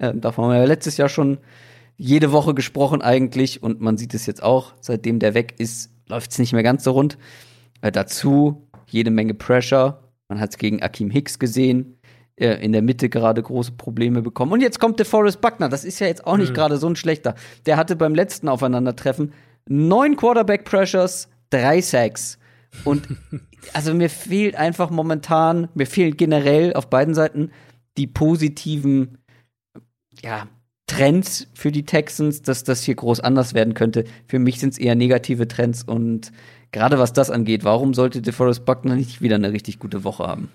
Äh, davon haben wir ja letztes Jahr schon jede Woche gesprochen eigentlich. Und man sieht es jetzt auch. Seitdem der weg ist, läuft es nicht mehr ganz so rund. Äh, dazu jede Menge Pressure. Man hat es gegen Akim Hicks gesehen, äh, in der Mitte gerade große Probleme bekommen. Und jetzt kommt der Forrest Buckner, das ist ja jetzt auch nicht mhm. gerade so ein schlechter. Der hatte beim letzten Aufeinandertreffen neun Quarterback-Pressures, drei Sacks. Und *laughs* also mir fehlt einfach momentan, mir fehlen generell auf beiden Seiten die positiven, ja, Trends für die Texans, dass das hier groß anders werden könnte. Für mich sind es eher negative Trends und gerade was das angeht, warum sollte DeForest Buckner nicht wieder eine richtig gute Woche haben?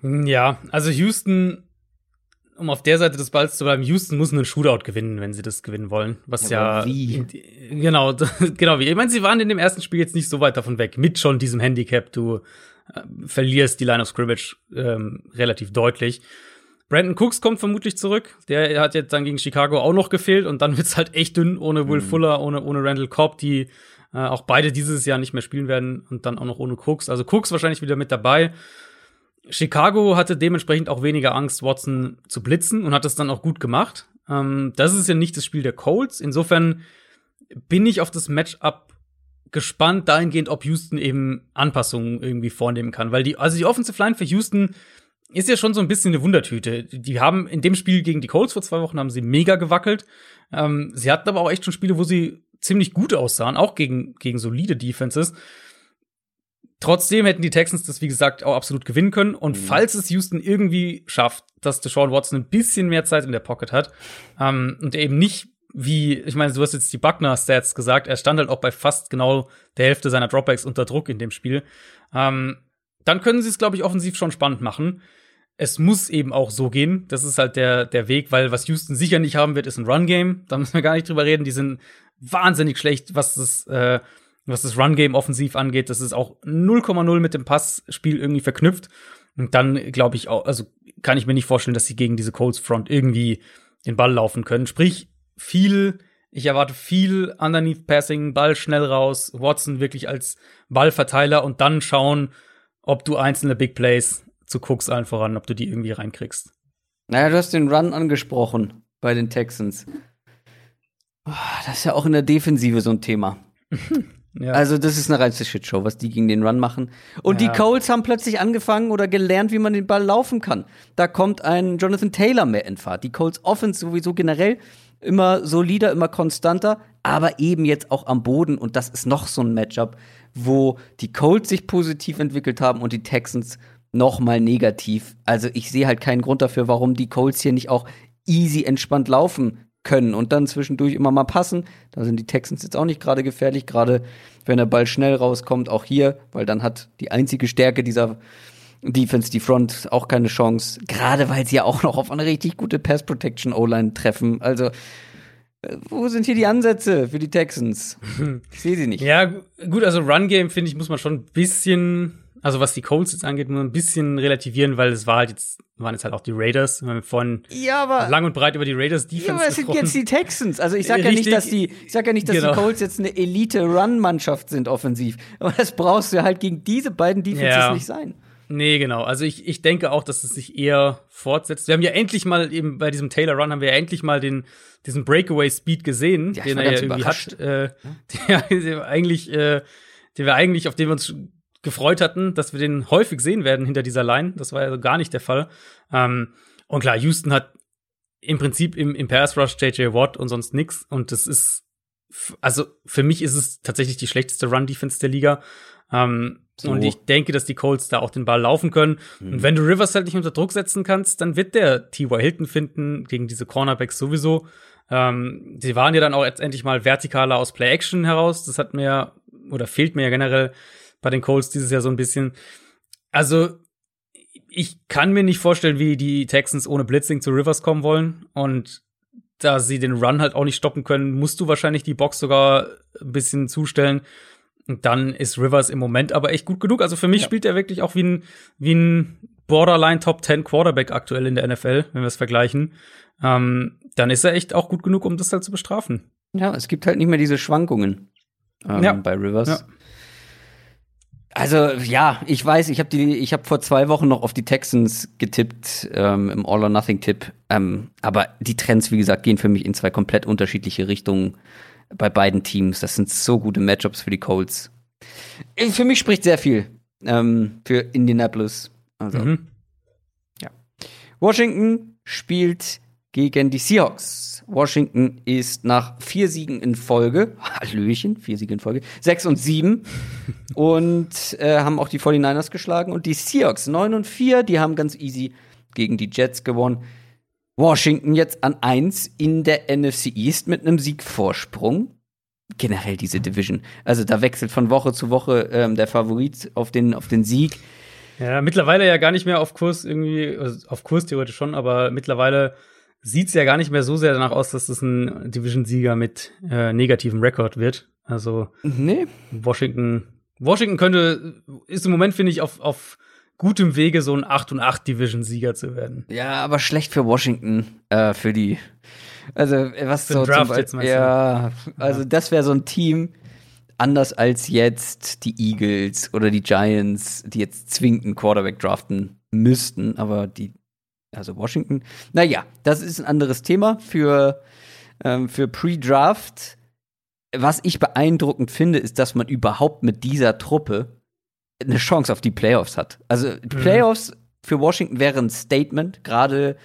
Hm, ja, also Houston, um auf der Seite des Balls zu bleiben, Houston muss einen Shootout gewinnen, wenn sie das gewinnen wollen. Was ja, ja wie? genau, *laughs* genau wie. Ich meine, sie waren in dem ersten Spiel jetzt nicht so weit davon weg, mit schon diesem Handicap. Du äh, verlierst die Line of Scrimmage ähm, relativ deutlich. Brandon Cooks kommt vermutlich zurück. Der hat jetzt dann gegen Chicago auch noch gefehlt und dann *laughs* wird's halt echt dünn ohne Will mhm. Fuller, ohne, ohne Randall Cobb, die äh, auch beide dieses Jahr nicht mehr spielen werden und dann auch noch ohne Cooks. Also Cooks wahrscheinlich wieder mit dabei. Chicago hatte dementsprechend auch weniger Angst, Watson zu blitzen und hat das dann auch gut gemacht. Ähm, das ist ja nicht das Spiel der Colts. Insofern bin ich auf das Matchup gespannt dahingehend, ob Houston eben Anpassungen irgendwie vornehmen kann. Weil die, also die Offensive Line für Houston ist ja schon so ein bisschen eine Wundertüte. Die haben in dem Spiel gegen die Colts vor zwei Wochen haben sie mega gewackelt. Ähm, sie hatten aber auch echt schon Spiele, wo sie ziemlich gut aussahen, auch gegen, gegen solide Defenses. Trotzdem hätten die Texans das, wie gesagt, auch absolut gewinnen können. Und mhm. falls es Houston irgendwie schafft, dass Deshaun Watson ein bisschen mehr Zeit in der Pocket hat ähm, und eben nicht wie, ich meine, du hast jetzt die Buckner-Stats gesagt, er stand halt auch bei fast genau der Hälfte seiner Dropbacks unter Druck in dem Spiel. Ähm, dann können sie es, glaube ich, offensiv schon spannend machen. Es muss eben auch so gehen. Das ist halt der, der Weg, weil was Houston sicher nicht haben wird, ist ein Run-Game. Da müssen wir gar nicht drüber reden. Die sind wahnsinnig schlecht, was das, äh, was das Run-Game offensiv angeht. Das ist auch 0,0 mit dem Passspiel irgendwie verknüpft. Und dann glaube ich auch, also kann ich mir nicht vorstellen, dass sie gegen diese Colts Front irgendwie den Ball laufen können. Sprich, viel, ich erwarte viel underneath Passing, Ball schnell raus, Watson wirklich als Ballverteiler und dann schauen, ob du einzelne Big Plays zu Cooks allen voran, ob du die irgendwie reinkriegst. Naja, du hast den Run angesprochen bei den Texans. Oh, das ist ja auch in der Defensive so ein Thema. *laughs* ja. Also, das ist eine reinste Shitshow, was die gegen den Run machen. Und ja. die Colts haben plötzlich angefangen oder gelernt, wie man den Ball laufen kann. Da kommt ein Jonathan Taylor mehr in Fahrt. Die Colts Offense sowieso generell immer solider, immer konstanter, aber eben jetzt auch am Boden. Und das ist noch so ein Matchup, wo die Colts sich positiv entwickelt haben und die Texans noch mal negativ. Also ich sehe halt keinen Grund dafür, warum die Colts hier nicht auch easy entspannt laufen können und dann zwischendurch immer mal passen. Da sind die Texans jetzt auch nicht gerade gefährlich, gerade wenn der Ball schnell rauskommt, auch hier, weil dann hat die einzige Stärke dieser Defense, die Front, auch keine Chance. Gerade weil sie ja auch noch auf eine richtig gute Pass Protection O-Line treffen. Also, wo sind hier die Ansätze für die Texans? *laughs* Ich sehe sie nicht. Ja, gut, also Run Game finde ich, muss man schon ein bisschen also was die Colts jetzt angeht, nur ein bisschen relativieren, weil es war halt jetzt, waren jetzt halt auch die Raiders. Vorhin ja, aber, lang und breit über die Raiders Defense ja, aber es sind jetzt die Texans. Also ich sag ja nicht, dass die, ich sag ja nicht, dass genau. die Colts jetzt eine Elite-Run-Mannschaft sind offensiv. Aber das brauchst du halt gegen diese beiden Defenses ja. nicht sein. Nee, genau. Also ich, ich denke auch, dass es sich eher fortsetzt. Wir haben ja endlich mal eben bei diesem Taylor Run haben wir ja endlich mal den diesen Breakaway Speed gesehen, ja, den er ja irgendwie hat. Äh, ja. *laughs* der, eigentlich, äh, den wir eigentlich, auf den wir uns gefreut hatten, dass wir den häufig sehen werden hinter dieser Line. Das war ja gar nicht der Fall. Ähm, und klar, Houston hat im Prinzip im, im Pass Rush JJ Watt und sonst nix. Und das ist, also für mich ist es tatsächlich die schlechteste Run Defense der Liga. Ähm, so. Und ich denke, dass die Colts da auch den Ball laufen können. Mhm. Und wenn du Rivers halt nicht unter Druck setzen kannst, dann wird der T.Y. Hilton finden, gegen diese Cornerbacks sowieso. Ähm, sie waren ja dann auch jetzt endlich mal vertikaler aus Play-Action heraus. Das hat mir, oder fehlt mir ja generell bei den Colts dieses Jahr so ein bisschen. Also, ich kann mir nicht vorstellen, wie die Texans ohne Blitzing zu Rivers kommen wollen. Und da sie den Run halt auch nicht stoppen können, musst du wahrscheinlich die Box sogar ein bisschen zustellen. Und dann ist Rivers im Moment aber echt gut genug. Also für mich ja. spielt er wirklich auch wie ein, wie ein Borderline Top 10 Quarterback aktuell in der NFL, wenn wir es vergleichen. Ähm, dann ist er echt auch gut genug, um das halt zu bestrafen. Ja, es gibt halt nicht mehr diese Schwankungen ähm, ja. bei Rivers. Ja. Also ja, ich weiß, ich habe die, ich habe vor zwei Wochen noch auf die Texans getippt ähm, im All or Nothing Tipp, ähm, aber die Trends, wie gesagt, gehen für mich in zwei komplett unterschiedliche Richtungen bei beiden Teams. Das sind so gute Matchups für die Colts. Äh, für mich spricht sehr viel ähm, für Indianapolis. Also mhm. ja, Washington spielt gegen die Seahawks. Washington ist nach vier Siegen in Folge, *laughs* Hallöchen, vier Siege in Folge, sechs und sieben *laughs* und äh, haben auch die 49ers geschlagen und die Seahawks neun und vier, die haben ganz easy gegen die Jets gewonnen. Washington jetzt an eins in der NFC East mit einem Siegvorsprung. Generell diese Division. Also da wechselt von Woche zu Woche ähm, der Favorit auf den, auf den Sieg. Ja, mittlerweile ja gar nicht mehr auf Kurs irgendwie, also auf Kurs theoretisch schon, aber mittlerweile sieht's ja gar nicht mehr so sehr danach aus, dass das ein Division-Sieger mit äh, negativem Rekord wird. Also nee. Washington, Washington könnte, ist im Moment, finde ich, auf, auf gutem Wege, so ein 8 und 8 Division-Sieger zu werden. Ja, aber schlecht für Washington, äh, für die. Also, was für so Draft jetzt mal Ja, also das wäre so ein Team, anders als jetzt die Eagles oder die Giants, die jetzt zwingend einen Quarterback draften müssten, aber die also Washington. Naja, das ist ein anderes Thema für, ähm, für Pre-Draft. Was ich beeindruckend finde, ist, dass man überhaupt mit dieser Truppe eine Chance auf die Playoffs hat. Also die mhm. Playoffs für Washington wären ein Statement, gerade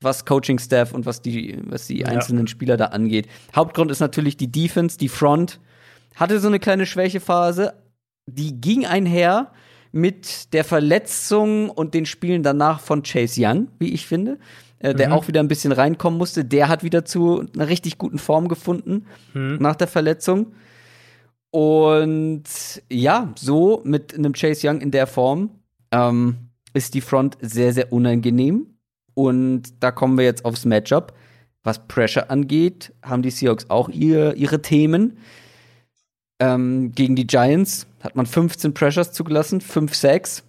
was Coaching-Staff und was die, was die einzelnen ja. Spieler da angeht. Hauptgrund ist natürlich die Defense, die Front hatte so eine kleine Schwächephase, die ging einher mit der Verletzung und den Spielen danach von Chase Young, wie ich finde, äh, der mhm. auch wieder ein bisschen reinkommen musste. Der hat wieder zu einer richtig guten Form gefunden mhm. nach der Verletzung. Und ja, so mit einem Chase Young in der Form ähm, ist die Front sehr, sehr unangenehm. Und da kommen wir jetzt aufs Matchup. Was Pressure angeht, haben die Seahawks auch ihr, ihre Themen. Ähm, gegen die Giants hat man 15 Pressures zugelassen, 5 Sacks.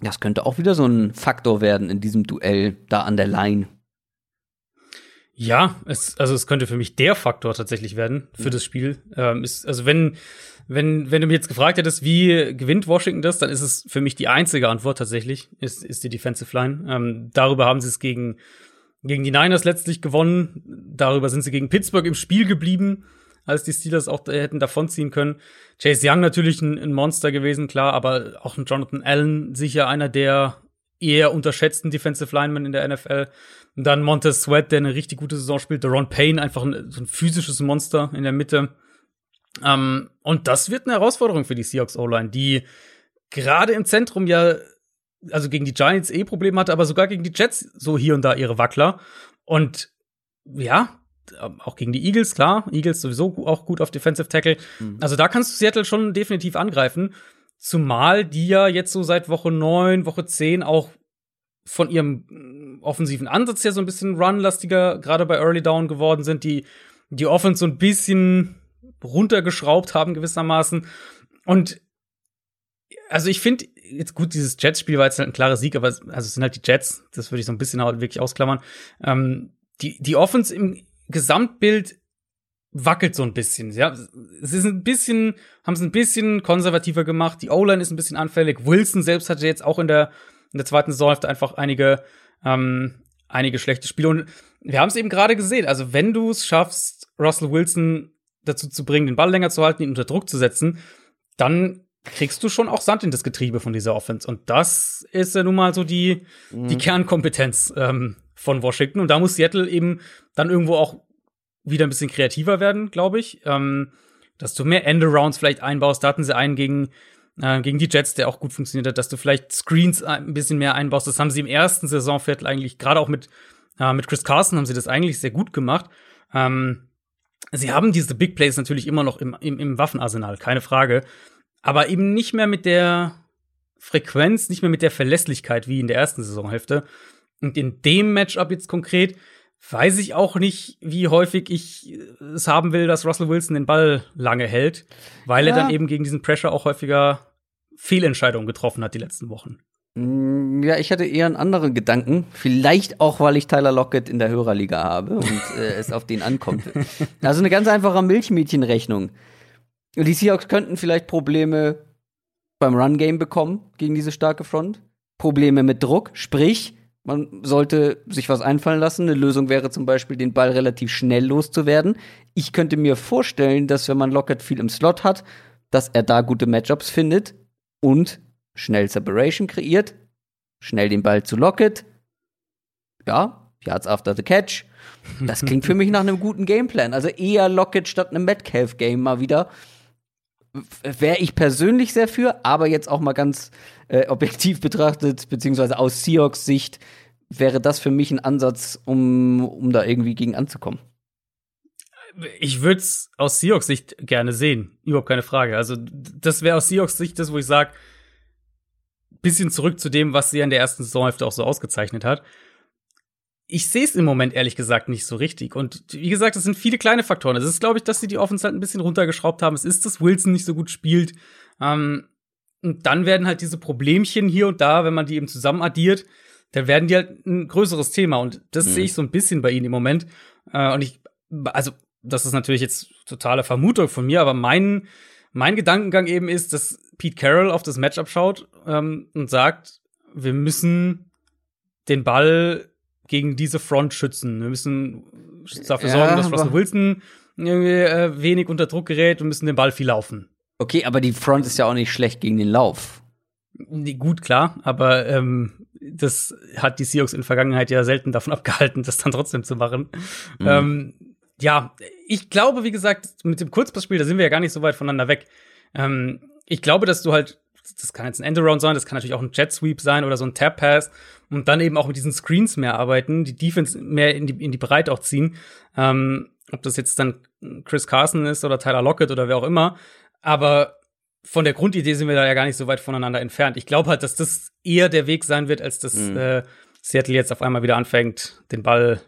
Das könnte auch wieder so ein Faktor werden in diesem Duell da an der Line. Ja, es, also es könnte für mich der Faktor tatsächlich werden für ja. das Spiel. Ähm, ist, also wenn, wenn, wenn du mir jetzt gefragt hättest, wie gewinnt Washington das, dann ist es für mich die einzige Antwort tatsächlich, ist, ist die Defensive Line. Ähm, darüber haben sie es gegen, gegen die Niners letztlich gewonnen. Darüber sind sie gegen Pittsburgh im Spiel geblieben als die Steelers auch hätten davonziehen können. Chase Young natürlich ein, ein, Monster gewesen, klar, aber auch ein Jonathan Allen sicher einer der eher unterschätzten Defensive Linemen in der NFL. Und dann Montez Sweat, der eine richtig gute Saison spielt. Ron Payne, einfach ein, so ein physisches Monster in der Mitte. Ähm, und das wird eine Herausforderung für die Seahawks O-Line, die gerade im Zentrum ja, also gegen die Giants eh Probleme hatte, aber sogar gegen die Jets so hier und da ihre Wackler. Und ja, auch gegen die Eagles, klar. Eagles sowieso auch gut auf Defensive Tackle. Mhm. Also da kannst du Seattle schon definitiv angreifen. Zumal die ja jetzt so seit Woche 9, Woche 10 auch von ihrem mm, offensiven Ansatz her so ein bisschen runlastiger, gerade bei Early Down geworden sind, die die Offense so ein bisschen runtergeschraubt haben gewissermaßen. Und also ich finde, jetzt gut, dieses Jets-Spiel war jetzt halt ein klarer Sieg, aber also es sind halt die Jets, das würde ich so ein bisschen halt wirklich ausklammern. Ähm, die, die Offense im, Gesamtbild wackelt so ein bisschen. Ja, es ist ein bisschen, haben es ein bisschen konservativer gemacht. Die O-Line ist ein bisschen anfällig. Wilson selbst hatte jetzt auch in der, in der zweiten Saisonhälfte einfach einige, ähm, einige schlechte Spiele. Und wir haben es eben gerade gesehen. Also, wenn du es schaffst, Russell Wilson dazu zu bringen, den Ball länger zu halten, ihn unter Druck zu setzen, dann kriegst du schon auch Sand in das Getriebe von dieser Offense. Und das ist ja nun mal so die, mhm. die Kernkompetenz ähm, von Washington. Und da muss Seattle eben dann irgendwo auch wieder ein bisschen kreativer werden, glaube ich. Ähm, dass du mehr Endarounds vielleicht einbaust. Da hatten sie einen gegen, äh, gegen die Jets, der auch gut funktioniert hat, dass du vielleicht Screens ein bisschen mehr einbaust. Das haben sie im ersten Saisonviertel eigentlich, gerade auch mit, äh, mit Chris Carson haben sie das eigentlich sehr gut gemacht. Ähm, sie haben diese Big Plays natürlich immer noch im, im, im Waffenarsenal, keine Frage. Aber eben nicht mehr mit der Frequenz, nicht mehr mit der Verlässlichkeit wie in der ersten Saisonhälfte. Und in dem Matchup jetzt konkret weiß ich auch nicht, wie häufig ich es haben will, dass Russell Wilson den Ball lange hält, weil ja. er dann eben gegen diesen Pressure auch häufiger Fehlentscheidungen getroffen hat die letzten Wochen. Mm, ja, ich hatte eher einen anderen Gedanken. Vielleicht auch, weil ich Tyler Lockett in der Hörerliga habe und äh, *laughs* es auf den ankommt. Also eine ganz einfache Milchmädchenrechnung. Die Seahawks könnten vielleicht Probleme beim Run-Game bekommen gegen diese starke Front. Probleme mit Druck, sprich, man sollte sich was einfallen lassen. Eine Lösung wäre zum Beispiel, den Ball relativ schnell loszuwerden. Ich könnte mir vorstellen, dass wenn man Lockett viel im Slot hat, dass er da gute Matchups findet und schnell Separation kreiert, schnell den Ball zu Lockett. Ja, Yards after the catch. Das klingt für *laughs* mich nach einem guten Gameplan. Also eher Lockett statt einem Metcalf-Game mal wieder. Wäre ich persönlich sehr für, aber jetzt auch mal ganz äh, objektiv *laughs* betrachtet, beziehungsweise aus Seahawks Sicht, wäre das für mich ein Ansatz, um, um da irgendwie gegen anzukommen. Ich würde es aus Seahawks Sicht gerne sehen, überhaupt keine Frage. Also das wäre aus Seahawks Sicht das, wo ich sage, bisschen zurück zu dem, was sie in der ersten Saisonhälfte auch so ausgezeichnet hat. Ich sehe es im Moment ehrlich gesagt nicht so richtig. Und wie gesagt, es sind viele kleine Faktoren. Es ist, glaube ich, dass sie die Offense halt ein bisschen runtergeschraubt haben. Es ist, dass Wilson nicht so gut spielt. Ähm, und dann werden halt diese Problemchen hier und da, wenn man die eben zusammen addiert, dann werden die halt ein größeres Thema. Und das mhm. sehe ich so ein bisschen bei ihnen im Moment. Äh, und ich, also, das ist natürlich jetzt totale Vermutung von mir, aber mein, mein Gedankengang eben ist, dass Pete Carroll auf das Matchup schaut ähm, und sagt, wir müssen den Ball gegen diese Front schützen. Wir müssen dafür sorgen, ja, dass Russell Wilson irgendwie äh, wenig unter Druck gerät und müssen den Ball viel laufen. Okay, aber die Front ist ja auch nicht schlecht gegen den Lauf. Nee, gut, klar, aber ähm, das hat die Seahawks in der Vergangenheit ja selten davon *laughs* abgehalten, das dann trotzdem zu machen. Mhm. Ähm, ja, ich glaube, wie gesagt, mit dem Kurzpassspiel, da sind wir ja gar nicht so weit voneinander weg. Ähm, ich glaube, dass du halt, das kann jetzt ein Endaround sein, das kann natürlich auch ein Jet Sweep sein oder so ein Tap Pass und dann eben auch mit diesen Screens mehr arbeiten, die Defense mehr in die, in die Breite auch ziehen. Ähm, ob das jetzt dann Chris Carson ist oder Tyler Lockett oder wer auch immer. Aber von der Grundidee sind wir da ja gar nicht so weit voneinander entfernt. Ich glaube halt, dass das eher der Weg sein wird, als dass mhm. äh, Seattle jetzt auf einmal wieder anfängt, den Ball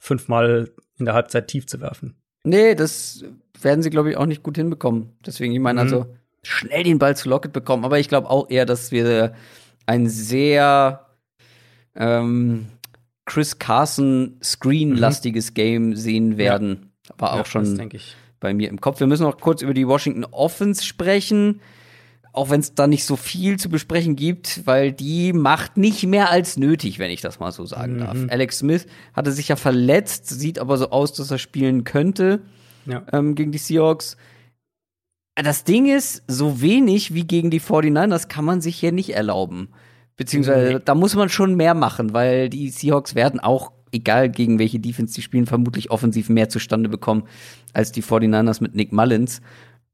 fünfmal in der Halbzeit tief zu werfen. Nee, das werden sie, glaube ich, auch nicht gut hinbekommen. Deswegen, ich meine, mhm. also schnell den Ball zu Lockett bekommen. Aber ich glaube auch eher, dass wir ein sehr ähm, Chris Carson Screen-lastiges mhm. Game sehen werden. Ja. War auch ja, schon. Das denke ich bei mir im Kopf. Wir müssen noch kurz über die Washington Offense sprechen. Auch wenn es da nicht so viel zu besprechen gibt, weil die macht nicht mehr als nötig, wenn ich das mal so sagen mhm. darf. Alex Smith hatte sich ja verletzt, sieht aber so aus, dass er spielen könnte ja. ähm, gegen die Seahawks. Das Ding ist, so wenig wie gegen die 49ers kann man sich hier nicht erlauben. Beziehungsweise, nee. da muss man schon mehr machen, weil die Seahawks werden auch egal gegen welche Defense die spielen, vermutlich offensiv mehr zustande bekommen als die 49ers mit Nick Mullins.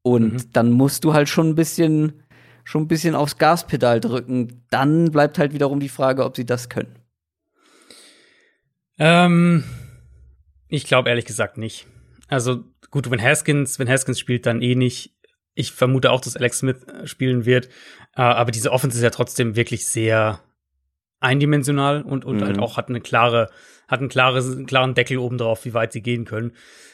Und mhm. dann musst du halt schon ein bisschen, schon ein bisschen aufs Gaspedal drücken. Dann bleibt halt wiederum die Frage, ob sie das können. Ähm, ich glaube ehrlich gesagt nicht. Also gut, wenn Haskins, wenn Haskins spielt, dann eh nicht. Ich vermute auch, dass Alex Smith äh, spielen wird. Äh, aber diese Offense ist ja trotzdem wirklich sehr eindimensional und, und halt mhm. halt auch hat eine klare hat einen, klares, einen klaren Deckel oben drauf, wie weit sie gehen können.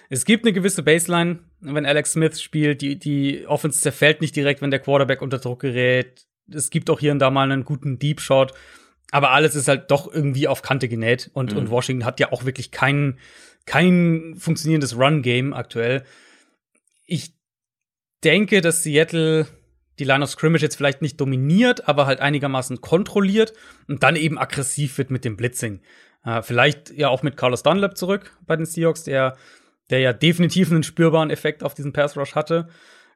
Es gibt eine gewisse Baseline, wenn Alex Smith spielt. Die, die Offense zerfällt nicht direkt, wenn der Quarterback unter Druck gerät. Es gibt auch hier und da mal einen guten Deep Shot. Aber alles ist halt doch irgendwie auf Kante genäht. Und, mhm. und Washington hat ja auch wirklich kein, kein funktionierendes Run-Game aktuell. ich denke, dass Seattle die Line of Scrimmage jetzt vielleicht nicht dominiert, aber halt einigermaßen kontrolliert und dann eben aggressiv wird mit dem Blitzing. Äh, vielleicht ja auch mit Carlos Dunlap zurück bei den Seahawks, der, der ja definitiv einen spürbaren Effekt auf diesen Pass Rush hatte.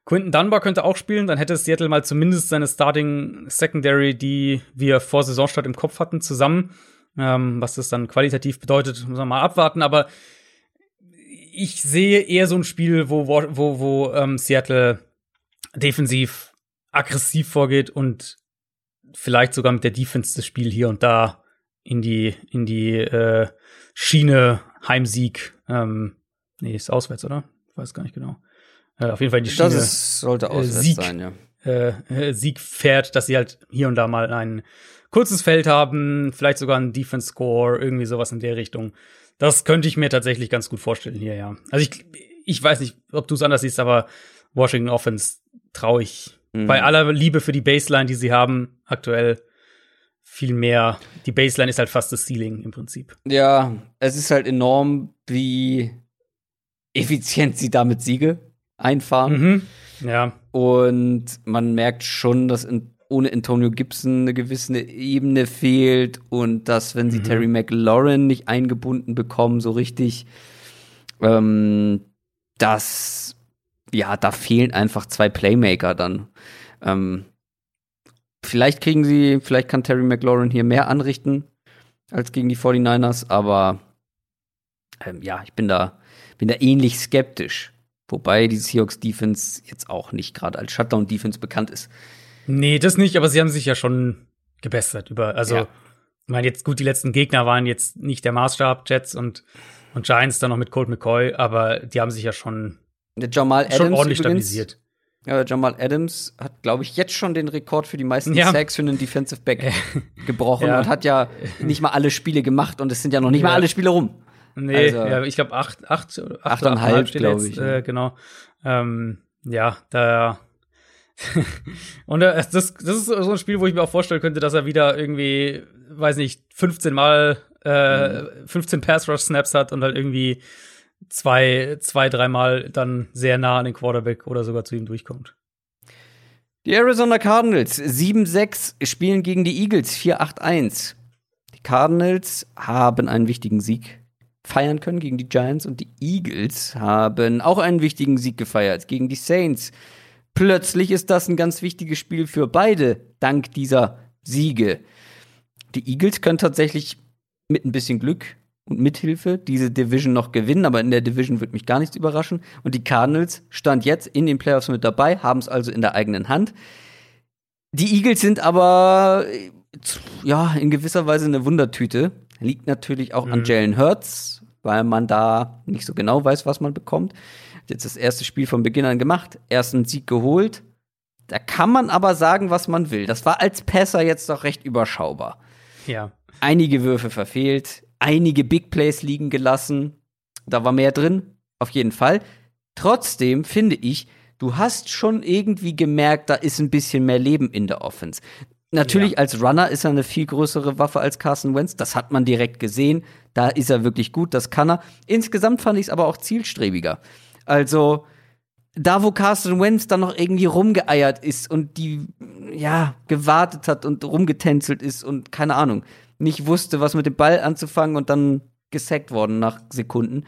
Quinton Dunbar könnte auch spielen, dann hätte Seattle mal zumindest seine Starting Secondary, die wir vor Saisonstart im Kopf hatten, zusammen. Ähm, was das dann qualitativ bedeutet, muss man mal abwarten. Aber ich sehe eher so ein Spiel, wo, wo, wo ähm, Seattle defensiv aggressiv vorgeht und vielleicht sogar mit der Defense das Spiel hier und da in die, in die äh, Schiene Heimsieg. Ähm, nee, ist auswärts, oder? Ich weiß gar nicht genau. Äh, auf jeden Fall in die Schiene. Das ist, sollte auswärts äh, Sieg, sein, ja. Äh, äh, Sieg fährt, dass sie halt hier und da mal ein kurzes Feld haben, vielleicht sogar ein Defense Score, irgendwie sowas in der Richtung. Das könnte ich mir tatsächlich ganz gut vorstellen hier, ja. Also ich, ich weiß nicht, ob du es anders siehst, aber Washington Offense traue ich mhm. bei aller Liebe für die Baseline, die sie haben, aktuell viel mehr. Die Baseline ist halt fast das Ceiling im Prinzip. Ja, es ist halt enorm, wie effizient sie damit Siege einfahren. Mhm. Ja. Und man merkt schon, dass in ohne Antonio Gibson eine gewisse Ebene fehlt und dass, wenn sie mhm. Terry McLaurin nicht eingebunden bekommen, so richtig, ähm, dass, ja, da fehlen einfach zwei Playmaker dann. Ähm, vielleicht kriegen sie, vielleicht kann Terry McLaurin hier mehr anrichten als gegen die 49ers, aber ähm, ja, ich bin da, bin da ähnlich skeptisch. Wobei die Seahawks Defense jetzt auch nicht gerade als Shutdown Defense bekannt ist. Nee, das nicht, aber sie haben sich ja schon gebessert über, also, ja. ich meine, jetzt gut, die letzten Gegner waren jetzt nicht der Maßstab, Jets und, und Giants dann noch mit Colt McCoy, aber die haben sich ja schon, der Jamal schon Adams ordentlich übrigens, stabilisiert. Ja, Jamal Adams hat, glaube ich, jetzt schon den Rekord für die meisten Ja. Sacks für einen Defensive Back gebrochen Ja. und hat ja nicht mal alle Spiele gemacht und es sind ja noch nicht mal Ja. alle Spiele rum. Nee, Also- ja, ich glaube acht, acht, acht Achteinhalb, oder achteinhalb steht glaub jetzt, ich. Äh, genau. Ähm, ja, da. *laughs* und äh, das, das ist so ein Spiel, wo ich mir auch vorstellen könnte, dass er wieder irgendwie, weiß nicht, 15 Mal, äh, 15 Pass Rush Snaps hat und halt irgendwie zwei, zwei, dreimal dann sehr nah an den Quarterback oder sogar zu ihm durchkommt. Die Arizona Cardinals 7-6 spielen gegen die Eagles 4-8-1. Die Cardinals haben einen wichtigen Sieg feiern können gegen die Giants und die Eagles haben auch einen wichtigen Sieg gefeiert gegen die Saints. Plötzlich ist das ein ganz wichtiges Spiel für beide, dank dieser Siege. Die Eagles können tatsächlich mit ein bisschen Glück und Mithilfe diese Division noch gewinnen, aber in der Division wird mich gar nichts überraschen. Und die Cardinals stand jetzt in den Playoffs mit dabei, haben es also in der eigenen Hand. Die Eagles sind aber äh, ja in gewisser Weise eine Wundertüte. Liegt natürlich auch an Mhm. Jalen Hurts, weil man da nicht so genau weiß, was man bekommt. Jetzt das erste Spiel von Beginn an gemacht, ersten Sieg geholt. Da kann man aber sagen, was man will. Das war als Passer jetzt doch recht überschaubar Ja. einige Würfe verfehlt, einige Big Plays liegen gelassen. Da war mehr drin, auf jeden Fall. Trotzdem finde ich, du hast schon irgendwie gemerkt, da ist ein bisschen mehr Leben in der Offense. Natürlich Ja. als Runner ist er eine viel größere Waffe als Carson Wentz. Das hat man direkt gesehen. Da ist er wirklich gut, das kann er. Insgesamt fand ich es aber auch zielstrebiger. Also, da wo Carson Wentz dann noch irgendwie rumgeeiert ist und die, ja, gewartet hat und rumgetänzelt ist und keine Ahnung, nicht wusste, was mit dem Ball anzufangen und dann gesackt worden nach Sekunden.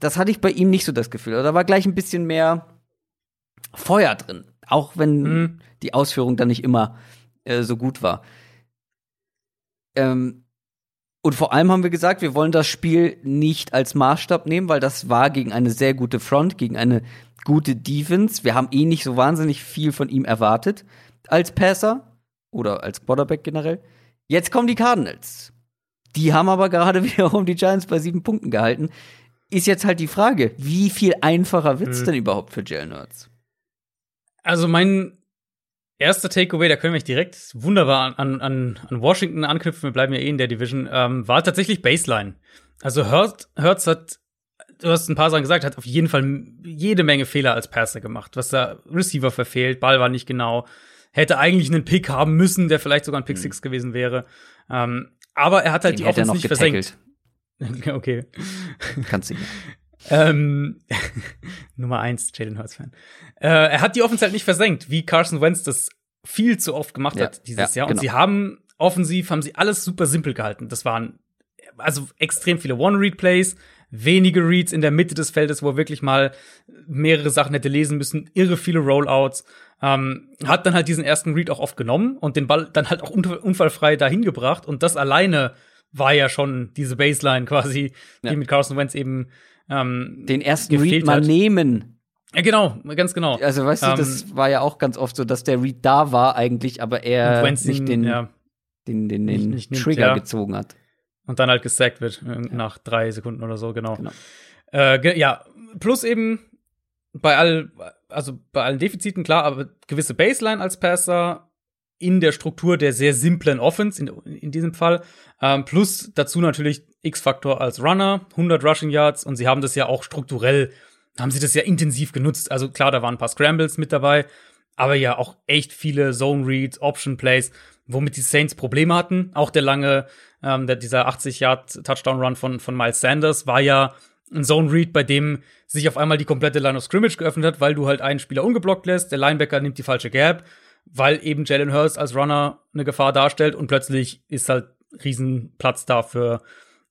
Das hatte ich bei ihm nicht so das Gefühl. Da war gleich ein bisschen mehr Feuer drin. Auch wenn Mhm. die Ausführung dann nicht immer äh, so gut war. Ähm, und vor allem haben wir gesagt, wir wollen das Spiel nicht als Maßstab nehmen, weil das war gegen eine sehr gute Front, gegen eine gute Defense. Wir haben eh nicht so wahnsinnig viel von ihm erwartet als Passer oder als Quarterback generell. Jetzt kommen die Cardinals. Die haben aber gerade *laughs* wiederum die Giants bei sieben Punkten gehalten. Ist jetzt halt die Frage, wie viel einfacher wird's Mhm. denn überhaupt für Jalen Hurts? Also mein erster Takeaway, da können wir direkt wunderbar an, an, an Washington anknüpfen, wir bleiben ja eh in der Division, ähm, war tatsächlich Baseline. Also Hurts, Hurts hat, du hast ein paar Sachen gesagt, hat auf jeden Fall jede Menge Fehler als Passer gemacht, was da Receiver verfehlt, Ball war nicht genau, hätte eigentlich einen Pick haben müssen, der vielleicht sogar ein Pick Six gewesen wäre. Ähm, aber er hat halt Den die Offense nicht versenkt. *laughs* okay. Kannst du. ähm, *laughs* Nummer eins Jalen Hurts-Fan. Äh, er hat die Offense halt nicht versenkt, wie Carson Wentz das viel zu oft gemacht Ja, hat dieses ja, Jahr. Und genau. sie haben offensiv, haben sie alles super simpel gehalten. Das waren also extrem viele One-Read-Plays, wenige Reads in der Mitte des Feldes, wo er wirklich mal mehrere Sachen hätte lesen müssen, irre viele Rollouts. Ähm, hat dann halt diesen ersten Read auch oft genommen und den Ball dann halt auch un unfallfrei dahin gebracht. Und das alleine war ja schon diese Baseline quasi, die Ja. mit Carson Wentz eben ähm, Den ersten Read mal hat. nehmen. Ja, genau, ganz genau. Also, weißt du, Ähm, das war ja auch ganz oft so, dass der Read da war eigentlich, aber er nicht den, ja, den, den, nicht- den nicht nimmt, Trigger ja. gezogen hat. Und dann halt gesackt wird äh, nach drei Sekunden oder so, genau. Genau. Äh, ge ja, plus eben bei all, also bei allen Defiziten klar, aber gewisse Baseline als Passer in der Struktur der sehr simplen Offense in, in diesem Fall. Ähm, plus dazu natürlich X-Faktor als Runner, 100 Rushing Yards und sie haben das ja auch strukturell, haben sie das ja intensiv genutzt. Also klar, da waren ein paar Scrambles mit dabei, aber ja auch echt viele Zone Reads, Option Plays, womit die Saints Probleme hatten. Auch der lange, ähm, der, dieser 80 Yard Touchdown Run von, von Miles Sanders war ja ein Zone Read, bei dem sich auf einmal die komplette Line of Scrimmage geöffnet hat, weil du halt einen Spieler ungeblockt lässt, der Linebacker nimmt die falsche Gap, weil eben Jalen Hurst als Runner eine Gefahr darstellt und plötzlich ist halt Riesenplatz da für,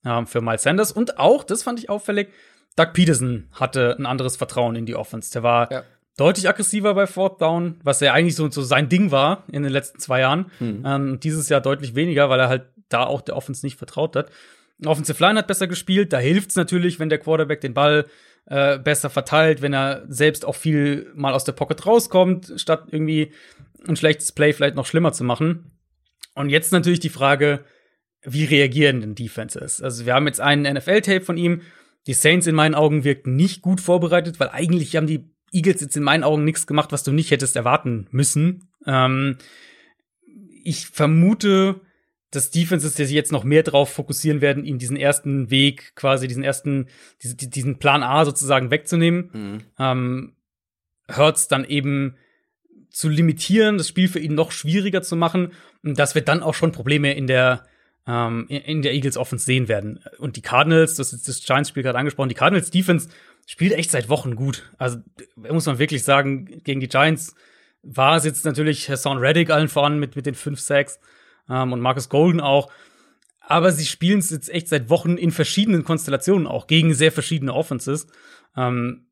ähm, für Miles Sanders. Und auch, das fand ich auffällig, Doug Peterson hatte ein anderes Vertrauen in die Offense. Der war Ja. Deutlich aggressiver bei Fourth Down, was ja eigentlich so, so sein Ding war in den letzten zwei Jahren. Mhm. Ähm, dieses Jahr deutlich weniger, weil er halt da auch der Offense nicht vertraut hat. Offensive Line hat besser gespielt. Da hilft's natürlich, wenn der Quarterback den Ball äh, besser verteilt, wenn er selbst auch viel mal aus der Pocket rauskommt, statt irgendwie ein schlechtes Play vielleicht noch schlimmer zu machen. Und jetzt natürlich die Frage, wie reagieren denn Defenses? Also wir haben jetzt einen NFL-Tape von ihm. Die Saints in meinen Augen wirkten nicht gut vorbereitet, weil eigentlich haben die Eagles jetzt in meinen Augen nichts gemacht, was du nicht hättest erwarten müssen. Ähm, ich vermute, dass Defenses sich jetzt noch mehr drauf fokussieren werden, ihm diesen ersten Weg, quasi diesen ersten, diese- die- diesen Plan A sozusagen wegzunehmen. Mhm. Ähm, Hurts dann eben zu limitieren, das Spiel für ihn noch schwieriger zu machen, und dass wir dann auch schon Probleme in der ähm, in- in der Eagles Offense sehen werden. Und die Cardinals, das ist das Giants-Spiel gerade angesprochen, die Cardinals Defense spielt echt seit Wochen gut. Also muss man wirklich sagen, gegen die Giants war es jetzt natürlich Hassan Reddick allen voran mit, mit den fünf Sacks ähm, und Marcus Golden auch. Aber sie spielen es jetzt echt seit Wochen in verschiedenen Konstellationen auch gegen sehr verschiedene Offenses. Ähm,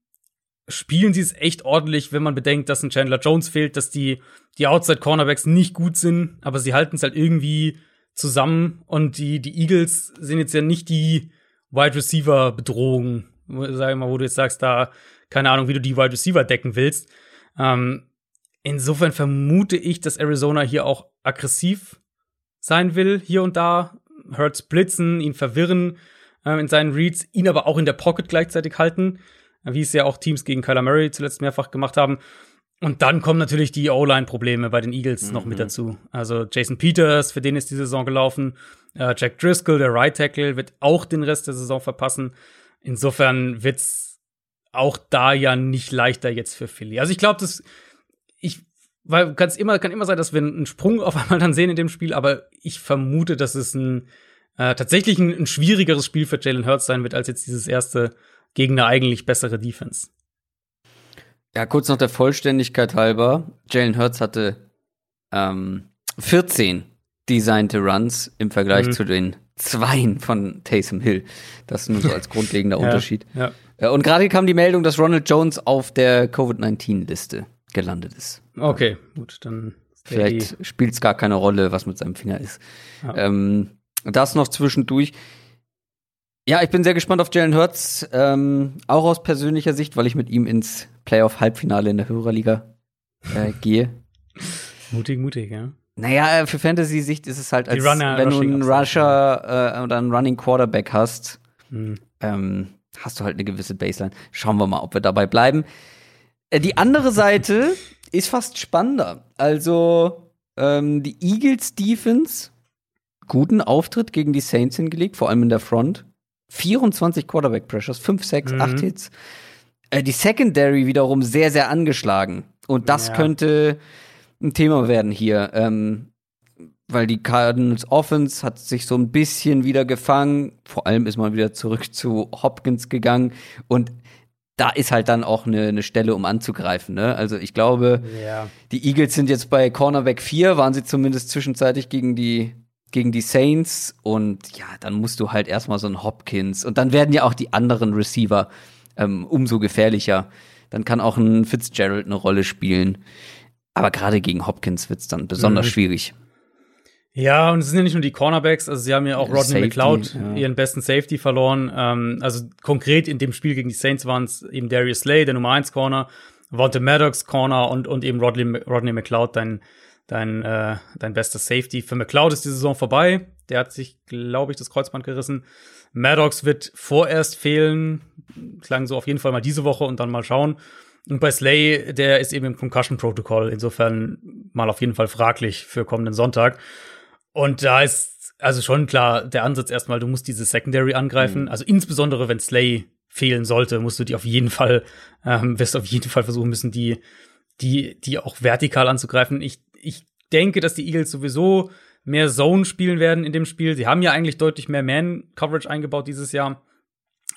spielen sie es echt ordentlich, wenn man bedenkt, dass ein Chandler Jones fehlt, dass die, die Outside Cornerbacks nicht gut sind, aber sie halten es halt irgendwie zusammen und die, die Eagles sind jetzt ja nicht die Wide Receiver Bedrohung, sag ich mal, wo du jetzt sagst, da, keine Ahnung, wie du die Wide Receiver decken willst. Ähm, insofern vermute ich, dass Arizona hier auch aggressiv sein will, hier und da. Hurts blitzen, ihn verwirren ähm, in seinen Reads, ihn aber auch in der Pocket gleichzeitig halten, wie es ja auch Teams gegen Kyler Murray zuletzt mehrfach gemacht haben. Und dann kommen natürlich die O-Line-Probleme bei den Eagles noch mit dazu. Also Jason Peters, für den ist die Saison gelaufen. Äh, Jack Driscoll, der Right Tackle, wird auch den Rest der Saison verpassen. Insofern wird's auch da ja nicht leichter jetzt für Philly. Also ich glaube, das ich weil kann's immer kann immer sein, dass wir einen Sprung auf *laughs* einmal dann sehen in dem Spiel, aber ich vermute, dass es ein äh, tatsächlich ein, ein schwierigeres Spiel für Jalen Hurts sein wird als jetzt dieses erste gegen eine eigentlich bessere Defense. Ja, kurz noch der Vollständigkeit halber. Jalen Hurts hatte ähm, 14 designte Runs im Vergleich Mhm. zu den Zweien von Taysom Hill. Das nur so als grundlegender *laughs* Unterschied. Ja. Äh, Und gerade kam die Meldung, dass Ronald Jones auf der Covid-19-Liste gelandet ist. Okay, gut, dann Vielleicht spielt es gar keine Rolle, was mit seinem Finger ist. Ja. Ähm, das noch zwischendurch. Ja, ich bin sehr gespannt auf Jalen Hurts, ähm, auch aus persönlicher Sicht, weil ich mit ihm ins Playoff-Halbfinale in der Hörerliga äh, gehe. *laughs* mutig, mutig, ja. Naja, äh, für Fantasy-Sicht ist es halt, als Runner- wenn du einen Rusher äh, oder einen Running Quarterback hast, Hm. ähm, hast du halt eine gewisse Baseline. Schauen wir mal, ob wir dabei bleiben. Äh, die andere Seite *laughs* ist fast spannender. Also ähm, die Eagles Defense, guten Auftritt gegen die Saints hingelegt, vor allem in der Front. 24 Quarterback Pressures, 5 Sacks, Mhm. 8 Hits. Äh, die Secondary wiederum sehr, sehr angeschlagen. Und das Ja. könnte ein Thema werden hier. Ähm, weil die Cardinals Offense hat sich so ein bisschen wieder gefangen. Vor allem ist man wieder zurück zu Hopkins gegangen und da ist halt dann auch eine, eine Stelle, um anzugreifen. Ne? Also ich glaube, Ja. die Eagles sind jetzt bei Cornerback 4, waren sie zumindest zwischenzeitlich gegen die gegen die Saints und ja, dann musst du halt erstmal so einen Hopkins und dann werden ja auch die anderen Receiver ähm, umso gefährlicher. Dann kann auch ein Fitzgerald eine Rolle spielen. Aber gerade gegen Hopkins wird's dann besonders Mhm. schwierig. Ja, und es sind ja nicht nur die Cornerbacks, also sie haben ja auch Rodney Safety, McLeod, ja. ihren besten Safety verloren. Ähm, also konkret in dem Spiel gegen die Saints waren es eben Darius Slay, der Nummer 1 Corner, Vontae Maddox Corner und, und eben Rodney, Rodney McLeod, dein, dein, äh, dein bester Safety. Für McLeod ist die Saison vorbei. Der hat sich, glaube ich, das Kreuzband gerissen. Maddox wird vorerst fehlen. Klang so auf jeden Fall mal diese Woche und dann mal schauen. Und bei Slay, der ist eben im Concussion-Protokoll. Insofern mal auf jeden Fall fraglich für kommenden Sonntag. Und da ist also schon klar der Ansatz erstmal, du musst diese Secondary angreifen. Also insbesondere wenn Slay fehlen sollte, musst du die auf jeden Fall, ähm, wirst auf jeden Fall versuchen müssen, die, die, die auch vertikal anzugreifen. Ich, ich denke, dass die Eagles sowieso mehr Zone spielen werden in dem Spiel. Sie haben ja eigentlich deutlich mehr Man-Coverage eingebaut dieses Jahr.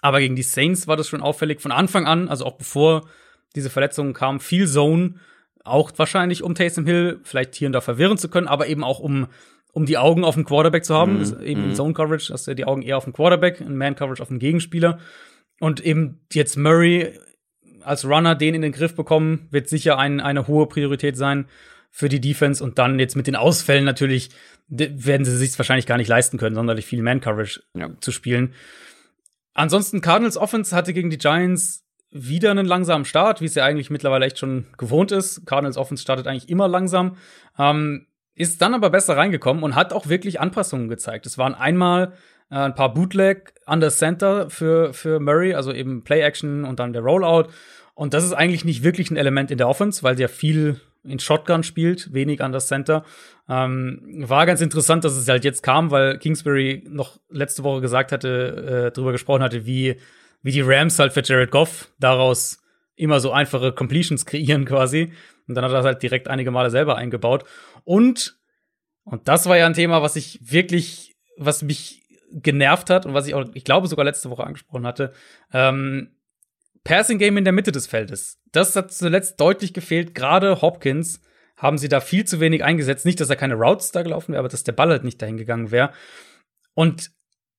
Aber gegen die Saints war das schon auffällig von Anfang an, also auch bevor diese Verletzungen kamen, viel Zone. Auch wahrscheinlich, um Taysom Hill vielleicht hier und da verwirren zu können, aber eben auch um, um die Augen auf den Quarterback zu haben. Ist eben in Zone Coverage hast du die Augen eher auf den Quarterback, in Man Coverage auf den Gegenspieler. Und eben jetzt Murray als Runner den in den Griff bekommen, wird sicher ein, eine hohe Priorität sein für die Defense. Und dann jetzt mit den Ausfällen natürlich de- werden sie sich wahrscheinlich gar nicht leisten können, sonderlich viel Man-Coverage Ja. zu spielen. Ansonsten Cardinals Offense hatte gegen die Giants wieder einen langsamen Start, wie es ja eigentlich mittlerweile echt schon gewohnt ist. Cardinals Offense startet eigentlich immer langsam, ähm, ist dann aber besser reingekommen und hat auch wirklich Anpassungen gezeigt. Es waren einmal äh, ein paar Bootleg under Center für, für Murray, also eben Play Action und dann der Rollout. Und das ist eigentlich nicht wirklich ein Element in der Offense, weil sie ja viel in Shotgun spielt, wenig an das Center. Ähm, war ganz interessant, dass es halt jetzt kam, weil Kingsbury noch letzte Woche gesagt hatte, äh, drüber gesprochen hatte, wie, wie die Rams halt für Jared Goff daraus immer so einfache Completions kreieren quasi. Und dann hat er das halt direkt einige Male selber eingebaut. Und, und das war ja ein Thema, was ich wirklich, was mich genervt hat und was ich auch, ich glaube, sogar letzte Woche angesprochen hatte. Ähm, Passing Game in der Mitte des Feldes. Das hat zuletzt deutlich gefehlt. Gerade Hopkins haben sie da viel zu wenig eingesetzt. Nicht, dass er keine Routes da gelaufen wäre, aber dass der Ball halt nicht dahin gegangen wäre. Und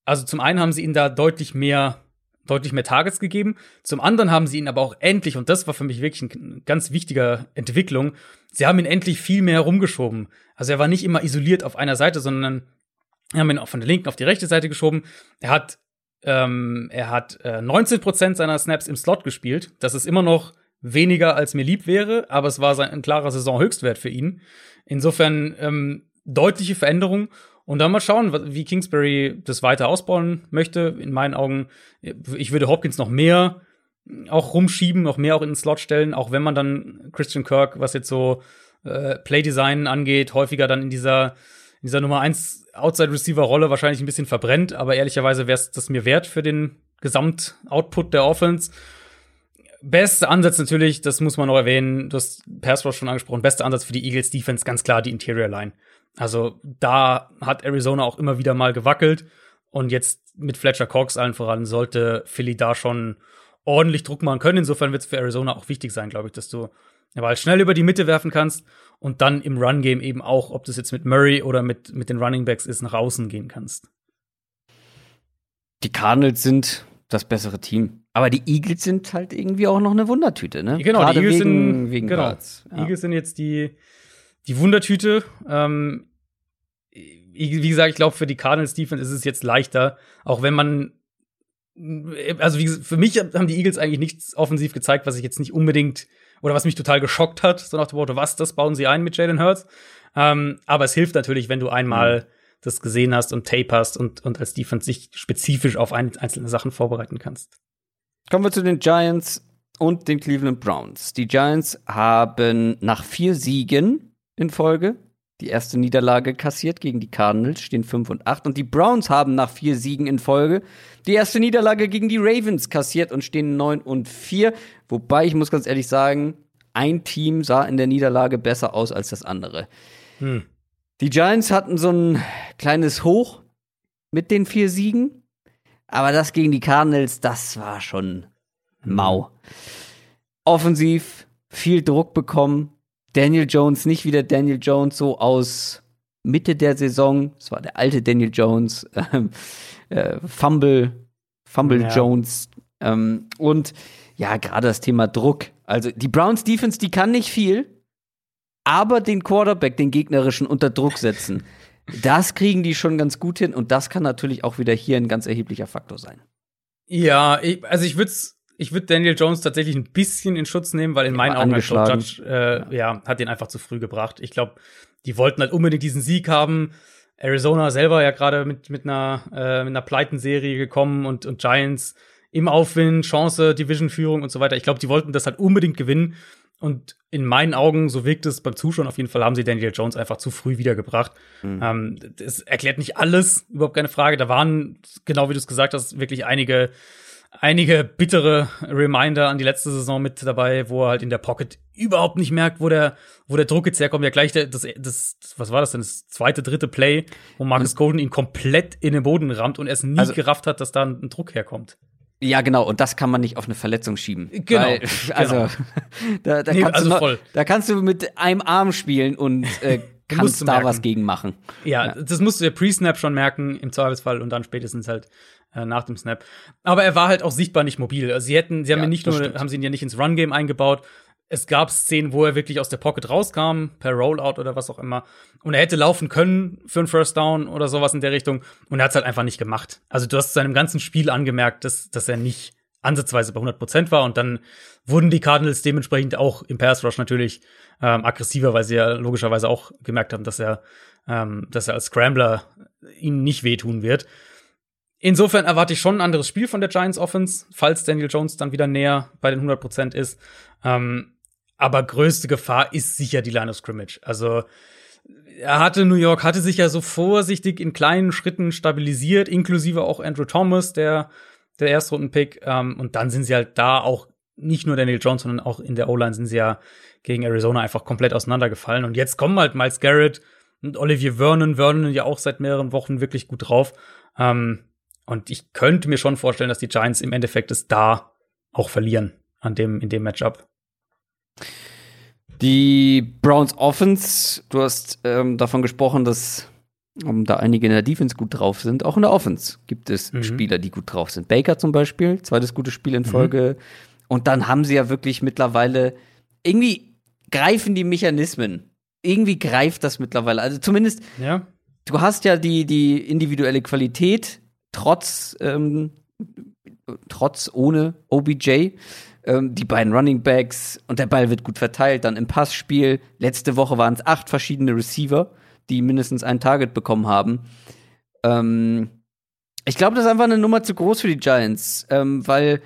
also zum einen haben sie ihn da deutlich mehr, deutlich mehr Targets gegeben. Zum anderen haben sie ihn aber auch endlich, und das war für mich wirklich eine ganz wichtige Entwicklung, sie haben ihn endlich viel mehr rumgeschoben. Also er war nicht immer isoliert auf einer Seite, sondern haben ihn auch von der linken auf die rechte Seite geschoben. Er hat ähm, er hat äh, 19% seiner Snaps im Slot gespielt. Das ist immer noch weniger, als mir lieb wäre, aber es war sein, ein klarer Saisonhöchstwert für ihn. Insofern ähm, deutliche Veränderung. Und dann mal schauen, wie Kingsbury das weiter ausbauen möchte. In meinen Augen, ich würde Hopkins noch mehr auch rumschieben, noch mehr auch in den Slot stellen, auch wenn man dann Christian Kirk, was jetzt so äh, Playdesign angeht, häufiger dann in dieser, in dieser Nummer 1 Outside-Receiver-Rolle wahrscheinlich ein bisschen verbrennt, aber ehrlicherweise wäre es das mir wert für den Gesamtoutput der Offense. Beste Ansatz natürlich, das muss man noch erwähnen, du hast Pass Rush schon angesprochen, bester Ansatz für die Eagles Defense, ganz klar die Interior Line. Also da hat Arizona auch immer wieder mal gewackelt und jetzt mit Fletcher Cox allen voran sollte Philly da schon ordentlich Druck machen können. Insofern wird es für Arizona auch wichtig sein, glaube ich, dass du den Ball schnell über die Mitte werfen kannst und dann im Run-Game eben auch, ob das jetzt mit Murray oder mit, mit den Running Backs ist, nach außen gehen kannst. Die Cardinals sind das bessere Team. Aber die Eagles sind halt irgendwie auch noch eine Wundertüte, ne? Genau, Gerade die Eagles wegen, sind, wegen genau. Ja. Eagles sind jetzt die, die Wundertüte. Ähm, wie gesagt, ich glaube, für die Cardinals Defense ist es jetzt leichter, auch wenn man also wie gesagt, für mich haben die Eagles eigentlich nichts offensiv gezeigt, was ich jetzt nicht unbedingt oder was mich total geschockt hat, so nach dem Motto, was, das bauen sie ein mit Jalen Hurts. Ähm, aber es hilft natürlich, wenn du einmal mhm. das gesehen hast und Tape hast und, und als Defense sich spezifisch auf ein, einzelne Sachen vorbereiten kannst. Kommen wir zu den Giants und den Cleveland Browns. Die Giants haben nach vier Siegen in Folge die erste Niederlage kassiert gegen die Cardinals, stehen 5 und 8. Und die Browns haben nach vier Siegen in Folge die erste Niederlage gegen die Ravens kassiert und stehen 9 und 4. Wobei ich muss ganz ehrlich sagen, ein Team sah in der Niederlage besser aus als das andere. Hm. Die Giants hatten so ein kleines Hoch mit den vier Siegen, aber das gegen die Cardinals, das war schon mau. Offensiv viel Druck bekommen. Daniel Jones nicht wieder Daniel Jones so aus Mitte der Saison. Es war der alte Daniel Jones. *laughs* Ähm, äh, Fumble, Fumble ja. Jones. Ähm, und ja, gerade das Thema Druck. Also die Browns Defense, die kann nicht viel, aber den Quarterback, den gegnerischen, unter Druck setzen. *laughs* Das kriegen die schon ganz gut hin und das kann natürlich auch wieder hier ein ganz erheblicher Faktor sein. Ja, ich, also ich würde ich würde Daniel Jones tatsächlich ein bisschen in Schutz nehmen, weil in meinen Augen halt Judge äh, ja. ja. hat den einfach zu früh gebracht. Ich glaube, die wollten halt unbedingt diesen Sieg haben. Arizona selber ja gerade mit mit einer äh, mit einer Pleitenserie gekommen und und Giants im Aufwind, Chance, Division-Führung und so weiter. Ich glaube, die wollten das halt unbedingt gewinnen. Und in meinen Augen, so wirkt es beim Zuschauen auf jeden Fall, haben sie Daniel Jones einfach zu früh wiedergebracht. Mhm. Ähm, das erklärt nicht alles, überhaupt keine Frage. Da waren, genau wie du es gesagt hast, wirklich einige, einige bittere Reminder an die letzte Saison mit dabei, wo er halt in der Pocket überhaupt nicht merkt, wo der, wo der Druck jetzt herkommt. Ja, gleich der, das, das, was war das denn? Das zweite, dritte Play, wo Marcus Golden ihn komplett in den Boden rammt und er es nie also, gerafft hat, dass da ein Druck herkommt. Ja, genau, und das kann man nicht auf eine Verletzung schieben. Genau. Weil, also, genau. *laughs* da, da, nee, kannst also noch, da kannst du mit einem Arm spielen und äh, kannst da merken. was gegen machen. Ja, ja, das musst du ja Pre-Snap schon merken, im Zweifelsfall, und dann spätestens halt äh, nach dem Snap. Aber er war halt auch sichtbar nicht mobil. Also sie hätten, sie haben ja, ihn nicht nur, stimmt. haben sie ihn ja nicht ins Run-Game eingebaut, es gab Szenen, wo er wirklich aus der Pocket rauskam, per Rollout oder was auch immer. Und er hätte laufen können für einen First Down oder sowas in der Richtung. Und er hat es halt einfach nicht gemacht. Also du hast seinem ganzen Spiel angemerkt, dass, dass er nicht ansatzweise bei 100 Prozent war. Und dann wurden die Cardinals dementsprechend auch im Pass Rush natürlich ähm, aggressiver, weil sie ja logischerweise auch gemerkt haben, dass er, ähm, dass er als Scrambler ihnen nicht wehtun wird. Insofern erwarte ich schon ein anderes Spiel von der Giants Offense, falls Daniel Jones dann wieder näher bei den 100 Prozent ist. Ähm, aber größte Gefahr ist sicher die Line of Scrimmage. Also er hatte New York, hatte sich ja so vorsichtig in kleinen Schritten stabilisiert, inklusive auch Andrew Thomas, der, der Erstrunden-Pick. Ähm, und dann sind sie halt da auch nicht nur Daniel Jones, sondern auch in der O-Line sind sie ja gegen Arizona einfach komplett auseinandergefallen. Und jetzt kommen halt Miles Garrett und Olivier Vernon. Vernon ja auch seit mehreren Wochen wirklich gut drauf. Ähm, und ich könnte mir schon vorstellen, dass die Giants im Endeffekt es da auch verlieren an dem, in dem Matchup. Die Browns Offense, du hast ähm, davon gesprochen, dass um, da einige in der Defense gut drauf sind. Auch in der Offense gibt es mhm. Spieler, die gut drauf sind. Baker zum Beispiel, zweites gutes Spiel in mhm. Folge. Mhm. Und dann haben sie ja wirklich mittlerweile irgendwie greifen die Mechanismen. Irgendwie greift das mittlerweile. Also zumindest, ja. du hast ja die, die individuelle Qualität, trotz, ähm, trotz ohne OBJ ähm, die beiden Running Backs und der Ball wird gut verteilt. Dann im Passspiel. Letzte Woche waren es acht verschiedene Receiver, die mindestens ein Target bekommen haben. Ähm, ich glaube, das ist einfach eine Nummer zu groß für die Giants, ähm, weil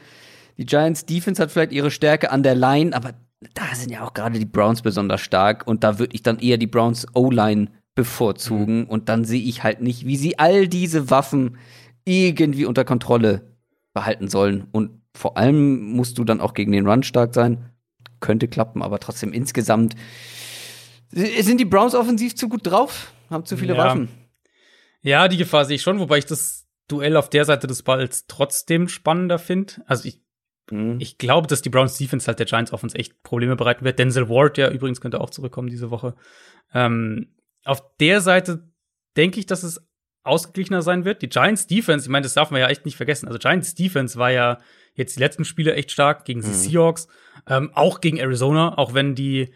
die Giants Defense hat vielleicht ihre Stärke an der Line, aber da sind ja auch gerade die Browns besonders stark und da würde ich dann eher die Browns O-Line bevorzugen mhm. und dann sehe ich halt nicht, wie sie all diese Waffen irgendwie unter Kontrolle behalten sollen und vor allem musst du dann auch gegen den Run stark sein. Könnte klappen, aber trotzdem insgesamt sind die Browns offensiv zu gut drauf, haben zu viele ja. Waffen. Ja, die Gefahr sehe ich schon, wobei ich das Duell auf der Seite des Balls trotzdem spannender finde. Also ich, mhm. ich glaube, dass die Browns Defense halt der Giants Offense echt Probleme bereiten wird. Denzel Ward, ja übrigens könnte auch zurückkommen diese Woche. Ähm, auf der Seite denke ich, dass es ausgeglichener sein wird. Die Giants Defense, ich meine, das darf man ja echt nicht vergessen. Also Giants Defense war ja jetzt die letzten Spiele echt stark gegen die mhm. Seahawks, ähm, auch gegen Arizona, auch wenn die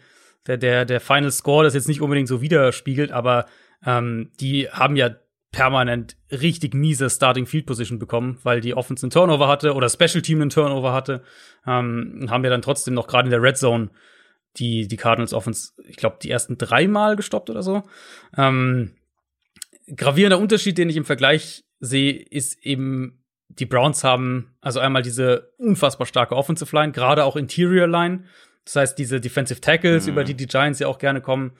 der der der Final Score das jetzt nicht unbedingt so widerspiegelt, aber ähm, die haben ja permanent richtig miese Starting Field Position bekommen, weil die Offense einen Turnover hatte oder Special Team einen Turnover hatte, ähm, haben ja dann trotzdem noch gerade in der Red Zone die die Cardinals Offense, ich glaube, die ersten dreimal gestoppt oder so. Ähm, gravierender Unterschied, den ich im Vergleich sehe, ist eben die Browns haben also einmal diese unfassbar starke Offensive Line, gerade auch Interior Line. Das heißt, diese Defensive Tackles, mhm. über die die Giants ja auch gerne kommen,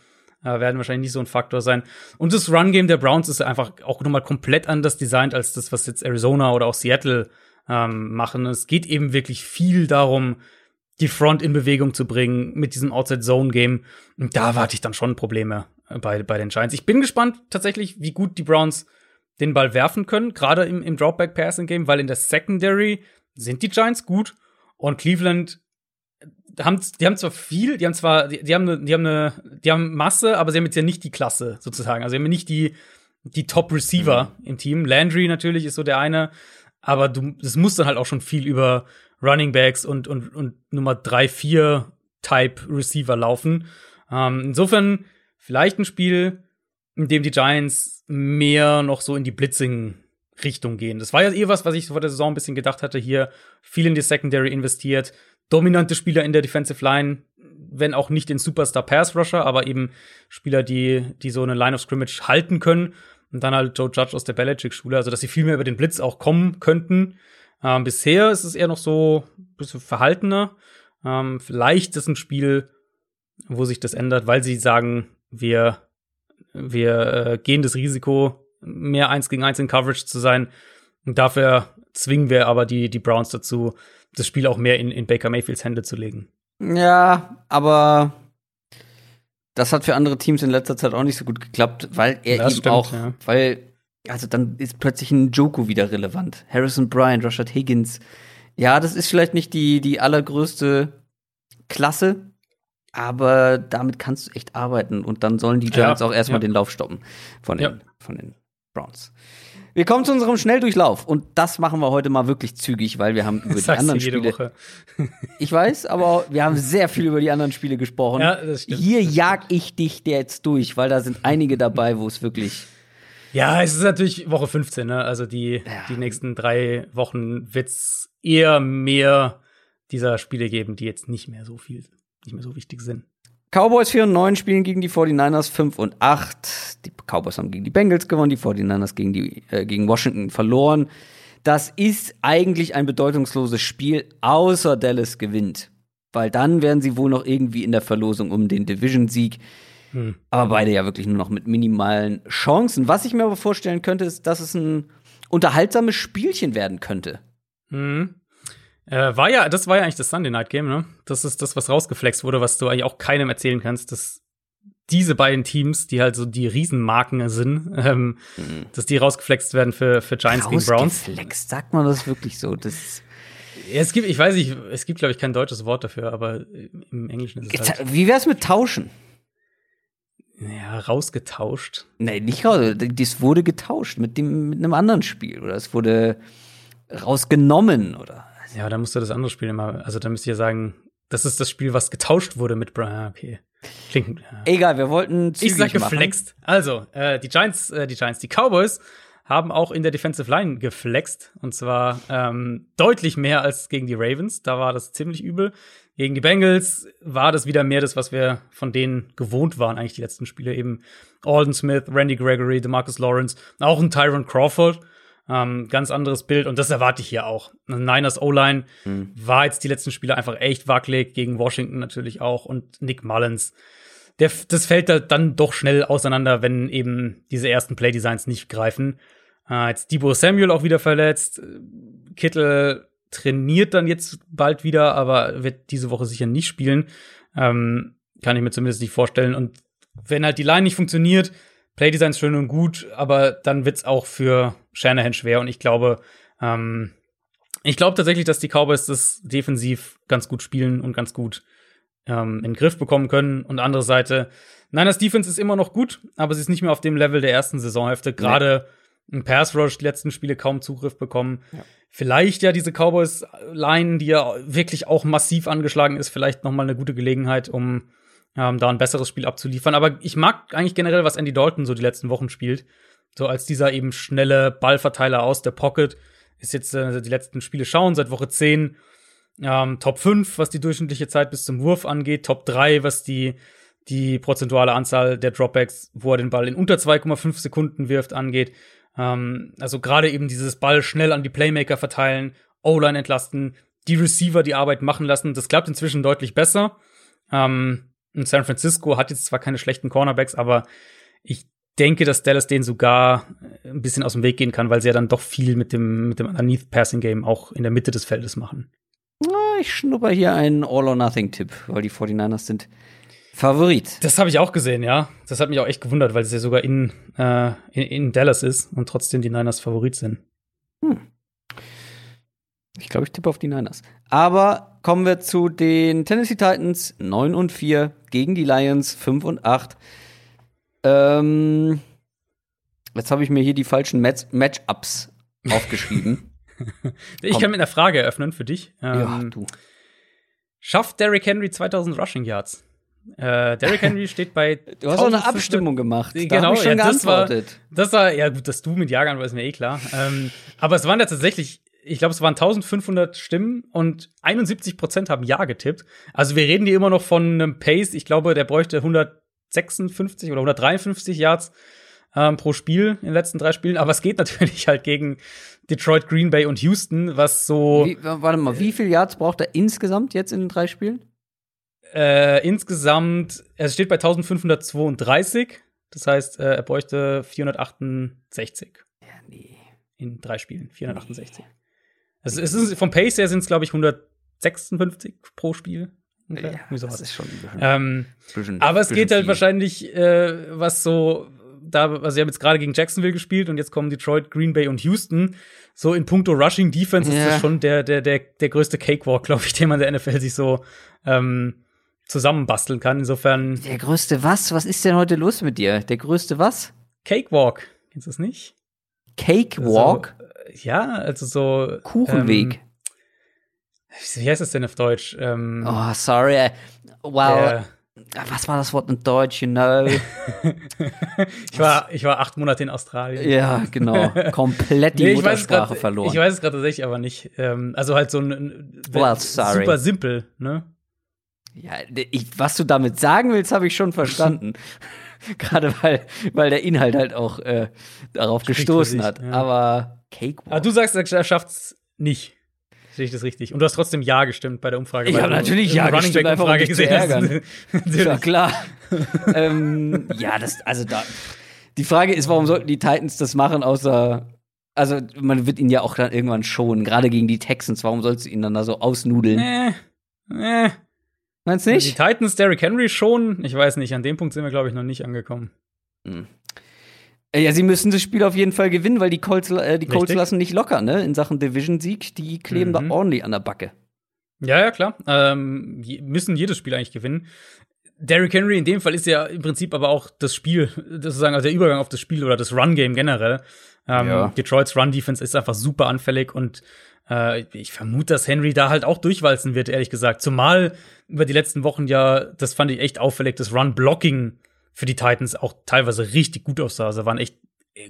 äh, werden wahrscheinlich nicht so ein Faktor sein. Und das Run Game der Browns ist einfach auch nochmal komplett anders designt als das, was jetzt Arizona oder auch Seattle ähm, machen. Es geht eben wirklich viel darum, die Front in Bewegung zu bringen mit diesem Outside Zone Game. Und da warte ich dann schon Probleme bei, bei den Giants. Ich bin gespannt tatsächlich, wie gut die Browns den Ball werfen können, gerade im, im Dropback-Passing-Game, weil in der Secondary sind die Giants gut und Cleveland haben, die haben zwar viel, die haben zwar, die, die haben eine, die haben eine, die haben Masse, aber sie haben jetzt ja nicht die Klasse sozusagen. Also sie haben nicht die, die Top-Receiver mhm. im Team. Landry natürlich ist so der eine, aber du, das muss dann halt auch schon viel über Running Backs und, und, und Nummer 3, 4 Type Receiver laufen. Ähm, insofern vielleicht ein Spiel, in dem die Giants mehr noch so in die Blitzing-Richtung gehen. Das war ja eh was, was ich vor der Saison ein bisschen gedacht hatte. Hier viel in die Secondary investiert, dominante Spieler in der Defensive Line, wenn auch nicht den Superstar Pass Rusher, aber eben Spieler, die, die so eine Line of Scrimmage halten können. Und dann halt Joe Judge aus der Belichick-Schule, also dass sie viel mehr über den Blitz auch kommen könnten. Ähm, bisher ist es eher noch so ein bisschen verhaltener. Ähm, vielleicht ist ein Spiel, wo sich das ändert, weil sie sagen, wir, wir äh, gehen das Risiko, mehr eins gegen eins in Coverage zu sein. Und dafür zwingen wir aber die, die Browns dazu, das Spiel auch mehr in, in Baker Mayfields Hände zu legen. Ja, aber das hat für andere Teams in letzter Zeit auch nicht so gut geklappt, weil er das eben stimmt, auch, ja. weil, also dann ist plötzlich ein Joko wieder relevant. Harrison Bryant, Rashad Higgins. Ja, das ist vielleicht nicht die, die allergrößte Klasse, aber damit kannst du echt arbeiten und dann sollen die Giants ja, auch erstmal ja. den Lauf stoppen von den, von den Browns. Wir kommen zu unserem Schnelldurchlauf und das machen wir heute mal wirklich zügig, weil wir haben *laughs* über die anderen Spiele. Woche. *laughs* ich weiß, aber wir haben sehr viel über die anderen Spiele gesprochen. Ja, das stimmt. Hier das jag stimmt. ich dich jetzt durch, weil da sind einige dabei, wo es wirklich ja, es ist natürlich Woche 15, ne? Also die, ja. die nächsten drei Wochen wird's eher mehr dieser Spiele geben, die jetzt nicht mehr so viel, nicht mehr so wichtig sind. Cowboys 4 und 9 spielen gegen die 49ers 5 und 8. Die Cowboys haben gegen die Bengals gewonnen, die 49ers gegen, die, äh, gegen Washington verloren. Das ist eigentlich ein bedeutungsloses Spiel, außer Dallas gewinnt. Weil dann werden sie wohl noch irgendwie in der Verlosung um den Division-Sieg. Hm. Aber beide ja wirklich nur noch mit minimalen Chancen. Was ich mir aber vorstellen könnte, ist, dass es ein unterhaltsames Spielchen werden könnte. Hm. Äh, war ja, das war ja eigentlich das Sunday Night Game, ne? Das ist das, was rausgeflext wurde, was du eigentlich auch keinem erzählen kannst, dass diese beiden Teams, die halt so die Riesenmarken sind, ähm, mhm. dass die rausgeflext werden für, für Giants gegen Browns. Rausgeflext, sagt man das wirklich so? Das ja, es gibt, ich weiß nicht, es gibt, glaube ich, kein deutsches Wort dafür, aber im Englischen ist es halt Wie wär's mit tauschen? Ja, rausgetauscht. Nee, nicht raus. Das wurde getauscht mit dem, mit einem anderen Spiel. Oder es wurde rausgenommen, oder? Ja, dann musst du das andere Spiel immer, also dann müsst ihr sagen, das ist das Spiel, was getauscht wurde mit Brian. Okay. Klingt. Ja. Egal, wir wollten Ich sag geflext. Machen. Also, äh, die Giants, äh, die Giants, die Cowboys haben auch in der Defensive Line geflext. Und zwar ähm, deutlich mehr als gegen die Ravens. Da war das ziemlich übel. Gegen die Bengals war das wieder mehr das, was wir von denen gewohnt waren, eigentlich die letzten Spiele. Eben Alden Smith, Randy Gregory, DeMarcus Lawrence, auch ein Tyron Crawford. Ähm, ganz anderes Bild und das erwarte ich hier auch. Niners O-Line mhm. war jetzt die letzten Spiele einfach echt wackelig, gegen Washington natürlich auch und Nick Mullins. Der, das fällt da dann doch schnell auseinander, wenn eben diese ersten Playdesigns nicht greifen. Äh, jetzt Debo Samuel auch wieder verletzt. Kittel trainiert dann jetzt bald wieder, aber wird diese Woche sicher nicht spielen. Ähm, kann ich mir zumindest nicht vorstellen. Und wenn halt die Line nicht funktioniert, Playdesign ist schön und gut, aber dann wird's auch für Shanahan schwer und ich glaube, ähm, ich glaube tatsächlich, dass die Cowboys das defensiv ganz gut spielen und ganz gut ähm, in den Griff bekommen können. Und andere Seite, nein, das Defense ist immer noch gut, aber sie ist nicht mehr auf dem Level der ersten Saisonhälfte. Gerade nee. im Pass Rush die letzten Spiele kaum Zugriff bekommen. Ja. Vielleicht ja diese Cowboys-Line, die ja wirklich auch massiv angeschlagen ist, vielleicht noch mal eine gute Gelegenheit, um ähm, da ein besseres Spiel abzuliefern. Aber ich mag eigentlich generell, was Andy Dalton so die letzten Wochen spielt. So als dieser eben schnelle Ballverteiler aus der Pocket. Ist jetzt äh, die letzten Spiele schauen, seit Woche 10. Ähm, Top 5, was die durchschnittliche Zeit bis zum Wurf angeht. Top 3, was die, die prozentuale Anzahl der Dropbacks, wo er den Ball in unter 2,5 Sekunden wirft, angeht. Ähm, also gerade eben dieses Ball schnell an die Playmaker verteilen, O-Line entlasten, die Receiver die Arbeit machen lassen. Das klappt inzwischen deutlich besser. Ähm, und San Francisco hat jetzt zwar keine schlechten Cornerbacks, aber ich denke, dass Dallas den sogar ein bisschen aus dem Weg gehen kann, weil sie ja dann doch viel mit dem, mit dem Underneath Passing Game auch in der Mitte des Feldes machen. Ich schnupper hier einen All-or-Nothing-Tipp, weil die 49ers sind Favorit. Das habe ich auch gesehen, ja. Das hat mich auch echt gewundert, weil es ja sogar in, äh, in, in, Dallas ist und trotzdem die Niners Favorit sind. Hm. Ich glaube, ich tippe auf die Niners. Aber kommen wir zu den Tennessee Titans 9 und 4 gegen die Lions 5 und 8. Ähm, jetzt habe ich mir hier die falschen Match Matchups aufgeschrieben. *laughs* ich Komm. kann mit einer Frage eröffnen für dich. Ähm, ja, du. Schafft Derrick Henry 2000 Rushing Yards? Äh, Derrick Henry *laughs* steht bei. Du hast auch eine Abstimmung gemacht. Da genau, schon ja, das war, das war, ja gut, dass du mit Jahrgang war, ist mir eh klar. ähm, aber es waren ja tatsächlich, ich glaube, es waren 1500 Stimmen und 71 Prozent haben Ja getippt. Also wir reden hier immer noch von einem Pace. Ich glaube, der bräuchte 156 oder 153 Yards ähm, pro Spiel in den letzten drei Spielen. Aber es geht *laughs* natürlich halt gegen Detroit, Green Bay und Houston, was so. Wie, warte mal, wie viel Yards braucht er insgesamt jetzt in den drei Spielen? Äh, insgesamt, er steht bei 1532. Das heißt, äh, er bräuchte 468. Ja, nee. In drei Spielen. 468. Nee. Also es ist, vom Pace her sind es, glaube ich, 156 pro Spiel. Okay. Ja, so das ist schon ähm, bisschen, Aber es geht halt viel. wahrscheinlich, äh, was so, da, also sie haben jetzt gerade gegen Jacksonville gespielt und jetzt kommen Detroit, Green Bay und Houston. So in puncto Rushing Defense ja. ist das schon der, der, der, der größte Cakewalk, glaube ich, den man der NFL sich so ähm, zusammenbasteln kann. Insofern. Der größte was? Was ist denn heute los mit dir? Der größte was? Cakewalk. Kennst du das nicht? Cakewalk? Ja, also so. Kuchenweg. Ähm, wie heißt das denn auf Deutsch? Ähm, oh, sorry. Wow. Was war das Wort in Deutsch, you know? *laughs* ich, war, ich war acht Monate in Australien. Ja, genau. Komplett die nee, Muttersprache grad, verloren. Ich weiß es gerade tatsächlich aber nicht. Ähm, also halt so ein well, sorry. super simpel, ne? Ja, ich, was du damit sagen willst, habe ich schon verstanden. *laughs* *laughs* Gerade weil, weil der Inhalt halt auch äh, darauf Spricht gestoßen sich, hat. Ja. Aber Cakewalk. Aber du sagst, er schafft's nicht. Sehe ich das richtig? Und du hast trotzdem Ja gestimmt bei der Umfrage. Ich habe natürlich Ja Running gestimmt, einfach um gesehen zu ärgern. *laughs* ja, klar. *laughs* ähm, ja, das, also da. Die Frage ist, warum sollten die Titans das machen, außer also man wird ihn ja auch dann irgendwann schonen, gerade gegen die Texans. Warum sollst du ihn dann da so ausnudeln? Äh, äh. Meinst du nicht? Die Titans, Derrick Henry schon. Ich weiß nicht, an dem Punkt sind wir, glaube ich, noch nicht angekommen. Hm. Äh, ja, sie müssen das Spiel auf jeden Fall gewinnen, weil die Colts, äh, die Colts lassen nicht locker, ne? In Sachen Division-Sieg. Die kleben mhm. da ordentlich an der Backe. Ja, ja, klar. Ähm, müssen jedes Spiel eigentlich gewinnen. Derrick Henry in dem Fall ist ja im Prinzip aber auch das Spiel, sozusagen, also der Übergang auf das Spiel oder das Run-Game generell. Ähm, ja. Detroits Run-Defense ist einfach super anfällig und äh, ich vermute, dass Henry da halt auch durchwalzen wird, ehrlich gesagt. Zumal über die letzten Wochen ja, das fand ich echt auffällig, das Run-Blocking für die Titans auch teilweise richtig gut aussah. Also waren echt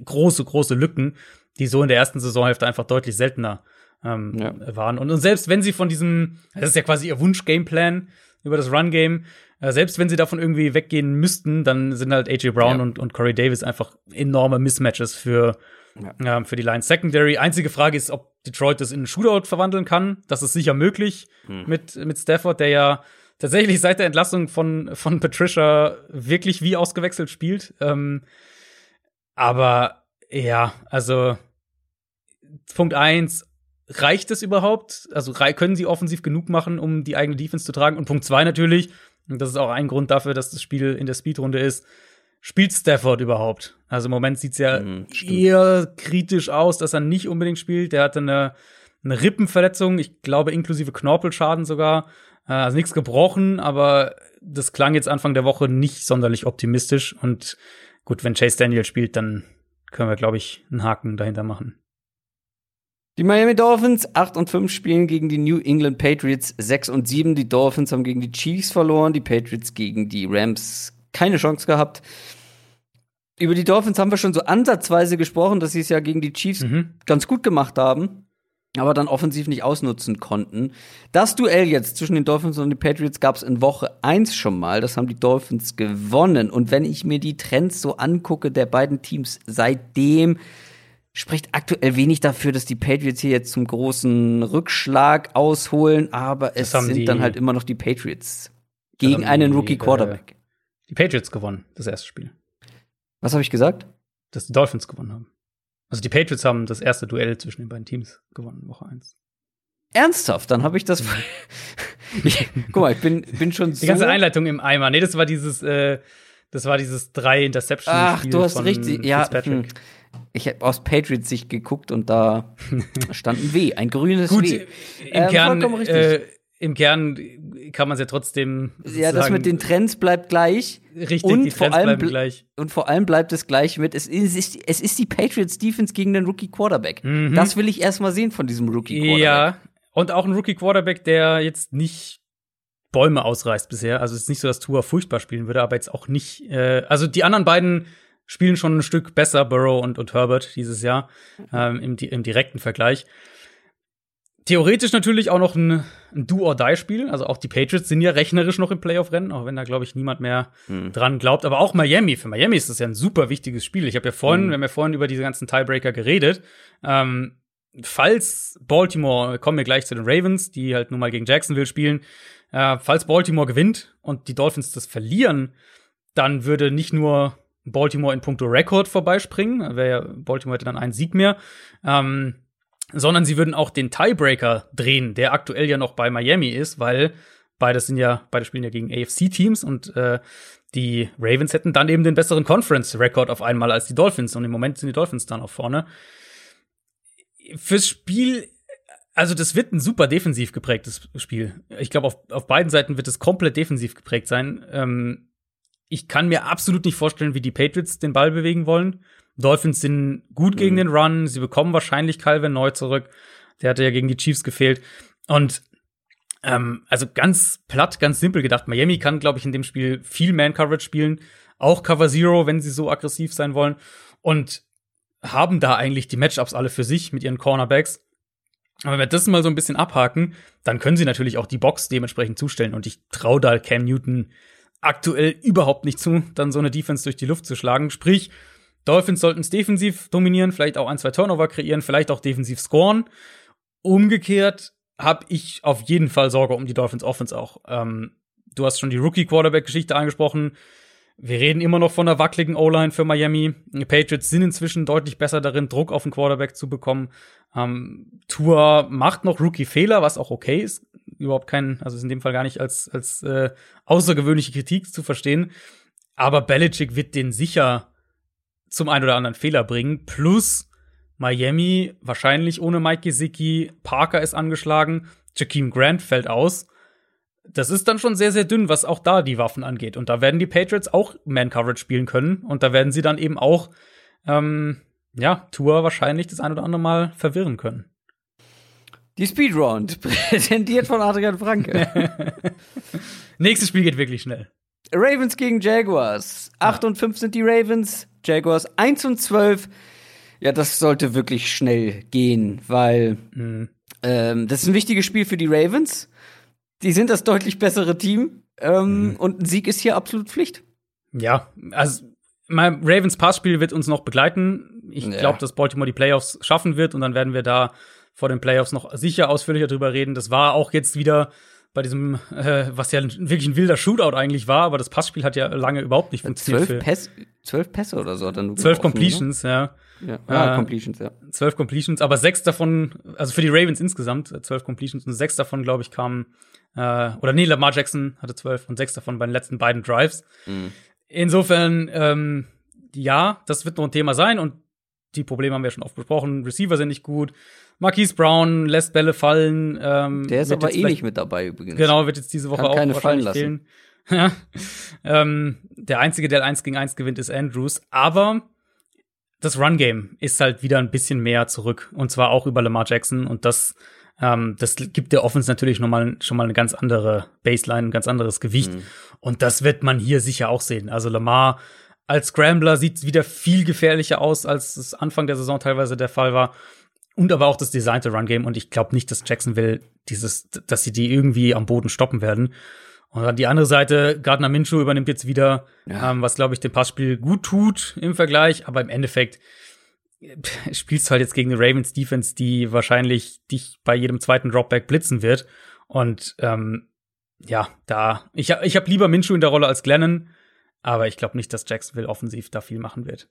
große, große Lücken, die so in der ersten Saisonhälfte einfach deutlich seltener ähm, ja. waren. Und, und selbst wenn sie von diesem, das ist ja quasi ihr Wunsch-Gameplan über das Run-Game, äh, selbst wenn sie davon irgendwie weggehen müssten, dann sind halt AJ Brown ja. und, und Corey Davis einfach enorme Mismatches für ja. ähm, für die Lions Secondary. Einzige Frage ist, ob Detroit das in einen Shootout verwandeln kann. Das ist sicher möglich hm. mit, mit Stafford, der ja tatsächlich seit der Entlassung von, von Patricia wirklich wie ausgewechselt spielt. Ähm, aber ja, also Punkt eins reicht es überhaupt? Also können sie offensiv genug machen, um die eigene Defense zu tragen? Und Punkt zwei natürlich, und das ist auch ein Grund dafür, dass das Spiel in der Speedrunde ist, spielt Stafford überhaupt? Also im Moment sieht's ja mhm, eher kritisch aus, dass er nicht unbedingt spielt. Der hatte eine, eine Rippenverletzung, ich glaube inklusive Knorpelschaden sogar. Äh, also nichts gebrochen, aber das klang jetzt Anfang der Woche nicht sonderlich optimistisch. Und gut, wenn Chase Daniel spielt, dann können wir, glaube ich, einen Haken dahinter machen. Die Miami Dolphins 8 und 5 spielen gegen die New England Patriots 6 und 7. Die Dolphins haben gegen die Chiefs verloren, die Patriots gegen die Rams keine Chance gehabt. Über die Dolphins haben wir schon so ansatzweise gesprochen, dass sie es ja gegen die Chiefs mhm. ganz gut gemacht haben, aber dann offensiv nicht ausnutzen konnten. Das Duell jetzt zwischen den Dolphins und den Patriots gab es in Woche 1 schon mal. Das haben die Dolphins gewonnen. Und wenn ich mir die Trends so angucke der beiden Teams seitdem, spricht aktuell wenig dafür, dass die Patriots hier jetzt zum großen Rückschlag ausholen, aber es sind dann halt immer noch die Patriots gegen einen Rookie Quarterback. Äh, die Patriots gewonnen, das erste Spiel. Was habe ich gesagt? Dass die Dolphins gewonnen haben. Also die Patriots haben das erste Duell zwischen den beiden Teams gewonnen, Woche 1. Ernsthaft? Dann habe ich das. *laughs* ich, guck mal, ich bin, bin schon so. Die ganze Einleitung im Eimer. Nee, das war dieses, äh, das war dieses drei Interception. Ach, du hast richtig, ja. Hm. Ich habe aus Patriots Sicht geguckt und da *laughs* stand ein W, ein grünes Gut, W. Im ähm, Kern, äh, im Kern kann man es ja trotzdem. Ja, das mit den Trends bleibt gleich. Richtig, und die Trends bleiben gleich. Und vor allem bleibt es gleich mit, es ist, es ist die Patriots Defense gegen den Rookie Quarterback. Mhm. Das will ich erstmal sehen von diesem Rookie Quarterback. Ja, und auch ein Rookie Quarterback, der jetzt nicht Bäume ausreißt bisher. Also es ist nicht so, dass Tua furchtbar spielen würde, aber jetzt auch nicht. Äh, also die anderen beiden spielen schon ein Stück besser, Burrow und, und Herbert dieses Jahr ähm, im, im direkten Vergleich. Theoretisch natürlich auch noch ein, ein Do-or-Die-Spiel. Also auch die Patriots sind ja rechnerisch noch im Playoff-Rennen, auch wenn da, glaube ich, niemand mehr hm. dran glaubt. Aber auch Miami. Für Miami ist das ja ein super wichtiges Spiel. Ich habe ja vorhin, hm. wir haben ja vorhin über diese ganzen Tiebreaker geredet. Ähm, falls Baltimore, kommen wir gleich zu den Ravens, die halt nun mal gegen Jacksonville spielen, äh, falls Baltimore gewinnt und die Dolphins das verlieren, dann würde nicht nur Baltimore in puncto Rekord vorbeispringen, wäre ja, Baltimore hätte dann einen Sieg mehr, ähm, sondern sie würden auch den Tiebreaker drehen, der aktuell ja noch bei Miami ist, weil beides sind ja, beide spielen ja gegen AFC-Teams und äh, die Ravens hätten dann eben den besseren Conference-Record auf einmal als die Dolphins und im Moment sind die Dolphins dann auch vorne. Fürs Spiel, also das wird ein super defensiv geprägtes Spiel. Ich glaube, auf, auf beiden Seiten wird es komplett defensiv geprägt sein. Ähm, ich kann mir absolut nicht vorstellen, wie die Patriots den Ball bewegen wollen. Dolphins sind gut mhm. gegen den Run. Sie bekommen wahrscheinlich Calvin neu zurück. Der hatte ja gegen die Chiefs gefehlt. Und ähm, also ganz platt, ganz simpel gedacht. Miami kann, glaube ich, in dem Spiel viel Man-Coverage spielen. Auch Cover Zero, wenn sie so aggressiv sein wollen. Und haben da eigentlich die Matchups alle für sich mit ihren Cornerbacks. Aber wenn wir das mal so ein bisschen abhaken, dann können sie natürlich auch die Box dementsprechend zustellen. Und ich traue da Cam Newton aktuell überhaupt nicht zu, dann so eine Defense durch die Luft zu schlagen. Sprich, Dolphins sollten es defensiv dominieren, vielleicht auch ein, zwei Turnover kreieren, vielleicht auch defensiv scoren. Umgekehrt habe ich auf jeden Fall Sorge um die Dolphins Offense auch. Ähm, du hast schon die Rookie-Quarterback-Geschichte angesprochen. Wir reden immer noch von einer wackeligen O-Line für Miami. Die Patriots sind inzwischen deutlich besser darin, Druck auf den Quarterback zu bekommen. Ähm, Tour macht noch Rookie-Fehler, was auch okay ist. Überhaupt kein, also ist in dem Fall gar nicht als, als äh, außergewöhnliche Kritik zu verstehen. Aber Belichick wird den sicher zum einen oder anderen Fehler bringen. Plus Miami wahrscheinlich ohne Mike Gesicki, Parker ist angeschlagen, Jakeem Grant fällt aus. Das ist dann schon sehr, sehr dünn, was auch da die Waffen angeht. Und da werden die Patriots auch Man-Coverage spielen können. Und da werden sie dann eben auch, ähm, ja, Tour wahrscheinlich das ein oder andere Mal verwirren können. Die Speedround, *laughs* präsentiert von Adrian Franke. *laughs* Nächstes Spiel geht wirklich schnell. Ravens gegen Jaguars. 8 ja. und 5 sind die Ravens. Jaguars 1 und 12. Ja, das sollte wirklich schnell gehen, weil mhm. ähm, das ist ein wichtiges Spiel für die Ravens. Die sind das deutlich bessere Team. Ähm, mhm. Und ein Sieg ist hier absolut Pflicht. Ja, also mein Ravens Passspiel wird uns noch begleiten. Ich ja. glaube, dass Baltimore die Playoffs schaffen wird und dann werden wir da vor den Playoffs noch sicher ausführlicher drüber reden. Das war auch jetzt wieder bei diesem, äh, was ja wirklich ein wilder Shootout eigentlich war, aber das Passspiel hat ja lange überhaupt nicht funktioniert. Zwölf, Päs zwölf Pässe oder so dann Zwölf Completions, ne? ja. Ja, ah, äh, Completions, ja. Zwölf Completions, aber sechs davon, also für die Ravens insgesamt, äh, zwölf Completions und sechs davon, glaube ich, kamen, äh, oder nee, Lamar Jackson hatte zwölf und sechs davon bei den letzten beiden Drives. Mhm. Insofern, ähm, ja, das wird noch ein Thema sein und die Probleme haben wir schon oft besprochen. Receiver sind nicht gut. Marquise Brown lässt Bälle fallen. Ähm, Der ist aber eh nicht mit dabei übrigens. Genau, wird jetzt diese Woche auch keine fallen lassen. fehlen. *laughs* ähm, der einzige, der 1 gegen 1 gewinnt, ist Andrews. Aber das Run-Game ist halt wieder ein bisschen mehr zurück. Und zwar auch über Lamar Jackson. Und das, ähm, das gibt der Offense natürlich noch mal, schon mal eine ganz andere Baseline, ein ganz anderes Gewicht. Mhm. Und das wird man hier sicher auch sehen. Also Lamar als Scrambler sieht wieder viel gefährlicher aus, als es Anfang der Saison teilweise der Fall war und aber auch das designte Run Game. Und ich glaube nicht, dass Jacksonville dieses, dass sie die irgendwie am Boden stoppen werden. Und dann die andere Seite, Gardner Minshew übernimmt jetzt wieder, ja. ähm, was glaube ich dem Passspiel gut tut im Vergleich, aber im Endeffekt *laughs* spielst du halt jetzt gegen eine Ravens Defense, die wahrscheinlich dich bei jedem zweiten Dropback blitzen wird. Und ähm, ja, da ich, ich habe lieber Minshew in der Rolle als Glennon, aber ich glaube nicht, dass Jacksonville offensiv da viel machen wird.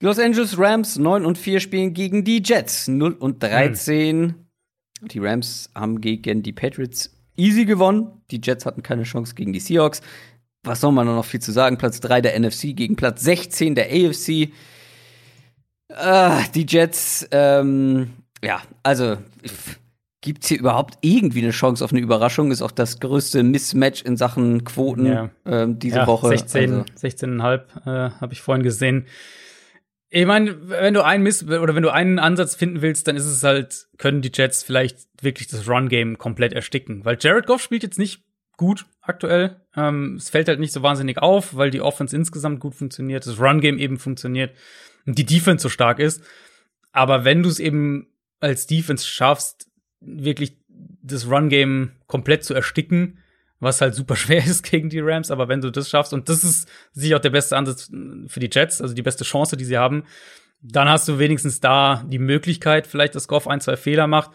Los Angeles Rams 9 und 4 spielen gegen die Jets 0 und 13. Hm. Die Rams haben gegen die Patriots easy gewonnen. Die Jets hatten keine Chance gegen die Seahawks. Was soll man da noch viel zu sagen? Platz 3 der NFC gegen Platz 16 der AFC. Ah, die Jets, ähm, ja, also gibt es hier überhaupt irgendwie eine Chance auf eine Überraschung? Ist auch das größte Mismatch in Sachen Quoten ja. ähm, diese ja, Woche. 16, also. 16,5 äh, habe ich vorhin gesehen. Ich meine, wenn du einen Miss oder wenn du einen Ansatz finden willst, dann ist es halt, können die Jets vielleicht wirklich das Run-Game komplett ersticken. Weil Jared Goff spielt jetzt nicht gut aktuell. Ähm, es fällt halt nicht so wahnsinnig auf, weil die Offense insgesamt gut funktioniert, das Run-Game eben funktioniert und die Defense so stark ist. Aber wenn du es eben als Defense schaffst, wirklich das Run-Game komplett zu ersticken, was halt super *laughs* schwer ist gegen die Rams, aber wenn du das schaffst, und das ist sicher auch der beste Ansatz für die Jets, also die beste Chance, die sie haben, dann hast du wenigstens da die Möglichkeit, vielleicht, dass Goff ein, zwei Fehler macht.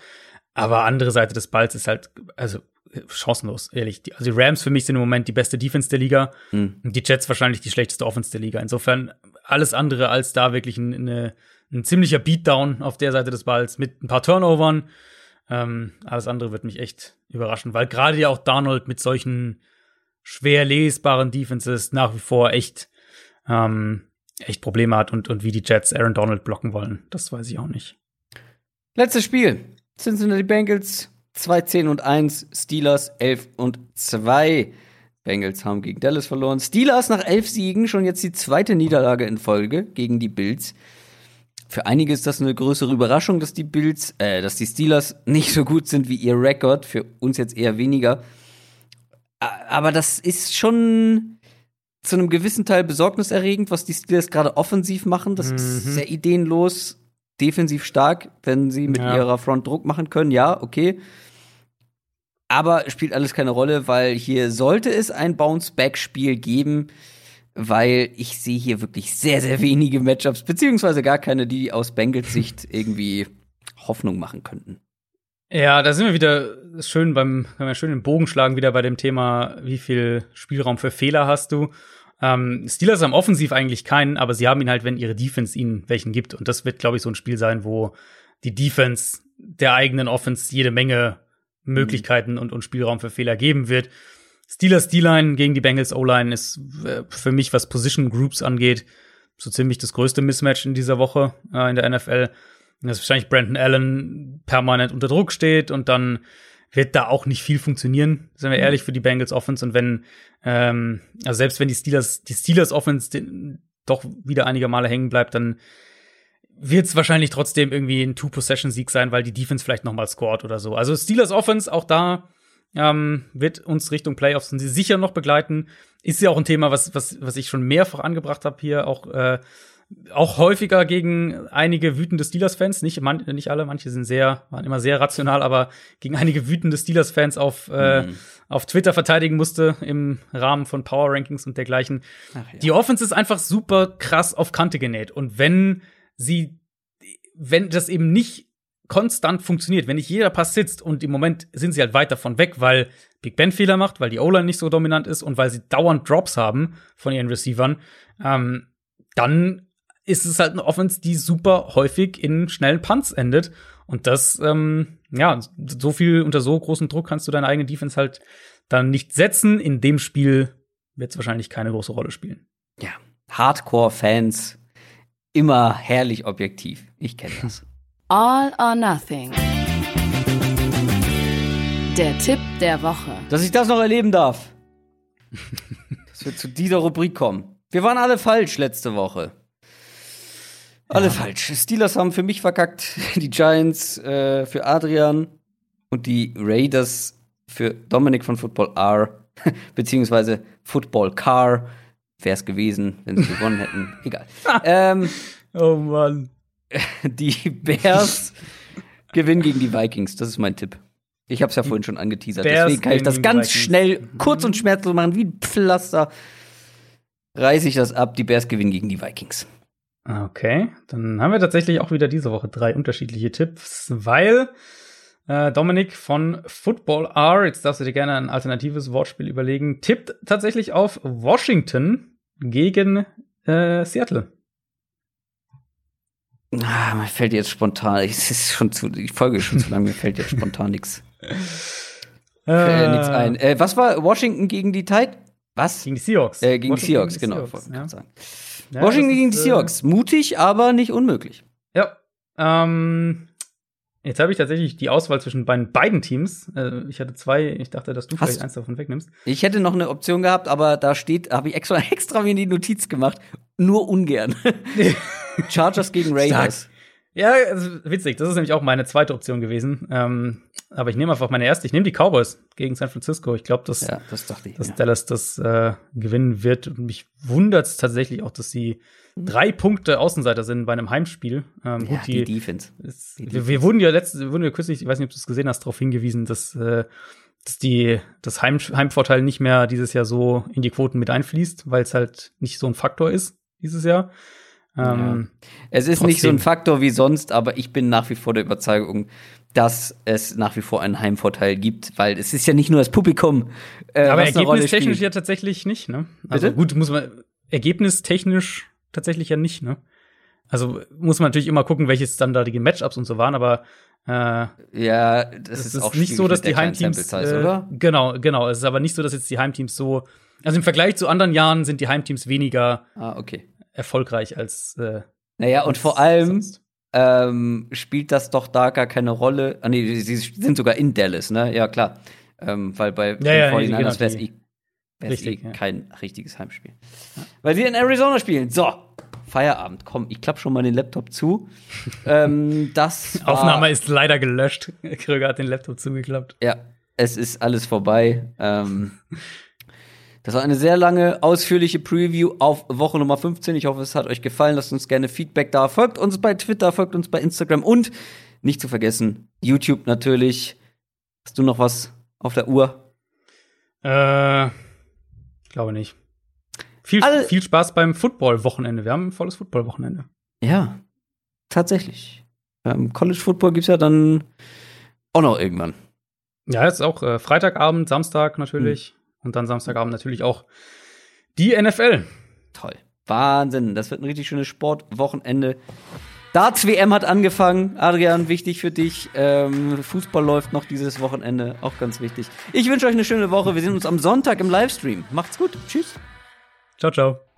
Aber andere Seite des Balls ist halt, also chancenlos, ehrlich. also die Rams für mich sind im Moment die beste Defense der Liga mhm. und die Jets wahrscheinlich die schlechteste Offense der Liga. Insofern alles andere als da wirklich eine, ein ziemlicher Beatdown auf der Seite des Balls mit ein paar Turnovern ähm, alles andere wird mich echt überraschen, weil gerade ja auch Darnold mit solchen schwer lesbaren Defenses nach wie vor echt, ähm, echt Probleme hat und, und wie die Jets Aaron Donald blocken wollen. Das weiß ich auch nicht. Letztes Spiel. Cincinnati Bengals 2, 10 und 1, Steelers 11 und 2. Bengals haben gegen Dallas verloren. Steelers nach elf Siegen schon jetzt die zweite Niederlage in Folge gegen die Bills. Für einige ist das eine größere Überraschung, dass die Bills, äh, dass die Steelers nicht so gut sind wie ihr Rekord. Für uns jetzt eher weniger. Aber das ist schon zu einem gewissen Teil besorgniserregend, was die Steelers gerade offensiv machen. Das mhm. ist sehr ideenlos, defensiv stark, wenn sie mit ja. ihrer Front Druck machen können. Ja, okay. Aber spielt alles keine Rolle, weil hier sollte es ein Bounce-Back-Spiel geben weil ich sehe hier wirklich sehr, sehr wenige Matchups, beziehungsweise gar keine, die aus Bengals Sicht *laughs* irgendwie Hoffnung machen könnten. Ja, da sind wir wieder schön beim, wenn wir schön den Bogen schlagen, wieder bei dem Thema, wie viel Spielraum für Fehler hast du. Ähm, Steelers haben offensiv eigentlich keinen, aber sie haben ihn halt, wenn ihre Defense ihnen welchen gibt. Und das wird, glaube ich, so ein Spiel sein, wo die Defense der eigenen Offense jede Menge Möglichkeiten und, und Spielraum für Fehler geben wird. Steelers D-Line gegen die Bengals O-Line ist äh, für mich, was Position Groups angeht, so ziemlich das größte Mismatch in dieser Woche äh, in der NFL. Dass wahrscheinlich Brandon Allen permanent unter Druck steht und dann wird da auch nicht viel funktionieren, sind wir mhm. ehrlich, für die Bengals Offense. Und wenn, ähm, also selbst wenn die Steelers, die Steelers Offense doch wieder einige Male hängen bleibt, dann wird es wahrscheinlich trotzdem irgendwie ein Two-Possession-Sieg sein, weil die Defense vielleicht noch mal scored oder so. Also Steelers Offense, auch da ähm, wird uns Richtung Playoffs sicher noch begleiten. Ist ja auch ein Thema, was, was, was ich schon mehrfach angebracht habe hier, auch, äh, auch häufiger gegen einige wütende Steelers-Fans, nicht, man, nicht alle, manche sind sehr, waren immer sehr rational, aber gegen einige wütende Steelers-Fans auf, äh, mhm. auf Twitter verteidigen musste im Rahmen von Power Rankings und dergleichen. Ja. Die Offense ist einfach super krass auf Kante genäht. Und wenn sie, wenn das eben nicht konstant funktioniert, wenn nicht jeder Pass sitzt und im Moment sind sie halt weit davon weg, weil Big Ben Fehler macht, weil die O-Line nicht so dominant ist und weil sie dauernd Drops haben von ihren Receivern, ähm, dann ist es halt eine Offense, die super häufig in schnellen Punts endet. Und das, ähm, ja, so viel unter so großem Druck kannst du deine eigene Defense halt dann nicht setzen. In dem Spiel wird es wahrscheinlich keine große Rolle spielen. Ja, Hardcore-Fans immer herrlich objektiv. Ich kenne das. *laughs* All or Nothing. Der Tipp der Woche. Dass ich das noch erleben darf. *laughs* Dass wir zu dieser Rubrik kommen. Wir waren alle falsch letzte Woche. Alle ja. falsch. Steelers haben für mich verkackt, *laughs* die Giants äh, für Adrian und die Raiders für Dominik von Football R, *laughs* beziehungsweise Football Car. Wäre es gewesen, wenn sie gewonnen hätten. Egal. ähm, oh Mann. *laughs* die Bears gewinnen gegen die Vikings. Das ist mein Tipp. Ich habe es ja vorhin schon angeteasert. Bears Deswegen kann ich das ganz Vikings. schnell, kurz und schmerzlos machen, wie ein Pflaster. Reiße ich das ab. Die Bears gewinnen gegen die Vikings. Okay, dann haben wir tatsächlich auch wieder diese Woche drei unterschiedliche Tipps, weil äh, Dominik von Football R, jetzt darfst du dir gerne ein alternatives Wortspiel überlegen, tippt tatsächlich auf Washington gegen äh, Seattle. Ah, mir fällt jetzt spontan, es ist schon zu, die Folge ist schon zu lang, mir fällt jetzt spontan *laughs* nichts. Äh, nichts ein. Äh, was war Washington gegen die Titans? Was? Gegen die Seahawks. Äh, gegen die Washington Seahawks, genau. Seahawks, wollte ich ja. grad sagen. Ja, Washington das gegen die ist, äh, Seahawks. Mutig, aber nicht unmöglich. Ja. Ähm, jetzt habe ich tatsächlich die Auswahl zwischen beiden, beiden Teams. Äh, ich hatte zwei. Ich dachte, dass du Hast- vielleicht eins davon wegnimmst. Ich hätte noch eine Option gehabt, aber da steht, habe ich extra, *laughs* extra mir in die Notiz gemacht. Nur ungern. *laughs* Chargers gegen Raiders. Ja, also, witzig. Das ist nämlich auch meine zweite Option gewesen. Ähm, aber ich nehme einfach meine erste. Ich nehme die Cowboys gegen San Francisco. Ich glaube, dass, Ja, das ich. dass ja. Dallas das äh, gewinnen wird. Und mich wundert es tatsächlich auch, dass sie drei Punkte Außenseiter sind bei einem Heimspiel. Ähm, ja, gut, die die, Defense. es, die wir, wir wurden ja letzte, wir wurden ja kürzlich, ich weiß nicht, ob du es gesehen hast, darauf hingewiesen, dass, äh, dass die das Heim, Heimvorteil nicht mehr dieses Jahr so in die Quoten mit einfließt, weil es halt nicht so ein Faktor ist dieses Jahr. Ähm, Es ist nicht so ein Trotzdem. Faktor wie sonst, aber ich bin nach wie vor der Überzeugung, dass es nach wie vor einen Heimvorteil gibt, weil es ist ja nicht nur das Publikum, äh, aber ergebnistechnisch ja tatsächlich nicht, ne? Also Bitte? gut, muss man ergebnistechnisch tatsächlich ja nicht, ne? Also muss man natürlich immer gucken, welche standardige Matchups und so waren, aber äh, Ja, das, es ist, ist, auch nicht so, dass die Heimteams äh, oder? genau, genau. Es ist aber nicht so, dass jetzt die Heimteams so, also im Vergleich zu anderen Jahren sind die Heimteams weniger Ah, okay. erfolgreich als äh, Naja, und vor allem sonst. Ähm, spielt das doch da gar keine Rolle. Ah, nee, sie sind sogar in Dallas, ne? Ja, klar. Ähm, weil bei Ja, ja, den nee, 49ers genau, wäre es eh, Richtig, eh ja. kein richtiges Heimspiel. Weil sie in Arizona spielen. So, Feierabend. Komm, ich klapp schon mal den Laptop zu. *laughs* ähm, das Aufnahme ist leider gelöscht. *laughs* Kröger hat den Laptop zugeklappt. Ja, es ist alles vorbei. Ähm, *laughs* das war eine sehr lange, ausführliche Preview auf Woche Nummer 15. Ich hoffe, es hat euch gefallen. Lasst uns gerne Feedback da. Folgt uns bei Twitter, folgt uns bei Instagram und nicht zu vergessen, YouTube natürlich. Hast du noch was auf der Uhr? Äh, glaube nicht. Viel, Alle- viel Spaß beim Football-Wochenende. Wir haben ein volles Football-Wochenende. Ja, tatsächlich. Ähm, College Football gibt's ja dann auch noch irgendwann. Ja, jetzt auch äh, Freitagabend, Samstag natürlich. Und dann Samstagabend natürlich auch die NFL. Toll. Wahnsinn. Das wird ein richtig schönes Sportwochenende. Darts WM hat angefangen. Adrian, wichtig für dich. Ähm, Fußball läuft noch dieses Wochenende. Auch ganz wichtig. Ich wünsche euch eine schöne Woche. Wir sehen uns am Sonntag im Livestream. Macht's gut. Tschüss. Ciao, ciao.